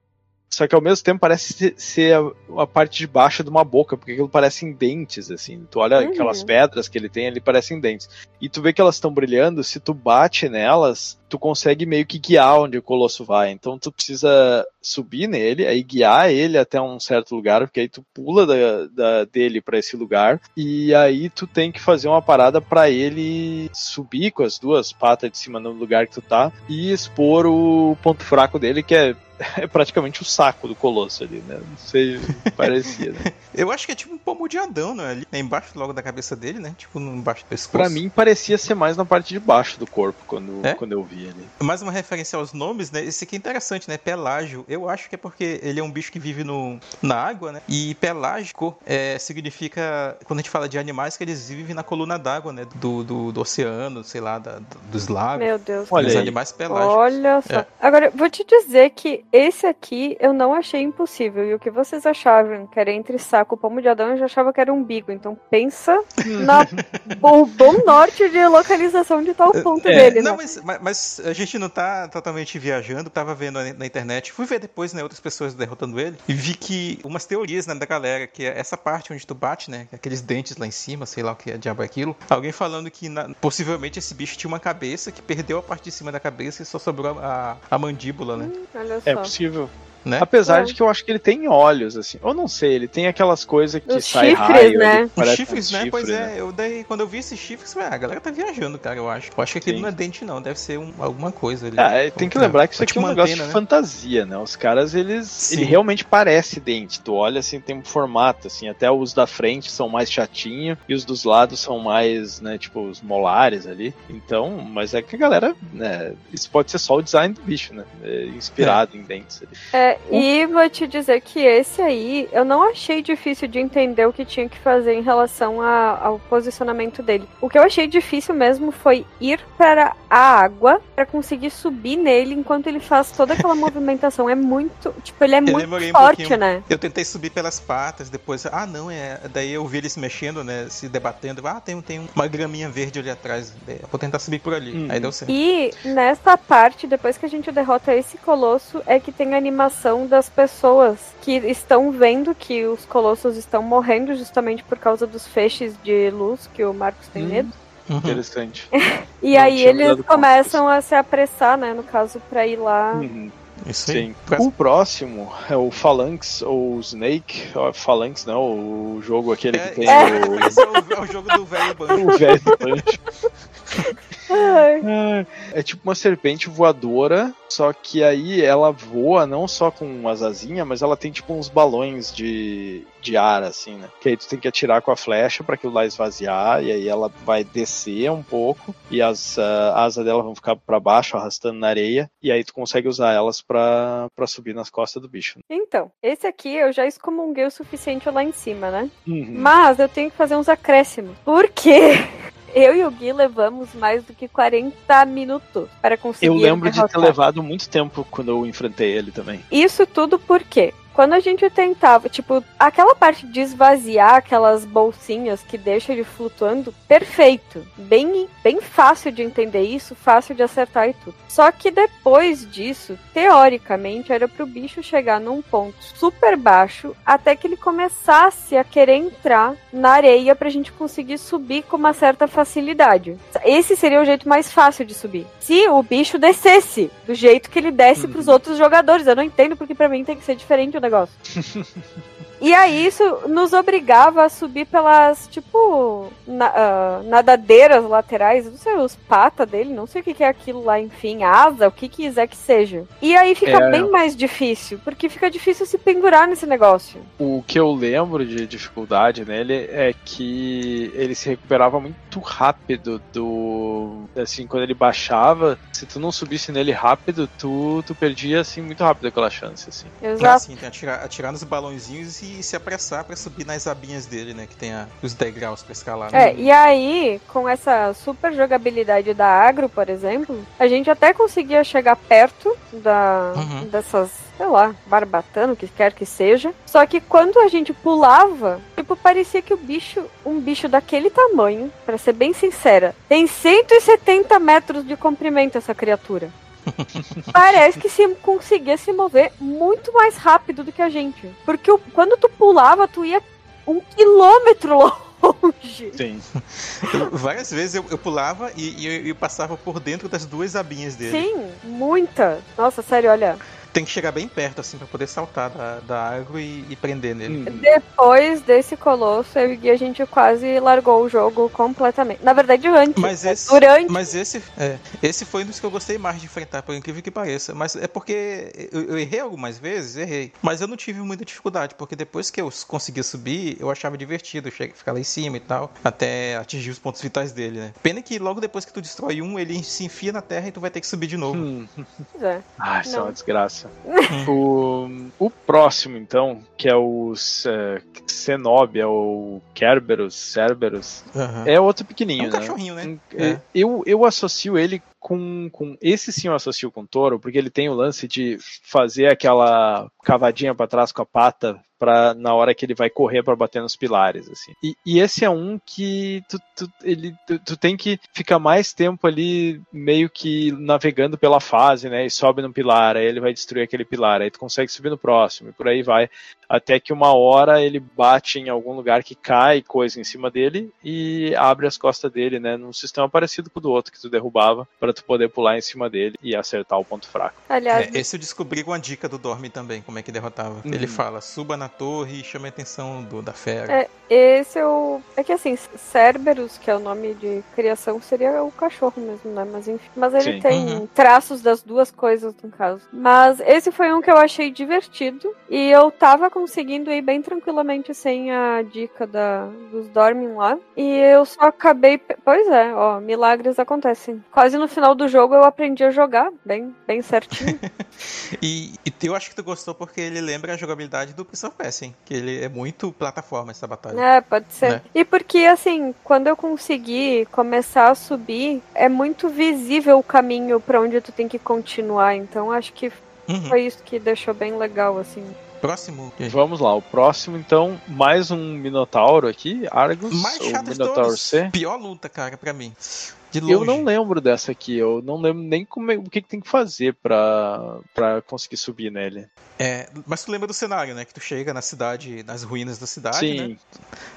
só que ao mesmo tempo parece ser a, a, parte de baixo de uma boca, porque aquilo parecem dentes, assim. Tu olha uhum. aquelas pedras que ele tem ali, parecem dentes. E tu vê que elas estão brilhando, se tu bate nelas, tu consegue meio que guiar onde o colosso vai. Então tu precisa subir nele, aí guiar ele até um certo lugar, porque aí tu pula da, da dele para esse lugar, e aí tu tem que fazer uma parada para ele subir com as duas patas de cima no lugar que tu tá e expor o ponto fraco dele, que é é praticamente o saco do Colosso ali, né? Não sei, parecia, né? Eu acho que é tipo um pomo de Adão, né? Ali é embaixo logo da cabeça dele, né? Tipo embaixo do pescoço. Pra mim parecia ser mais na parte de baixo do corpo quando, é? quando eu vi ali. Mais uma referência aos nomes, né? Esse aqui é interessante, né? Pelágio. Eu acho que é porque ele é um bicho que vive no, na água, né? E pelágico é, significa, quando a gente fala de animais, que eles vivem na coluna d'água, né? Do, do, do, oceano, sei lá, da, dos lagos. Meu Deus. Olha os animais pelágicos. Olha só. É. Agora, vou te dizer que esse aqui eu não achei impossível. E o que vocês achavam que era entre saco e pomo de Adão, eu já achava que era umbigo. Então pensa na o bom norte de localização de tal ponto é, dele. Não, né? mas, mas, a gente não tá totalmente viajando. Tava vendo na internet. Fui ver depois, né, outras pessoas derrotando ele. E vi que umas teorias, né, da galera, que é essa parte onde tu bate, né? Aqueles dentes lá em cima, sei lá o que é diabo é aquilo. Alguém falando que na, possivelmente esse bicho tinha uma cabeça que perdeu a parte de cima da cabeça e só sobrou a, a mandíbula, né? Hum, é possível. Né? Apesar é. de que eu acho que ele tem olhos, assim. Eu não sei, ele tem aquelas coisas que Os sai chifres, raio. Né? Os chifres, né? Chifre, pois é, né? eu daí, quando eu vi esses chifres, ah, a galera tá viajando, cara, eu acho. Eu acho que aquilo Sim. não é dente, não. Deve ser um, alguma coisa ali. Ah, é, tem que lembrar que isso aqui é um negócio antena, de né? fantasia, né? Os caras, eles. Sim. Ele realmente parece dente. Tu olha assim, tem um formato, assim. Até os da frente são mais chatinho e os dos lados são mais, né? Tipo, os molares ali. Então, mas é que a galera, né? Isso pode ser só o design do bicho, né? É inspirado é. em dentes ali. É, e vou te dizer que esse aí eu não achei difícil de entender o que tinha que fazer em relação a, ao posicionamento dele. O que eu achei difícil mesmo foi ir para a água para conseguir subir nele enquanto ele faz toda aquela movimentação. É muito. Tipo, ele é eu muito forte, um né? Eu tentei subir pelas patas, depois. Ah, não, é. Daí eu vi ele se mexendo, né? Se debatendo. Ah, tem, tem uma graminha verde ali atrás. Vou tentar subir por ali. Uhum. Aí deu certo. E nessa parte, depois que a gente derrota esse colosso, é que tem a animação das pessoas que estão vendo que os colossos estão morrendo justamente por causa dos feixes de luz que o Marcos tem hum. medo. Uhum. Interessante. e Não, aí eles começam a se apressar, né, no caso, para ir lá. Uhum. Isso Sim. O próximo é o Phalanx ou Snake. Phalanx não, o jogo aquele é, que tem é, é o, é o jogo do velho banjo. o velho banjo. É tipo uma serpente voadora, só que aí ela voa não só com umas asinhas, mas ela tem tipo uns balões de, de ar, assim, né? Que aí tu tem que atirar com a flecha pra aquilo lá esvaziar, e aí ela vai descer um pouco, e as ah, asas dela vão ficar pra baixo, arrastando na areia, e aí tu consegue usar elas pra, pra subir nas costas do bicho. Então, esse aqui eu já excomunguei o suficiente lá em cima, né? Uhum. Mas eu tenho que fazer uns acréscimos. Por quê? Eu e o Gui levamos mais do que 40 minutos para conseguir. Eu lembro de ter levado muito tempo quando eu enfrentei ele também. Isso tudo por quê? Quando a gente tentava, tipo, aquela parte de esvaziar aquelas bolsinhas que deixa ele flutuando, perfeito. Bem, bem fácil de entender isso, fácil de acertar e tudo. Só que depois disso, teoricamente, era pro bicho chegar num ponto super baixo até que ele começasse a querer entrar na areia pra gente conseguir subir com uma certa facilidade. Esse seria o jeito mais fácil de subir. Se o bicho descesse do jeito que ele desce Uhum. pros outros jogadores. Eu não entendo porque pra mim tem que ser diferente o negócio. E aí isso nos obrigava a subir pelas, tipo, na- ah, nadadeiras laterais, não sei, os patas dele, não sei o que, que é aquilo lá, enfim, asa, o que quiser que seja. E aí fica É. bem mais difícil, porque fica difícil se pendurar nesse negócio. O que eu lembro de dificuldade nele é que ele se recuperava muito rápido do. Assim, quando ele baixava, se tu não subisse nele rápido, tu, tu perdia assim muito rápido aquela chance, assim. Exato. sim, tem que atirar, atirar nos balãozinhos e se apressar pra subir nas abinhas dele, né? Que tem a- os degraus pra escalar. né? É, e aí, com essa super jogabilidade da agro, por exemplo, a gente até conseguia chegar perto da, Uhum. dessas, sei lá, barbatana, o que quer que seja. Só que quando a gente pulava, tipo, parecia que o bicho, um bicho daquele tamanho, pra ser bem sincera, tem 170 metros de comprimento essa criatura. Parece que se conseguia se mover muito mais rápido do que a gente. Porque quando tu pulava, tu ia um quilômetro longe. Sim. Várias vezes eu, eu pulava e, e eu, eu passava por dentro das duas abinhas dele. Sim, muita. Nossa, sério, olha. Tem que chegar bem perto, assim, pra poder saltar da, da água e, e prender nele. Uhum. Depois desse colosso, eu e a gente quase largou o jogo completamente. Na verdade, antes. Mas esse, Durante. mas esse, é, esse foi um dos que eu gostei mais de enfrentar, por incrível que pareça. Mas é porque eu, eu errei algumas vezes, errei. Mas eu não tive muita dificuldade, porque depois que eu conseguia subir, eu achava divertido ficar lá em cima e tal, até atingir os pontos vitais dele, né? Pena que logo depois que tu destrói um, ele se enfia na terra e tu vai ter que subir de novo. Hum. Pois é. Ah, isso é uma desgraça. o, o próximo, então, que é o é, Cenobia, ou Kerberos, Cerberus, Aham. é outro É pequenininho, um né? cachorrinho, né? É. é, Eu, eu associo ele com, com. Esse sim eu associo com o touro, porque ele tem o lance de fazer aquela cavadinha pra trás com a pata para na hora que ele vai correr pra bater nos pilares, assim. E, e esse é um que tu, tu, ele, tu, tu tem que ficar mais tempo ali meio que navegando pela fase, né? E sobe no pilar, aí ele vai destruir aquele pilar, aí tu consegue subir no próximo, e por aí vai. Até que uma hora ele bate em algum lugar que cai coisa em cima dele e abre as costas dele, né? Num sistema parecido com o do outro que tu derrubava, para tu poder pular em cima dele e acertar o ponto fraco. Aliás, É, esse eu descobri com a dica do Dorme também, como é que derrotava. Uhum. Ele fala, suba na torre e chame a atenção do, da fera. É. esse eu. É que assim, Cerberus, que é o nome de criação, seria o cachorro mesmo, né? Mas enfim. Mas ele Sim. tem Uhum. traços das duas coisas, no caso. Mas esse foi um que eu achei divertido. E eu tava conseguindo ir bem tranquilamente sem a dica da, dos Dormin lá. E eu só acabei. Pois é, ó, milagres acontecem. Quase no final do jogo eu aprendi a jogar, bem, bem certinho. E, e eu acho que tu gostou porque ele lembra a jogabilidade do Prince Persia, hein? que ele é muito plataforma essa batalha. É, pode ser. Né? E porque, assim, quando eu consegui começar a subir, é muito visível o caminho pra onde tu tem que continuar. Então, acho que Uhum. foi isso que deixou bem legal, assim. Próximo. Vamos lá, o próximo então, mais um Minotauro aqui, Argus, Mais ou chato Minotauro todos. C. Pior luta, cara, pra mim. De longe. Eu não lembro dessa aqui, eu não lembro nem como é- o que, que tem que fazer pra, pra conseguir subir nele. É, mas tu lembra do cenário, né? Que tu chega na cidade, nas ruínas da cidade, né? Sim,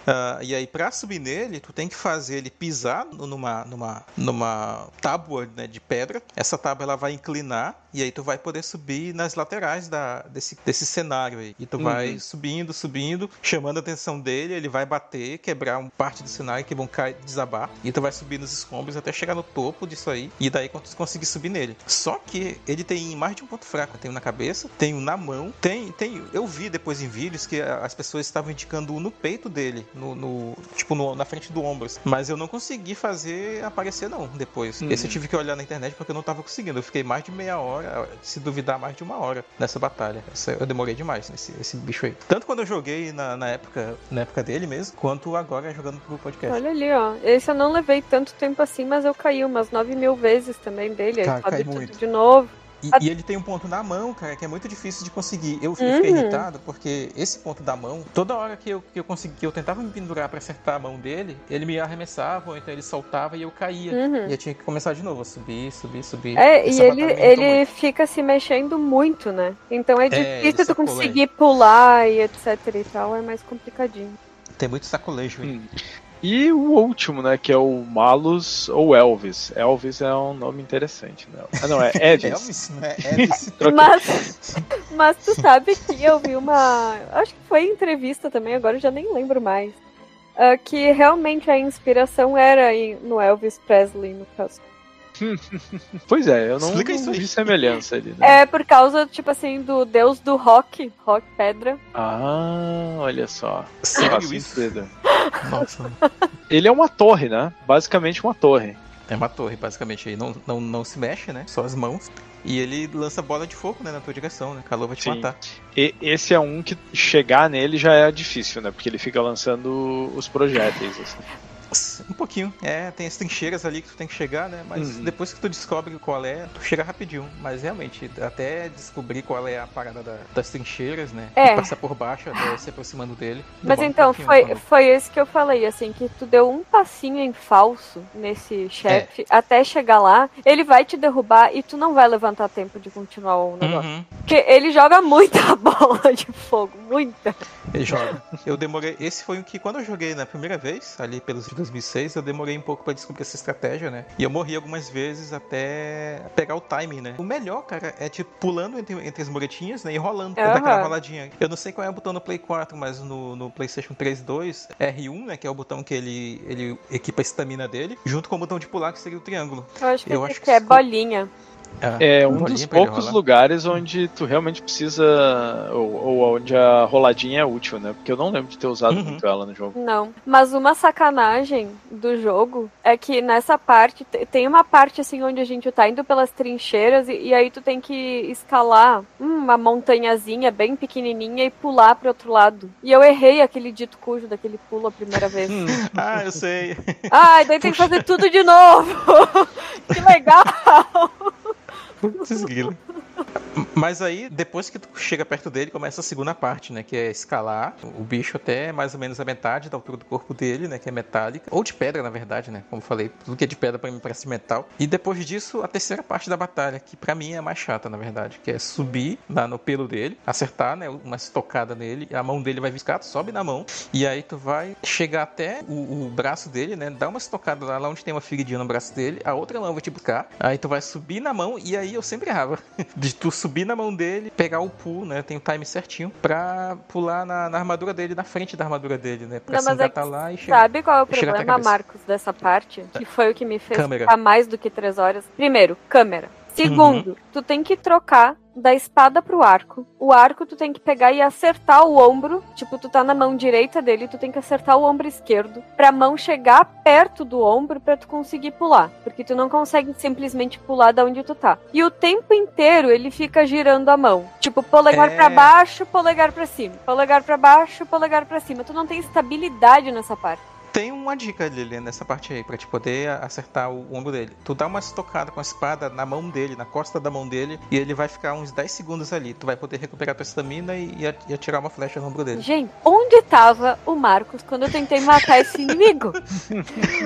Ah, e aí, pra subir nele, tu tem que fazer ele pisar numa, numa, numa tábua né, de pedra. Essa tábua ela vai inclinar e aí tu vai poder subir nas laterais da, desse, desse cenário aí. E tu Uhum. vai subindo, subindo, chamando a atenção dele, ele vai bater, quebrar uma parte do cenário que vão cair, desabar. E tu vai subir nos escombros até até chegar no topo disso aí, e daí conseguir subir nele. Só que ele tem mais de um ponto fraco. Tem um na cabeça, tem um na mão, tem. tem eu vi depois em vídeos que as pessoas estavam indicando um no peito dele, no, no tipo no, na frente do ombro. Mas eu não consegui fazer aparecer, não, depois. Hum. Esse eu tive que olhar na internet porque eu não tava conseguindo. Eu fiquei mais de meia hora, se duvidar, mais de uma hora nessa batalha. Essa, eu demorei demais nesse esse bicho aí. Tanto quando eu joguei na, na, época, na época dele mesmo, quanto agora jogando pro podcast. Olha ali, ó. Esse eu não levei tanto tempo assim, mas eu caí umas 9 mil vezes também dele. Cara, cai muito. de novo. E, a... e, ele tem um ponto na mão, cara, que é muito difícil de conseguir. Eu, fiquei uhum. irritado porque esse ponto da mão, toda hora que eu, que eu consegui, que eu tentava me pendurar para acertar a mão dele, ele me arremessava, ou então ele soltava e eu caía. Uhum. E eu tinha que começar de novo, subir, subir, subir. É, Essa e ele, ele fica se mexendo muito, né? Então é, é difícil é, tu conseguir pular e etc e tal, é mais complicadinho. Tem muito sacolejo aí. Hum. E o último, né, que é o Malus ou Elvis. Elvis é um nome interessante, né? Ah, não, é Elvis. Elvis, não é Elvis. mas, mas tu sabe que eu vi uma. Acho que foi entrevista também, agora eu já nem lembro mais. Uh, que realmente a inspiração era no Elvis Presley, no caso. Pois é, eu não, Explica não vi semelhança ali. Né? É por causa, tipo assim, do deus do rock, rock pedra. Ah, olha só. Sério isso? Nossa. Ele é uma torre, né? Basicamente uma torre. É uma torre, basicamente. Aí não, não, não se mexe, né? Só as mãos. E ele lança bola de fogo, né, na tua direção, né? Calor vai te Sim. matar. E esse é um que chegar nele já é difícil, né? Porque ele fica lançando os projéteis. Assim. Um pouquinho. É, tem as trincheiras ali que tu tem que chegar, né? Mas uhum. depois que tu descobre qual é, tu chega rapidinho. Mas realmente, até descobrir qual é a parada da, das trincheiras, né? É. E passar por baixo até se aproximando dele. Mas então, um foi, foi esse que eu falei, assim, que tu deu um passinho em falso nesse chefe, é. até chegar lá, ele vai te derrubar e tu não vai levantar tempo de continuar o negócio. Uhum. Porque ele joga muita bola de fogo, muita. Ele joga. Eu demorei. Esse foi o que, quando eu joguei na primeira vez, ali pelos 2006, eu demorei um pouco para descobrir essa estratégia, né? E eu morri algumas vezes até pegar o timing, né? O melhor, cara, é tipo pulando entre, entre as muretinhas, né? E rolando, uhum. daquela roladinha. Eu não sei qual é o botão no Play 4, mas no, no PlayStation 3 2, R1, né? Que é o botão que ele, ele equipa a estamina dele, junto com o botão de pular, que seria o triângulo. Eu acho que, eu acho que é bolinha. É, é um dos poucos lugares onde tu realmente precisa. Ou, ou, onde a roladinha é útil, né? Porque eu não lembro de ter usado uhum. muito ela no jogo. Não. Mas uma sacanagem do jogo é que nessa parte. Tem uma parte assim onde a gente tá indo pelas trincheiras e, e aí tu tem que escalar uma montanhazinha bem pequenininha e pular pro outro lado. E eu errei aquele dito cujo daquele pulo a primeira vez. ah, eu sei. Ah, daí tem que fazer tudo de novo. que legal! Putz, Mas aí, depois que tu chega perto dele, começa a segunda parte, né? Que é escalar o bicho até mais ou menos a metade da altura do corpo dele, né? Que é metálica. Ou de pedra, na verdade, né? Como falei, tudo que é de pedra pra mim parece metal. E depois disso, a terceira parte da batalha, que pra mim é a mais chata, na verdade. Que é subir lá no pelo dele, acertar, né? Uma estocada nele. A mão dele vai viscar, sobe na mão. E aí tu vai chegar até o, o braço dele, né? Dar uma estocada lá, lá onde tem uma feridinha no braço dele. A outra mão vai te buscar. Aí tu vai subir na mão. E aí eu sempre errava. De tu subir na mão dele, pegar o pull, né? Tem o time certinho pra pular na, na armadura dele, na frente da armadura dele, né? Pra Não, se engatar é lá e chegar. Sabe qual é o problema, Marcos, dessa parte? Que foi o que me fez câmera. ficar mais do que três horas. Primeiro, câmera. Segundo, uhum. tu tem que trocar da espada pro arco. O arco tu tem que pegar e acertar o ombro. Tipo, tu tá na mão direita dele, tu tem que acertar o ombro esquerdo. Pra mão chegar perto do ombro pra tu conseguir pular. Porque tu não consegue simplesmente pular da onde tu tá. E o tempo inteiro ele fica girando a mão. Tipo, polegar é... para baixo, polegar para cima. Polegar para baixo, polegar para cima. Tu não tem estabilidade nessa parte tem uma dica, Lilian, nessa parte aí, pra te poder acertar o ombro dele. Tu dá uma estocada com a espada na mão dele, na costa da mão dele, e ele vai ficar uns 10 segundos ali. Tu vai poder recuperar tua estamina e, e atirar uma flecha no ombro dele. Gente, onde tava o Marcos quando eu tentei matar esse inimigo?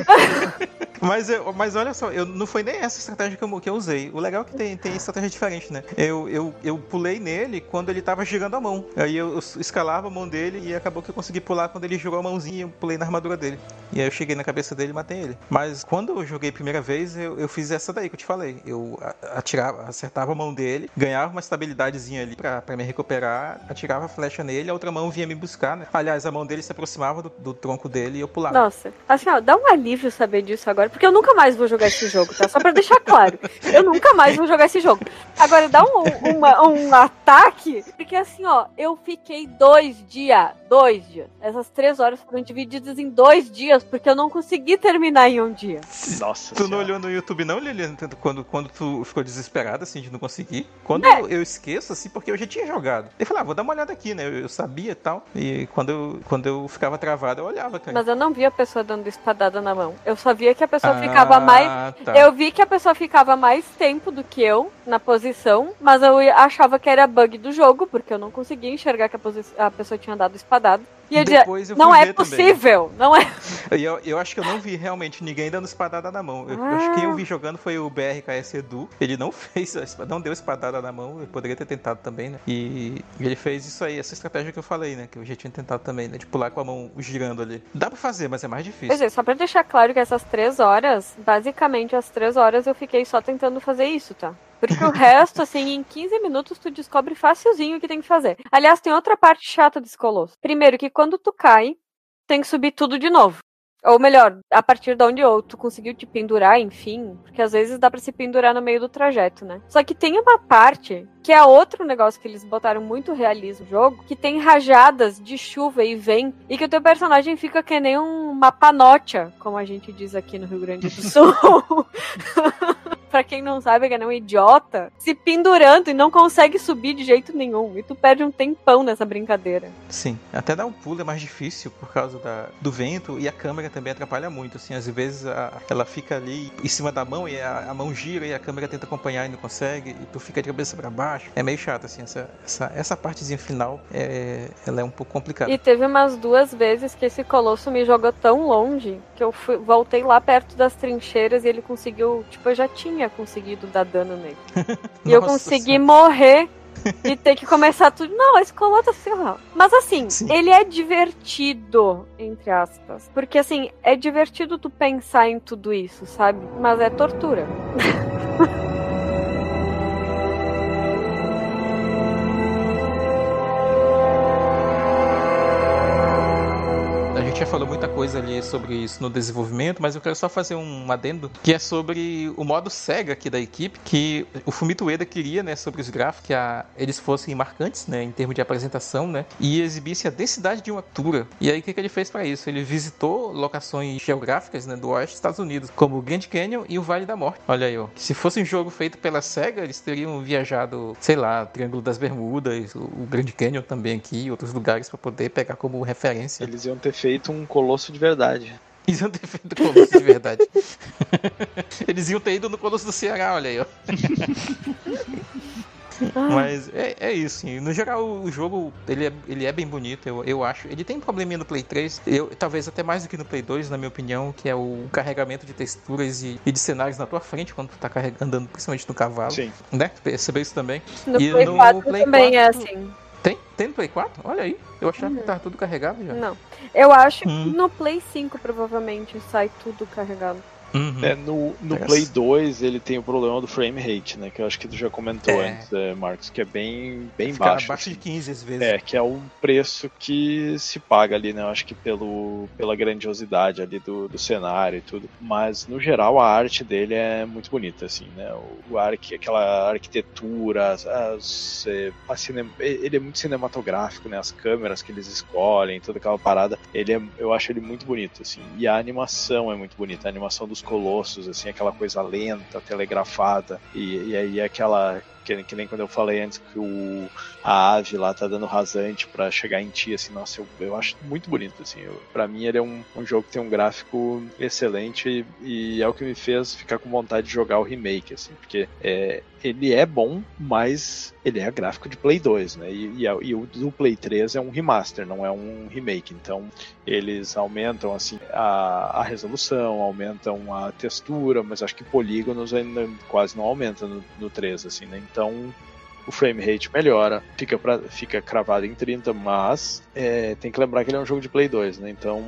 mas, eu, mas olha só, eu, não foi nem essa estratégia que eu, que eu usei. O legal é que tem, tem estratégia diferente, né? Eu, eu, eu pulei nele quando ele tava girando a mão. Aí eu, eu escalava a mão dele e acabou que eu consegui pular quando ele girou a mãozinha. Eu pulei na armadura dele. E aí eu cheguei na cabeça dele e matei ele. Mas quando eu joguei a primeira vez, eu, eu fiz essa daí que eu te falei. Eu atirava, acertava a mão dele, ganhava uma estabilidadezinha ali pra, pra me recuperar, atirava a flecha nele, a outra mão vinha me buscar, né? Aliás, a mão dele se aproximava do, do tronco dele e eu pulava. Nossa, assim, ó, dá um alívio saber disso agora, Porque eu nunca mais vou jogar esse jogo, tá? Só pra deixar claro. Eu nunca mais vou jogar esse jogo. Agora, dá um, uma, um ataque, porque assim, ó, eu fiquei dois dias, dois dias. Essas três horas foram divididas em dois dias, porque eu não consegui terminar em um dia. Nossa Tu não senhora. olhou no YouTube não, Lilian, quando, quando tu ficou desesperado, assim, de não conseguir? Quando É. eu, eu esqueço, assim, porque eu já tinha jogado. Eu falei, ah, vou dar uma olhada aqui, né? Eu, eu sabia e tal. E quando eu, quando eu ficava travado, eu olhava, cara. Mas eu não vi a pessoa dando espadada na mão. Eu só via que a pessoa Ah, ficava mais. tá. Eu vi que a pessoa ficava mais tempo do que eu na posição, mas eu achava que era bug do jogo, porque eu não conseguia enxergar que a, posi- a pessoa tinha dado espadada. E eu dizia, Depois eu fui não é ver também. possível, não é. Eu, eu acho que eu não vi realmente ninguém dando espadada na mão. Eu, eu acho que quem eu vi jogando foi o BRKS Edu. Ele não fez, não deu espadada na mão. Eu poderia ter tentado também, né? E ele fez isso aí, essa estratégia que eu falei, né? Que eu já tinha tentado também, né? De pular com a mão girando ali. Dá pra fazer, mas é mais difícil. Pois é, só pra deixar claro que essas três horas, basicamente as três horas eu fiquei só tentando fazer isso, tá? Porque o resto, assim, em 15 minutos tu descobre facilzinho o que tem que fazer. Aliás, tem outra parte chata desse colosso. Primeiro, que quando tu cai, tem que subir tudo de novo. Ou melhor, a partir de onde tu conseguiu te pendurar, enfim. Porque às vezes dá pra se pendurar no meio do trajeto, né? Só que tem uma parte, que é outro negócio que eles botaram muito realismo no jogo, que tem rajadas de chuva e vem, e que o teu personagem fica que nem uma panocha, como a gente diz aqui no Rio Grande do Sul. pra quem não sabe, que é um idiota, se pendurando e não consegue subir de jeito nenhum. E tu perde um tempão nessa brincadeira. Sim, até dar um pulo é mais difícil por causa da, do vento e a câmera também atrapalha muito. Assim, às vezes a- ela fica ali em cima da mão e a, a mão gira e a câmera tenta acompanhar e não consegue e tu fica de cabeça pra baixo. É meio chato assim, essa, essa, essa partezinha final é, ela é um pouco complicada. E teve umas duas vezes que esse colosso me jogou tão longe que eu fui- voltei lá perto das trincheiras e ele conseguiu. Tipo, eu já tinha conseguido dar dano nele. E eu consegui Senhora. morrer e ter que começar tudo. Não, esse colosso é surreal. Mas assim, Sim. ele é divertido, entre aspas. Porque assim, é divertido tu pensar em tudo isso, sabe? Mas é tortura. já falou coisa ali sobre isso no desenvolvimento, mas eu quero só fazer um adendo que é sobre o modo cega aqui da equipe, que o Fumito Ueda queria, né, sobre os gráficos, que a- eles fossem marcantes, né, em termos de apresentação, né, e exibisse a densidade de uma altura. E aí o que, que ele fez para isso? Ele visitou locações geográficas, né, do oeste dos Estados Unidos, como o Grand Canyon e o Vale da Morte. Olha aí, ó. Se fosse um jogo feito pela SEGA, eles teriam viajado, sei lá, Triângulo das Bermudas, o Grand Canyon também aqui, outros lugares para poder pegar como referência. Eles iam ter feito um colosso de verdade. Eles iam ter feito Colosso de verdade. Eles iam ter ido no Colosso do Ceará, olha aí, ó. Mas é, é isso, sim. No geral, o jogo, ele é, ele é bem bonito, eu, eu acho. Ele tem um probleminha no Play 3, eu, talvez até mais do que no Play 2, na minha opinião, que é o carregamento de texturas e, e de cenários na tua frente quando tu tá carregando, andando, principalmente no cavalo. Sim. Né? Percebeu isso também? No E Play no 4 Play também é 4? assim. Tem? No Play 4? Olha aí. Eu achava que tava tudo carregado já. Não. Eu acho Hum. que no Play 5 provavelmente sai tudo carregado. Uhum. É, no, no Essa. Play 2 ele tem o problema do frame rate, né? Que eu acho que tu já comentou É. antes, é, Marcos, que é bem, bem Fica baixo. abaixo assim. de 15 às vezes. É, que é um preço que se paga ali, né? Eu acho que pelo, pela grandiosidade ali do, do cenário e tudo. Mas, no geral, a arte dele é muito bonita, assim, né? O, o aquela arquitetura, as, as, é, a cine- ele é muito cinematográfico, né? As câmeras que eles escolhem, toda aquela parada. Ele é, eu acho ele muito bonito, assim. E a animação é muito bonita. A animação dos colossos, assim, aquela coisa lenta, telegrafada. E, e aí aquela... Que, que nem quando eu falei antes que o, a ave lá tá dando rasante pra chegar em ti, assim, nossa, eu, eu acho muito bonito, assim. Pra mim ele é um, um jogo que tem um gráfico excelente e, e é o que me fez ficar com vontade de jogar o remake, assim, porque é, ele é bom, mas ele é gráfico de Play 2, né? E, e, a- e o do Play 3 é um remaster, não é um remake. Então eles aumentam assim a, a resolução, aumentam a textura, mas acho que polígonos ainda quase não aumenta no, no 3, assim, né? Então o frame rate melhora, fica, pra, fica cravado em 30, mas é, tem que lembrar que ele é um jogo de Play 2, né? Então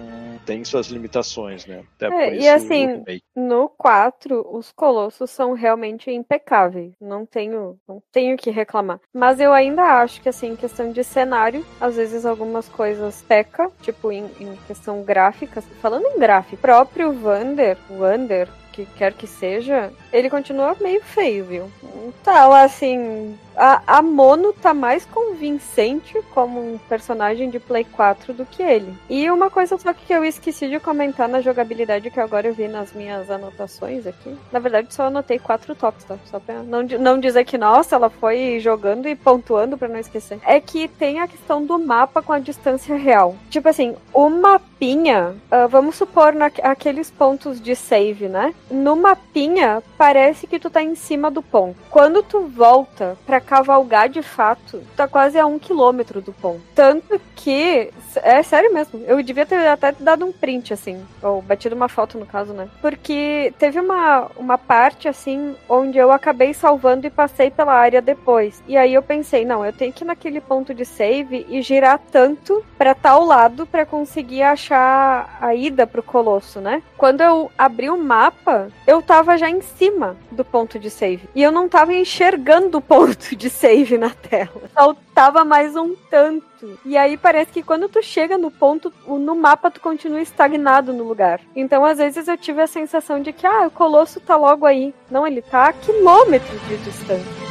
tem suas limitações, né? Até é, e assim, no 4, os colossos são realmente impecáveis. Não tenho, não tenho que reclamar. Mas eu ainda acho que, assim, em questão de cenário, às vezes algumas coisas peca, tipo em, em questão gráfica. Falando em gráfico, próprio Wander, Wander, que quer que seja, ele continua meio feio, viu? Então, assim, a, a Mono tá mais convincente como um personagem de Play 4 do que ele. E uma coisa só que eu esqueci de comentar na jogabilidade que agora eu vi nas minhas anotações aqui. Na verdade, só anotei quatro toques, tá? Só pra não, não dizer que, nossa, ela foi jogando e pontuando para não esquecer. É que tem a questão do mapa com a distância real. Tipo assim, o mapinha, uh, vamos supor naqueles pontos de save, né? No mapinha, parece que tu tá em cima do ponto. Quando tu volta pra cavalgar de fato, tá quase a um quilômetro do ponto. Tanto que, é sério mesmo, eu devia ter até dado um print, assim, ou batido uma foto no caso, né? Porque teve uma, uma parte, assim, onde eu acabei salvando e passei pela área depois. E aí eu pensei, não, eu tenho que ir naquele ponto de save e girar tanto pra tal lado para conseguir achar a ida pro colosso, né? Quando eu abri o mapa, eu tava já em cima do ponto de save. E eu não tava enxergando o ponto de save na tela. Faltava mais um tanto. E aí parece que quando tu chega no ponto, no mapa tu continua estagnado no lugar. Então às vezes eu tive a sensação de que, ah, o colosso tá logo aí. Não, ele tá a quilômetros de distância.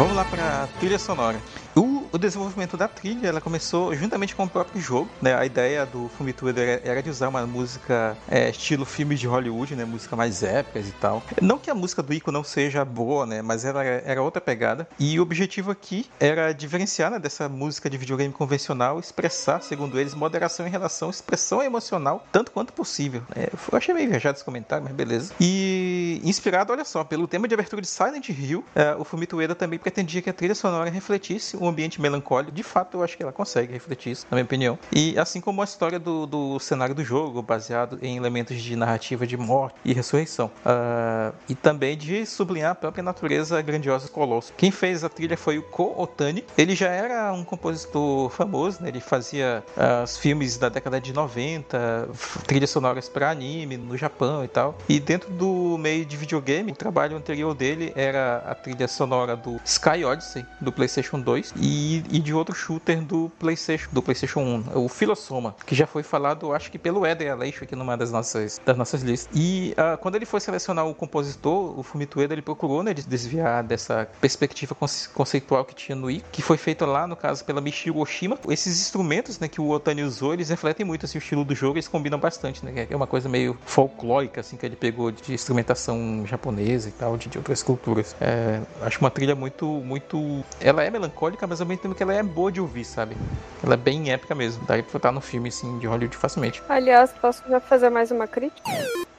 Vamos lá para trilha sonora. O, o, desenvolvimento da trilha ela começou juntamente com o próprio jogo. Né? A ideia do Fumito era, era, de usar uma música é, estilo filmes de Hollywood, né? música mais épicas e tal. Não que a música do Ico não seja boa, né? mas ela era outra pegada. E o objetivo aqui era diferenciar né, dessa música de videogame convencional, expressar, segundo eles, moderação em relação à expressão emocional, tanto quanto possível. É, eu achei meio viajado esse comentário, mas beleza. E inspirado, olha só, pelo tema de abertura de Silent Hill, é, o Fumito Ueda também pretendia que a trilha sonora refletisse um ambiente melancólico. De fato, eu acho que ela consegue refletir isso, na minha opinião. E assim como a história do, do cenário do jogo, baseado em elementos de narrativa de morte e ressurreição. Uh, e também de sublinhar a própria natureza grandiosa do Colosso. Quem fez a trilha foi o Ko Otani. Ele já era um compositor famoso, né? Ele fazia uh, os filmes da década de 90, trilhas sonoras para anime no Japão e tal. E dentro do meio de videogame, o trabalho anterior dele era a trilha sonora do Sky Odyssey, do PlayStation 2 e, e de outro shooter do PlayStation, do PlayStation 1, o Filosoma, que já foi falado, acho que pelo Eder Aleixo aqui numa das nossas, das nossas listas. E uh, quando ele foi selecionar o compositor, o Fumito Ueda, ele procurou né, desviar dessa perspectiva conceitual que tinha no I, que foi feita lá, no caso, pela Michiru Oshima. Esses instrumentos né, que o Otani usou, eles refletem muito assim, o estilo do jogo, eles combinam bastante, né? É uma coisa meio folclórica, assim, que ele pegou de instrumentação japonesa e tal, de, de outras culturas. É, acho uma trilha muito, muito... Ela é melancólica, épica, mas ao mesmo tempo que ela é boa de ouvir, sabe? Ela é bem épica mesmo. Daí pra estar no filme, assim, de Hollywood facilmente. Aliás, posso já fazer mais uma crítica?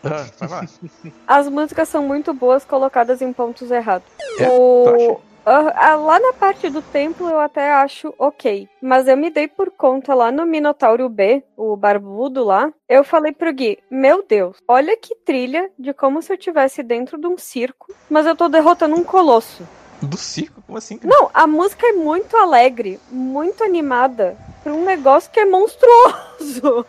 Ah, vai lá. As músicas são muito boas colocadas em pontos errados. É, o... Uh, lá na parte do templo eu até acho ok. Mas eu me dei por conta lá no Minotauro B, o barbudo lá. Eu falei pro Gui: Meu Deus, olha que trilha de como se eu estivesse dentro de um circo, mas eu tô derrotando um colosso. Do circo? Como assim? Cara? Não, a música é muito alegre, muito animada, pra um negócio que é monstruoso.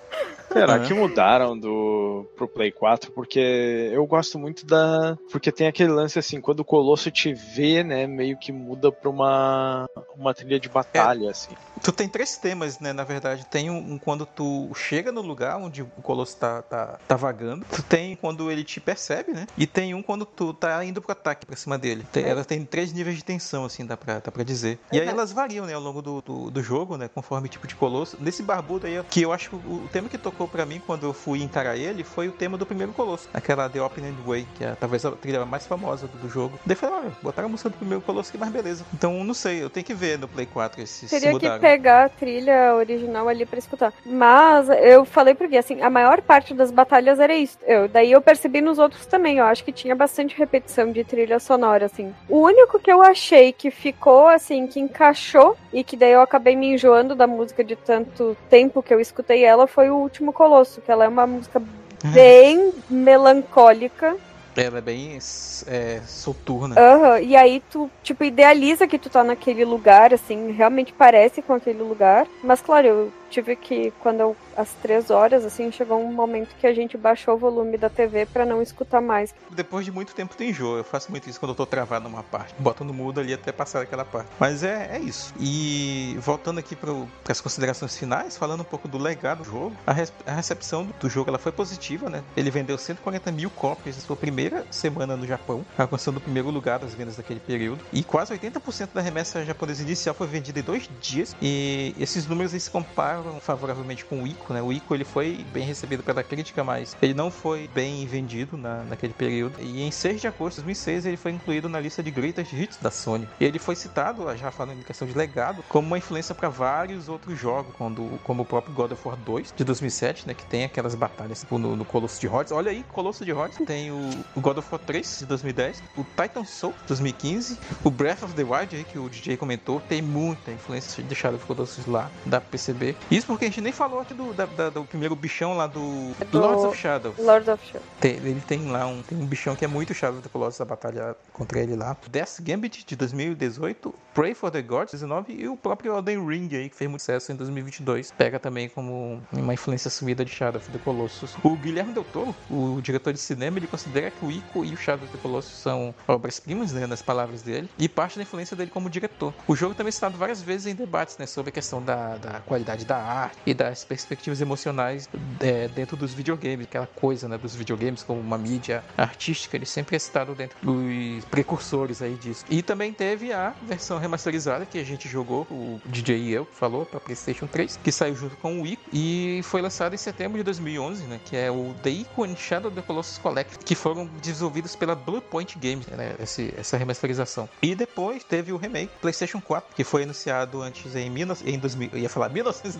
Será que mudaram do pro Play 4? Porque eu gosto muito da. Porque tem aquele lance assim, quando o Colosso te vê, né, meio que muda pra uma, uma trilha de batalha, é, assim. Tu tem três temas, né, na verdade. Tem um, um, quando tu chega no lugar onde o Colosso tá, tá, tá vagando. Tu tem quando ele te percebe, né? E tem um quando tu tá indo pro ataque pra cima dele. Tem, é. Ela tem três níveis de tensão, assim, dá pra, dá pra dizer. E aí elas variam, né, ao longo do, do, do jogo, né, conforme tipo de Colosso. Nesse barbudo aí, que eu acho que o, o tema que tocou para mim quando eu fui encarar ele foi o tema do primeiro Colosso. Aquela The Opening Way, que é talvez a trilha mais famosa do, do jogo. Daí falei, olha, botaram a música do primeiro Colosso que mais beleza. Então, não sei, eu tenho que ver no Play 4 se, Teria que pegar a trilha original ali pra escutar. Mas eu falei porque, assim, a maior parte das batalhas era isso. Eu, daí eu percebi nos outros também, eu acho que tinha bastante repetição de trilha sonora, assim. O único que eu achei que ficou, assim, que encaixou e que daí eu acabei me enjoando da música de tanto tempo que eu escutei ela foi o Último Colosso, que ela é uma música bem melancólica. Ela é bem é, soturna. Uhum. E aí tu, tipo, idealiza que tu tá naquele lugar, assim, realmente parece com aquele lugar. Mas claro, eu tive que, quando eu, às três horas, assim, chegou um momento que a gente baixou o volume da TV para não escutar mais. Depois de muito tempo tem enjoo. Eu faço muito isso quando eu tô travado numa parte. Boto no mudo ali até passar aquela parte. Mas é, é isso. E voltando aqui para as considerações finais, falando um pouco do legado do jogo, a, res, a recepção do jogo ela foi positiva, né? Ele vendeu 140 mil cópias na sua primeira semana no Japão, alcançando o primeiro lugar das vendas daquele período. E quase 80% da remessa japonesa inicial foi vendida em dois dias. E esses números eles comparam favoravelmente com o Ico, né? O Ico ele foi bem recebido pela crítica, mas ele não foi bem vendido na, naquele período. E em 6 de agosto de 2006 ele foi incluído na lista de greatest hits da Sony. E ele foi citado, já falando em questão de legado, como uma influência para vários outros jogos, quando, como o próprio God of War 2 de 2007, né? Que tem aquelas batalhas tipo, no, no Colosso de Rhodes. Olha aí, Colosso de Rhodes. Tem o, o, God of War 3 de 2010, o Titan Soul de 2015, o Breath of the Wild que o DJ comentou, tem muita influência de Shadow of Colossus lá, pra perceber. Isso porque a gente nem falou aqui do, da, da, do primeiro bichão lá do, do Lords of Shadow. Lords of Shadow. Tem, ele tem lá um, tem um bichão que é muito Shadow of the Colossus, a batalha contra ele lá. Death Gambit de 2018, Pray for the Gods 19 e o próprio Elden Ring aí, que fez muito sucesso em 2022. Pega também como uma influência sumida de Shadow of the Colossus. O Guilherme Del Toro, o diretor de cinema, ele considera que o Ico e o Shadow of the Colossus são obras-primas, né, nas palavras dele, e parte da influência dele como diretor. O jogo também é citado várias vezes em debates, né, sobre a questão da, da qualidade da arte e das perspectivas emocionais é, dentro dos videogames, aquela coisa, né, dos videogames como uma mídia artística, ele sempre é citado dentro dos precursores aí disso. E também teve a versão remasterizada que a gente jogou, o DJ e eu falou para PlayStation 3, que saiu junto com o Ico e foi lançado em setembro de 2011, né, que é o The Ico and Shadow of the Colossus Collect, que foram desenvolvidos pela Bluepoint Games, né, esse, essa remasterização. E depois teve o remake PlayStation 4, que foi anunciado antes em, em 2000, eu ia falar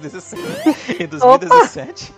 1917, em 2017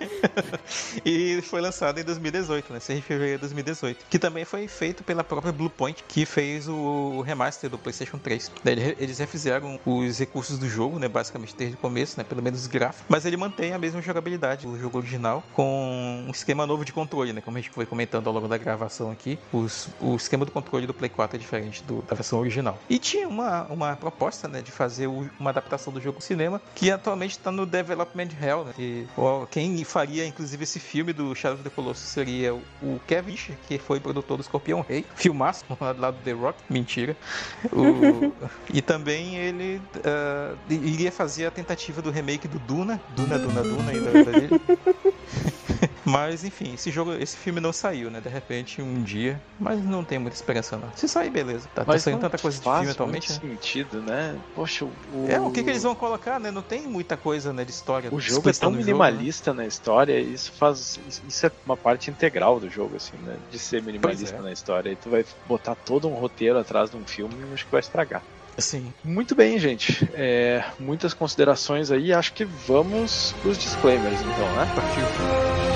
e foi lançado em 2018, né, 6 de fevereiro de 2018, que também foi feito pela própria Bluepoint, que fez o remaster do PlayStation 3. Daí eles refizeram os recursos do jogo, né, basicamente desde o começo, né, pelo menos gráfico, mas ele mantém a mesma jogabilidade do jogo original com um esquema novo de controle, né, como a gente foi comentando ao longo da gravação aqui, os, o esquema do controle do Play 4 é diferente do, da versão original. E tinha uma, uma proposta, né, de fazer uma adaptação do jogo no cinema, que atualmente está no Development Hell, né, e, ó, quem faria, inclusive, esse filme do Shadow of the Colossus seria o Kevin que foi produtor do Escorpião Rei, filmaço, lá do The Rock, mentira. O, e também ele uh, iria fazer a tentativa do remake do Duna, Duna, Duna, Duna, ainda dele. Mas enfim, esse jogo, esse filme não saiu, né? De repente, um dia. Mas não tem muita esperança, não. Se sair, beleza. Tá, tá saindo tanta coisa de filme atualmente. Né? sentido, né? Poxa, o. É, o que, que eles vão colocar, né? Não tem muita coisa né, de história. O jogo é tão minimalista jogo, né? na história, isso faz. Isso é uma parte integral do jogo, assim, né? De ser minimalista é. na história. E tu vai botar todo um roteiro atrás de um filme e acho que vai estragar. Sim. Muito bem, gente. É, muitas considerações aí. Acho que vamos pros disclaimers, então, né? Partiu.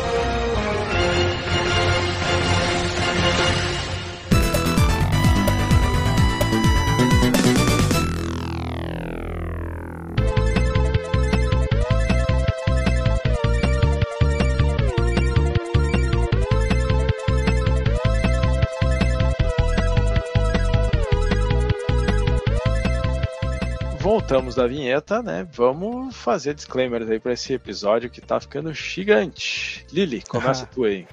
Voltamos da vinheta, né? Vamos fazer disclaimers aí para esse episódio que tá ficando gigante. Lili, começa tu aí.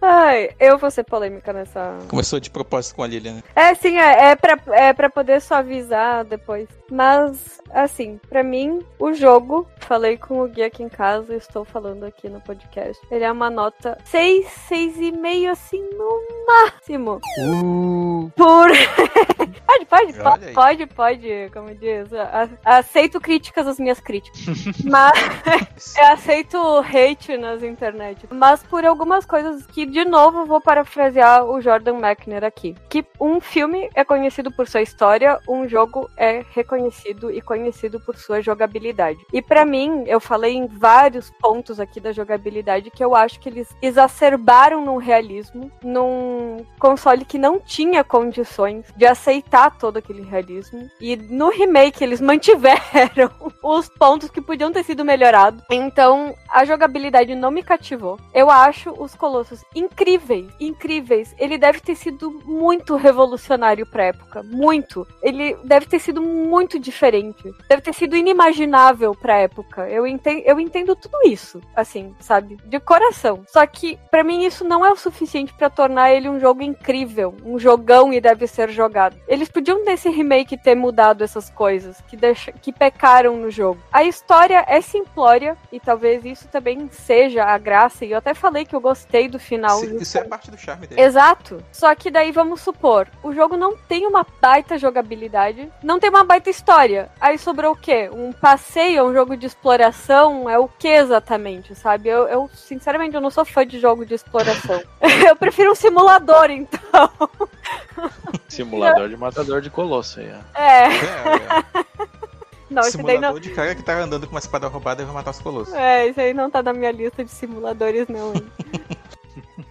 Ai, eu vou ser polêmica nessa. Começou de propósito com a Lilian. Né? É, sim, é, é, pra, é pra poder suavizar depois. Mas, assim, pra mim, o jogo, falei com o Gui aqui em casa, estou falando aqui no podcast, ele é uma nota 6, 6,5, assim, no máximo. Uh. Por. pode, pode, pode, pode, pode, como diz. Aceito críticas às minhas críticas. Mas. eu aceito hate nas internet. Mas por algumas coisas que de novo, vou parafrasear o Jordan Mechner aqui. Que um filme é conhecido por sua história, um jogo é reconhecido conhecido e conhecido por sua jogabilidade. E para mim, eu falei em vários pontos aqui da jogabilidade que eu acho que eles exacerbaram no realismo, num console que não tinha condições de aceitar todo aquele realismo. E no remake eles mantiveram os pontos que podiam ter sido melhorados. Então, a jogabilidade não me cativou. Eu acho os Colossos incríveis, incríveis. Ele deve ter sido muito revolucionário pra época, muito. Ele deve ter sido muito diferente. Deve ter sido inimaginável pra época. Eu entendo, eu entendo tudo isso, assim, sabe? De coração. Só que, para mim, isso não é o suficiente para tornar ele um jogo incrível, um jogão e deve ser jogado. Eles podiam nesse remake ter mudado essas coisas que, deixa, que pecaram no jogo. A história é simplória e talvez isso também seja a graça. E eu até falei que eu gostei do final. Isso, isso é parte do charme dele. Exato. Só que daí vamos supor, o jogo não tem uma baita jogabilidade, não tem uma baita história. Aí sobrou o quê? Um passeio, um jogo de exploração? É o que exatamente, sabe? Eu, eu sinceramente, eu não sou fã de jogo de exploração. eu prefiro um simulador, então. Simulador de matador de colosso aí. É. É, é. Não, Simulador não. de cara que tá andando com uma espada roubada e vai matar os colossos. É, isso aí não tá na minha lista de simuladores, não.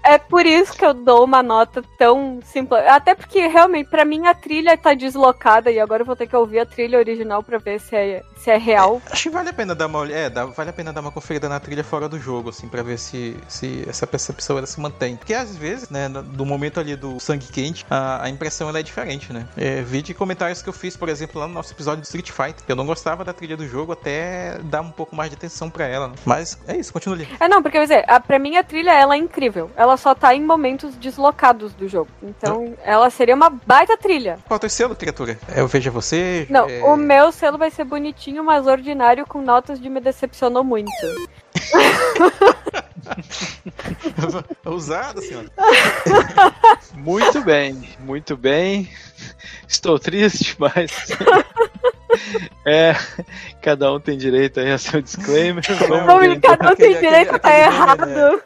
É por isso que eu dou uma nota tão simples. Até porque, realmente, pra mim a trilha tá deslocada e agora eu vou ter que ouvir a trilha original pra ver se é, se é real. Acho que vale a pena dar uma olhada. É, dá- vale a pena dar uma conferida na trilha fora do jogo, assim, pra ver se, se essa percepção ela se mantém. Porque às vezes, né, no, do momento ali do sangue quente, a, a impressão ela é diferente, né? É, vi de comentários que eu fiz, por exemplo, lá no nosso episódio do Street Fighter. Eu não gostava da trilha do jogo até dar um pouco mais de atenção pra ela. né? Mas é isso, continua ali. É, não, porque, quer dizer, a, pra mim a trilha, ela é incrível. Ela só tá em momentos deslocados do jogo. Então, ela seria uma baita trilha. Qual é o teu selo, criatura? Eu vejo você. Não, é... o meu selo vai ser bonitinho, mas ordinário, com notas de me decepcionou muito. Ousado, senhora. Muito bem, muito bem. Estou triste, mas. É, cada um tem direito aí a seu disclaimer. Vamos Não, ver, então. cada um tem aquele- direito a aquele estar errado.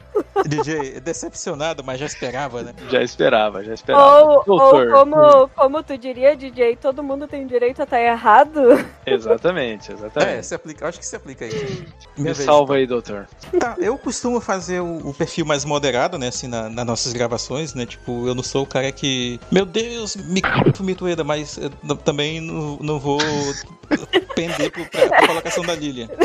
DJ, decepcionado, mas já esperava, né? Já esperava, já esperava. Ou, ou como, como tu diria, DJ, todo mundo tem direito a estar errado. Exatamente, É, exatamente. se aplica, acho que se aplica aí. Me vez, salva aí, doutor. Tá, eu costumo fazer o, o perfil mais moderado, né, assim, na- nas nossas gravações, né, tipo, eu não sou o cara que, meu Deus, me c***, Mitueda, mas também não, não vou pender pro, pra, pra colocação da Lilian.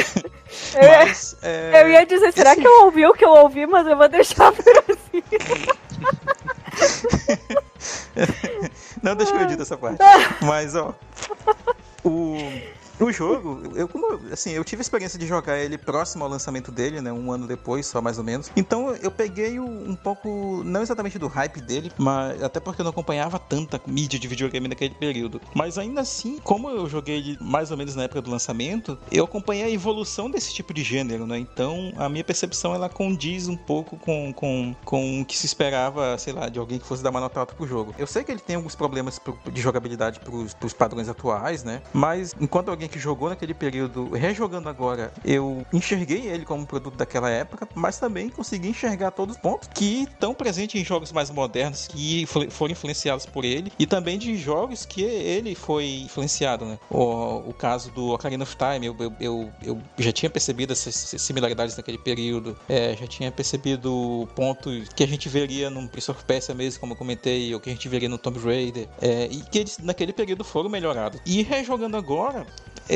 Mas, é, Eu ia dizer, será esse- que eu ouvi o que eu ouvi, mas eu vou deixar por assim. Não, deixa que eu edito essa parte. Mas, ó. O, o jogo, eu, como, assim, eu tive a experiência de jogar ele próximo ao lançamento dele, né? Um ano depois, só mais ou menos. Então eu peguei um pouco, não exatamente do hype dele, mas até porque eu não acompanhava tanta mídia de videogame naquele período. Mas ainda assim, como eu joguei ele mais ou menos na época do lançamento, eu acompanhei a evolução desse tipo de gênero, né? Então a minha percepção ela condiz um pouco com, com, com o que se esperava, sei lá, de alguém que fosse dar uma nota alta pro jogo. Eu sei que ele tem alguns problemas pro- de jogabilidade pros, pros padrões atuais, né? Mas enquanto alguém que jogou naquele período, rejogando agora, eu enxerguei ele como um produto daquela época, mas também consegui enxergar todos os pontos que estão presentes em jogos mais modernos que fo- foram influenciados por ele e também de jogos que ele foi influenciado, né? O, o caso do Ocarina of Time, eu, eu, eu, eu já tinha percebido essas similaridades naquele período, é, já tinha percebido pontos que a gente veria num Prince of Persia mesmo, como eu comentei, ou que a gente veria no Tomb Raider, é, e que eles naquele período foram melhorados. E rejogando agora,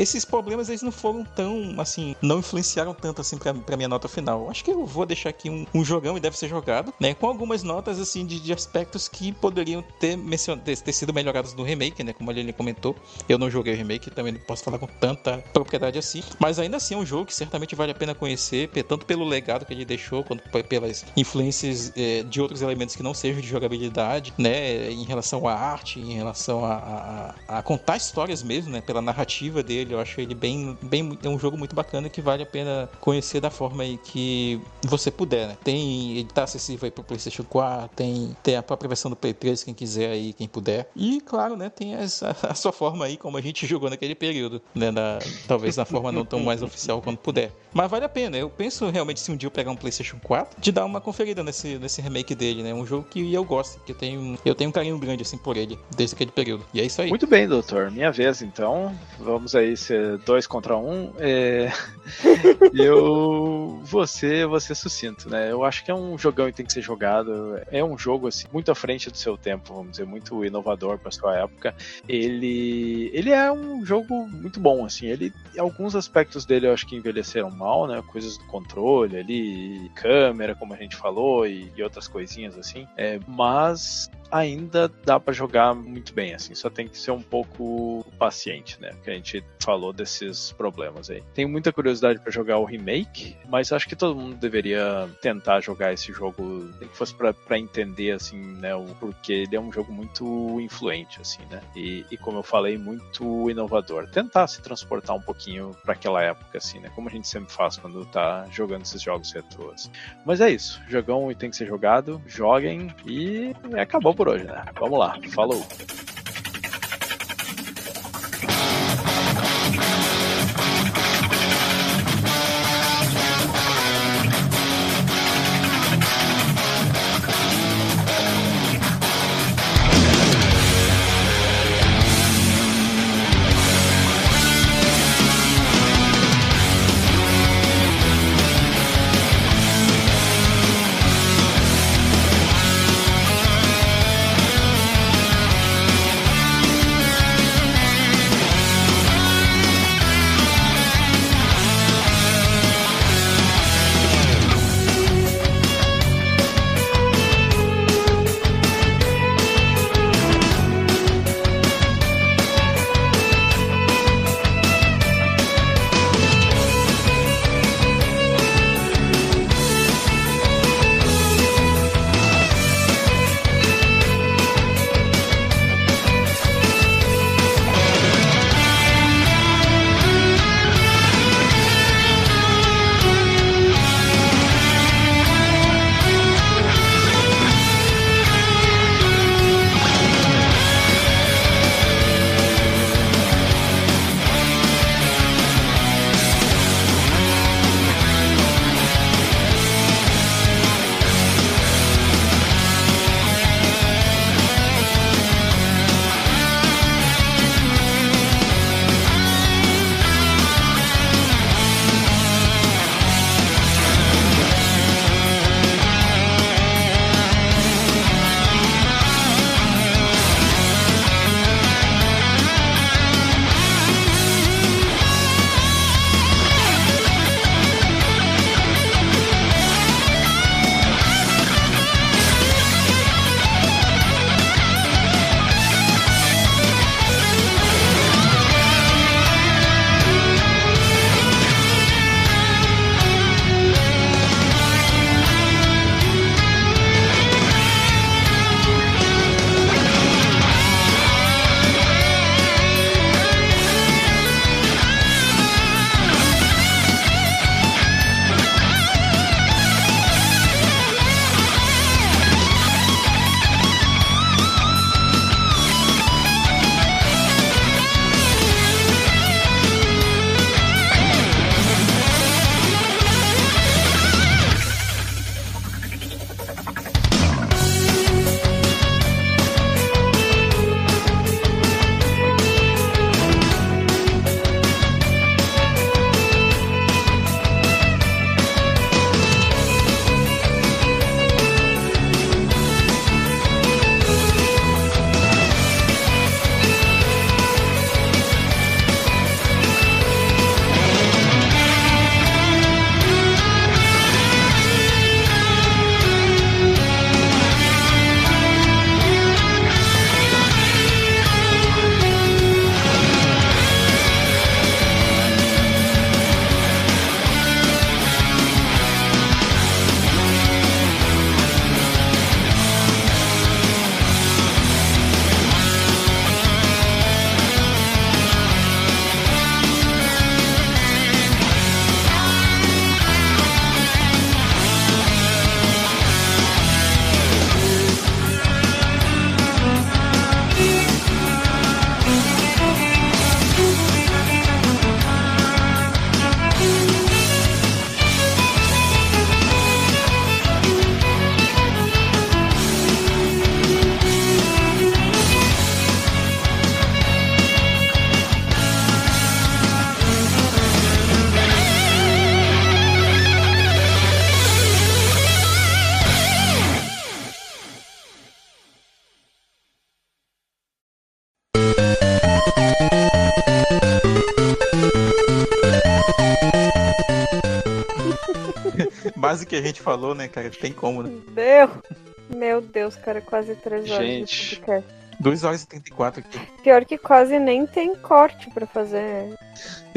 esses problemas eles não foram tão assim, não influenciaram tanto assim pra, pra minha nota final. Acho que eu vou deixar aqui um, um jogão e deve ser jogado, né? Com algumas notas assim de, de aspectos que poderiam ter, ter, sido melhorados no remake, né? Como Lili comentou. Eu não joguei o remake, também não posso falar com tanta propriedade assim. Mas ainda assim é um jogo que certamente vale a pena conhecer, tanto pelo legado que ele deixou, quanto pe- pelas influências eh, de outros elementos que não sejam de jogabilidade, né? Em relação à arte, em relação a- a- a contar histórias mesmo, né? Pela narrativa dele Eu acho ele bem, bem. É um jogo muito bacana que vale a pena conhecer da forma aí que você puder, né? Tem. Ele tá acessível aí pro PlayStation 4, tem, tem a própria versão do Play 3, quem quiser aí, quem puder. E, claro, né, tem essa, a sua forma aí, como a gente jogou naquele período, né? Na, talvez na forma não tão mais oficial quando puder. Mas vale a pena. Eu penso realmente, se um dia eu pegar um PlayStation 4, de dar uma conferida nesse, nesse remake dele, né? Um jogo que eu gosto, que eu tenho, eu tenho um carinho grande, assim, por ele, desde aquele período. E é isso aí. Muito bem, doutor. Minha vez, então. Vamos aí ser dois contra um. É... eu vou ser sucinto, né? Eu acho que é um jogão e tem que ser jogado. É um jogo, assim, muito à frente do seu tempo, vamos dizer, muito inovador para sua época. Ele, ele é um jogo muito bom, assim. Ele, alguns aspectos dele eu acho que envelheceram mal, né? Coisas do controle ali, câmera, como a gente falou, e, e outras coisinhas assim. É, mas ainda dá para jogar muito bem, assim, só tem que ser um pouco paciente, né? Que a gente falou desses problemas aí. Tenho muita curiosidade para jogar o remake, mas acho que todo mundo deveria tentar jogar esse jogo, nem que fosse para entender, assim, né, o porquê. Ele é um jogo muito influente, assim, né? E, e como eu falei, muito inovador. Tentar se transportar um pouquinho para aquela época, assim, né? Como a gente sempre faz quando tá jogando esses jogos retrôs. Mas é isso, jogão e tem que ser jogado, joguem e acabou por hoje, né? Vamos lá, falou! Que a gente falou, né, cara? Tem como, né? Meu, meu Deus, cara, quase três horas Gente. de podcast. 2 horas e 34 aqui. Pior que quase nem tem corte pra fazer.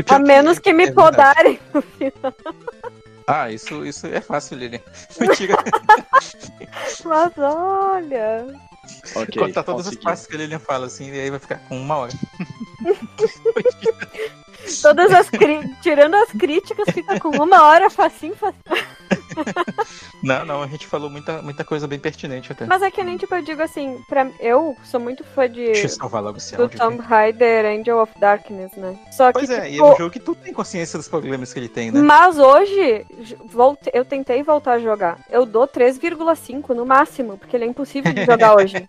A menos que me é verdade. podarem. Ah, isso, isso é fácil, Lilian. Mentira. Mas olha. Ok, Contar todas as partes que a Lilian fala, assim, e aí vai ficar com uma hora. Todas as cri... Tirando as críticas, fica com uma hora facinho, facinho. Não, não, a gente falou muita, muita coisa bem pertinente até. Mas é que nem tipo, eu digo assim, pra... eu sou muito fã de. Deixa eu salvar logo esse Do áudio. Tomb. Raider Angel of Darkness, né? Só que, Pois é, e é tipo, um jogo que tu tem consciência dos problemas que ele tem, né? Mas hoje, volte- eu tentei voltar a jogar. Eu dou 3,5 no máximo, porque ele é impossível de jogar hoje.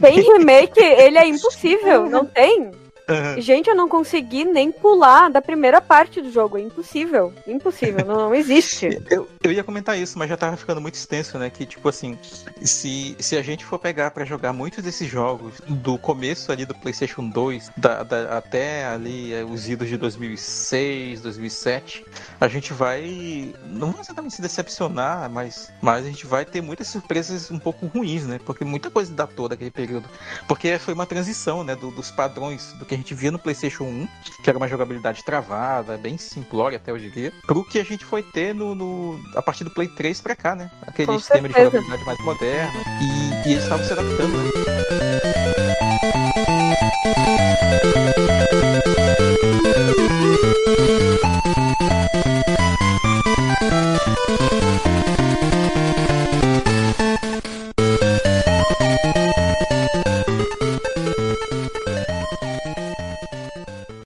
Tem remake, ele é impossível, não tem? Aham. Gente, eu não consegui nem pular da primeira parte do jogo. É impossível. Impossível, não, não existe. Eu, eu ia comentar isso, mas já tava ficando muito extenso, né? Que, tipo assim, se, se a gente for pegar pra jogar muitos desses jogos, do começo ali do PlayStation 2 da- da- até ali é, os idos de 2006, 2007, a gente vai. Não vai exatamente se decepcionar, mas, mas a gente vai ter muitas surpresas um pouco ruins, né? Porque muita coisa datou daquele período. Porque foi uma transição, né? do- dos padrões do que a gente via no PlayStation 1, que era uma jogabilidade travada, bem simplória até hoje em dia, pro que a gente foi ter no, no- a partir do Play 3 pra cá, né? Aquele Com sistema de certeza. jogabilidade mais moderno. E, e eles estavam se adaptando, né?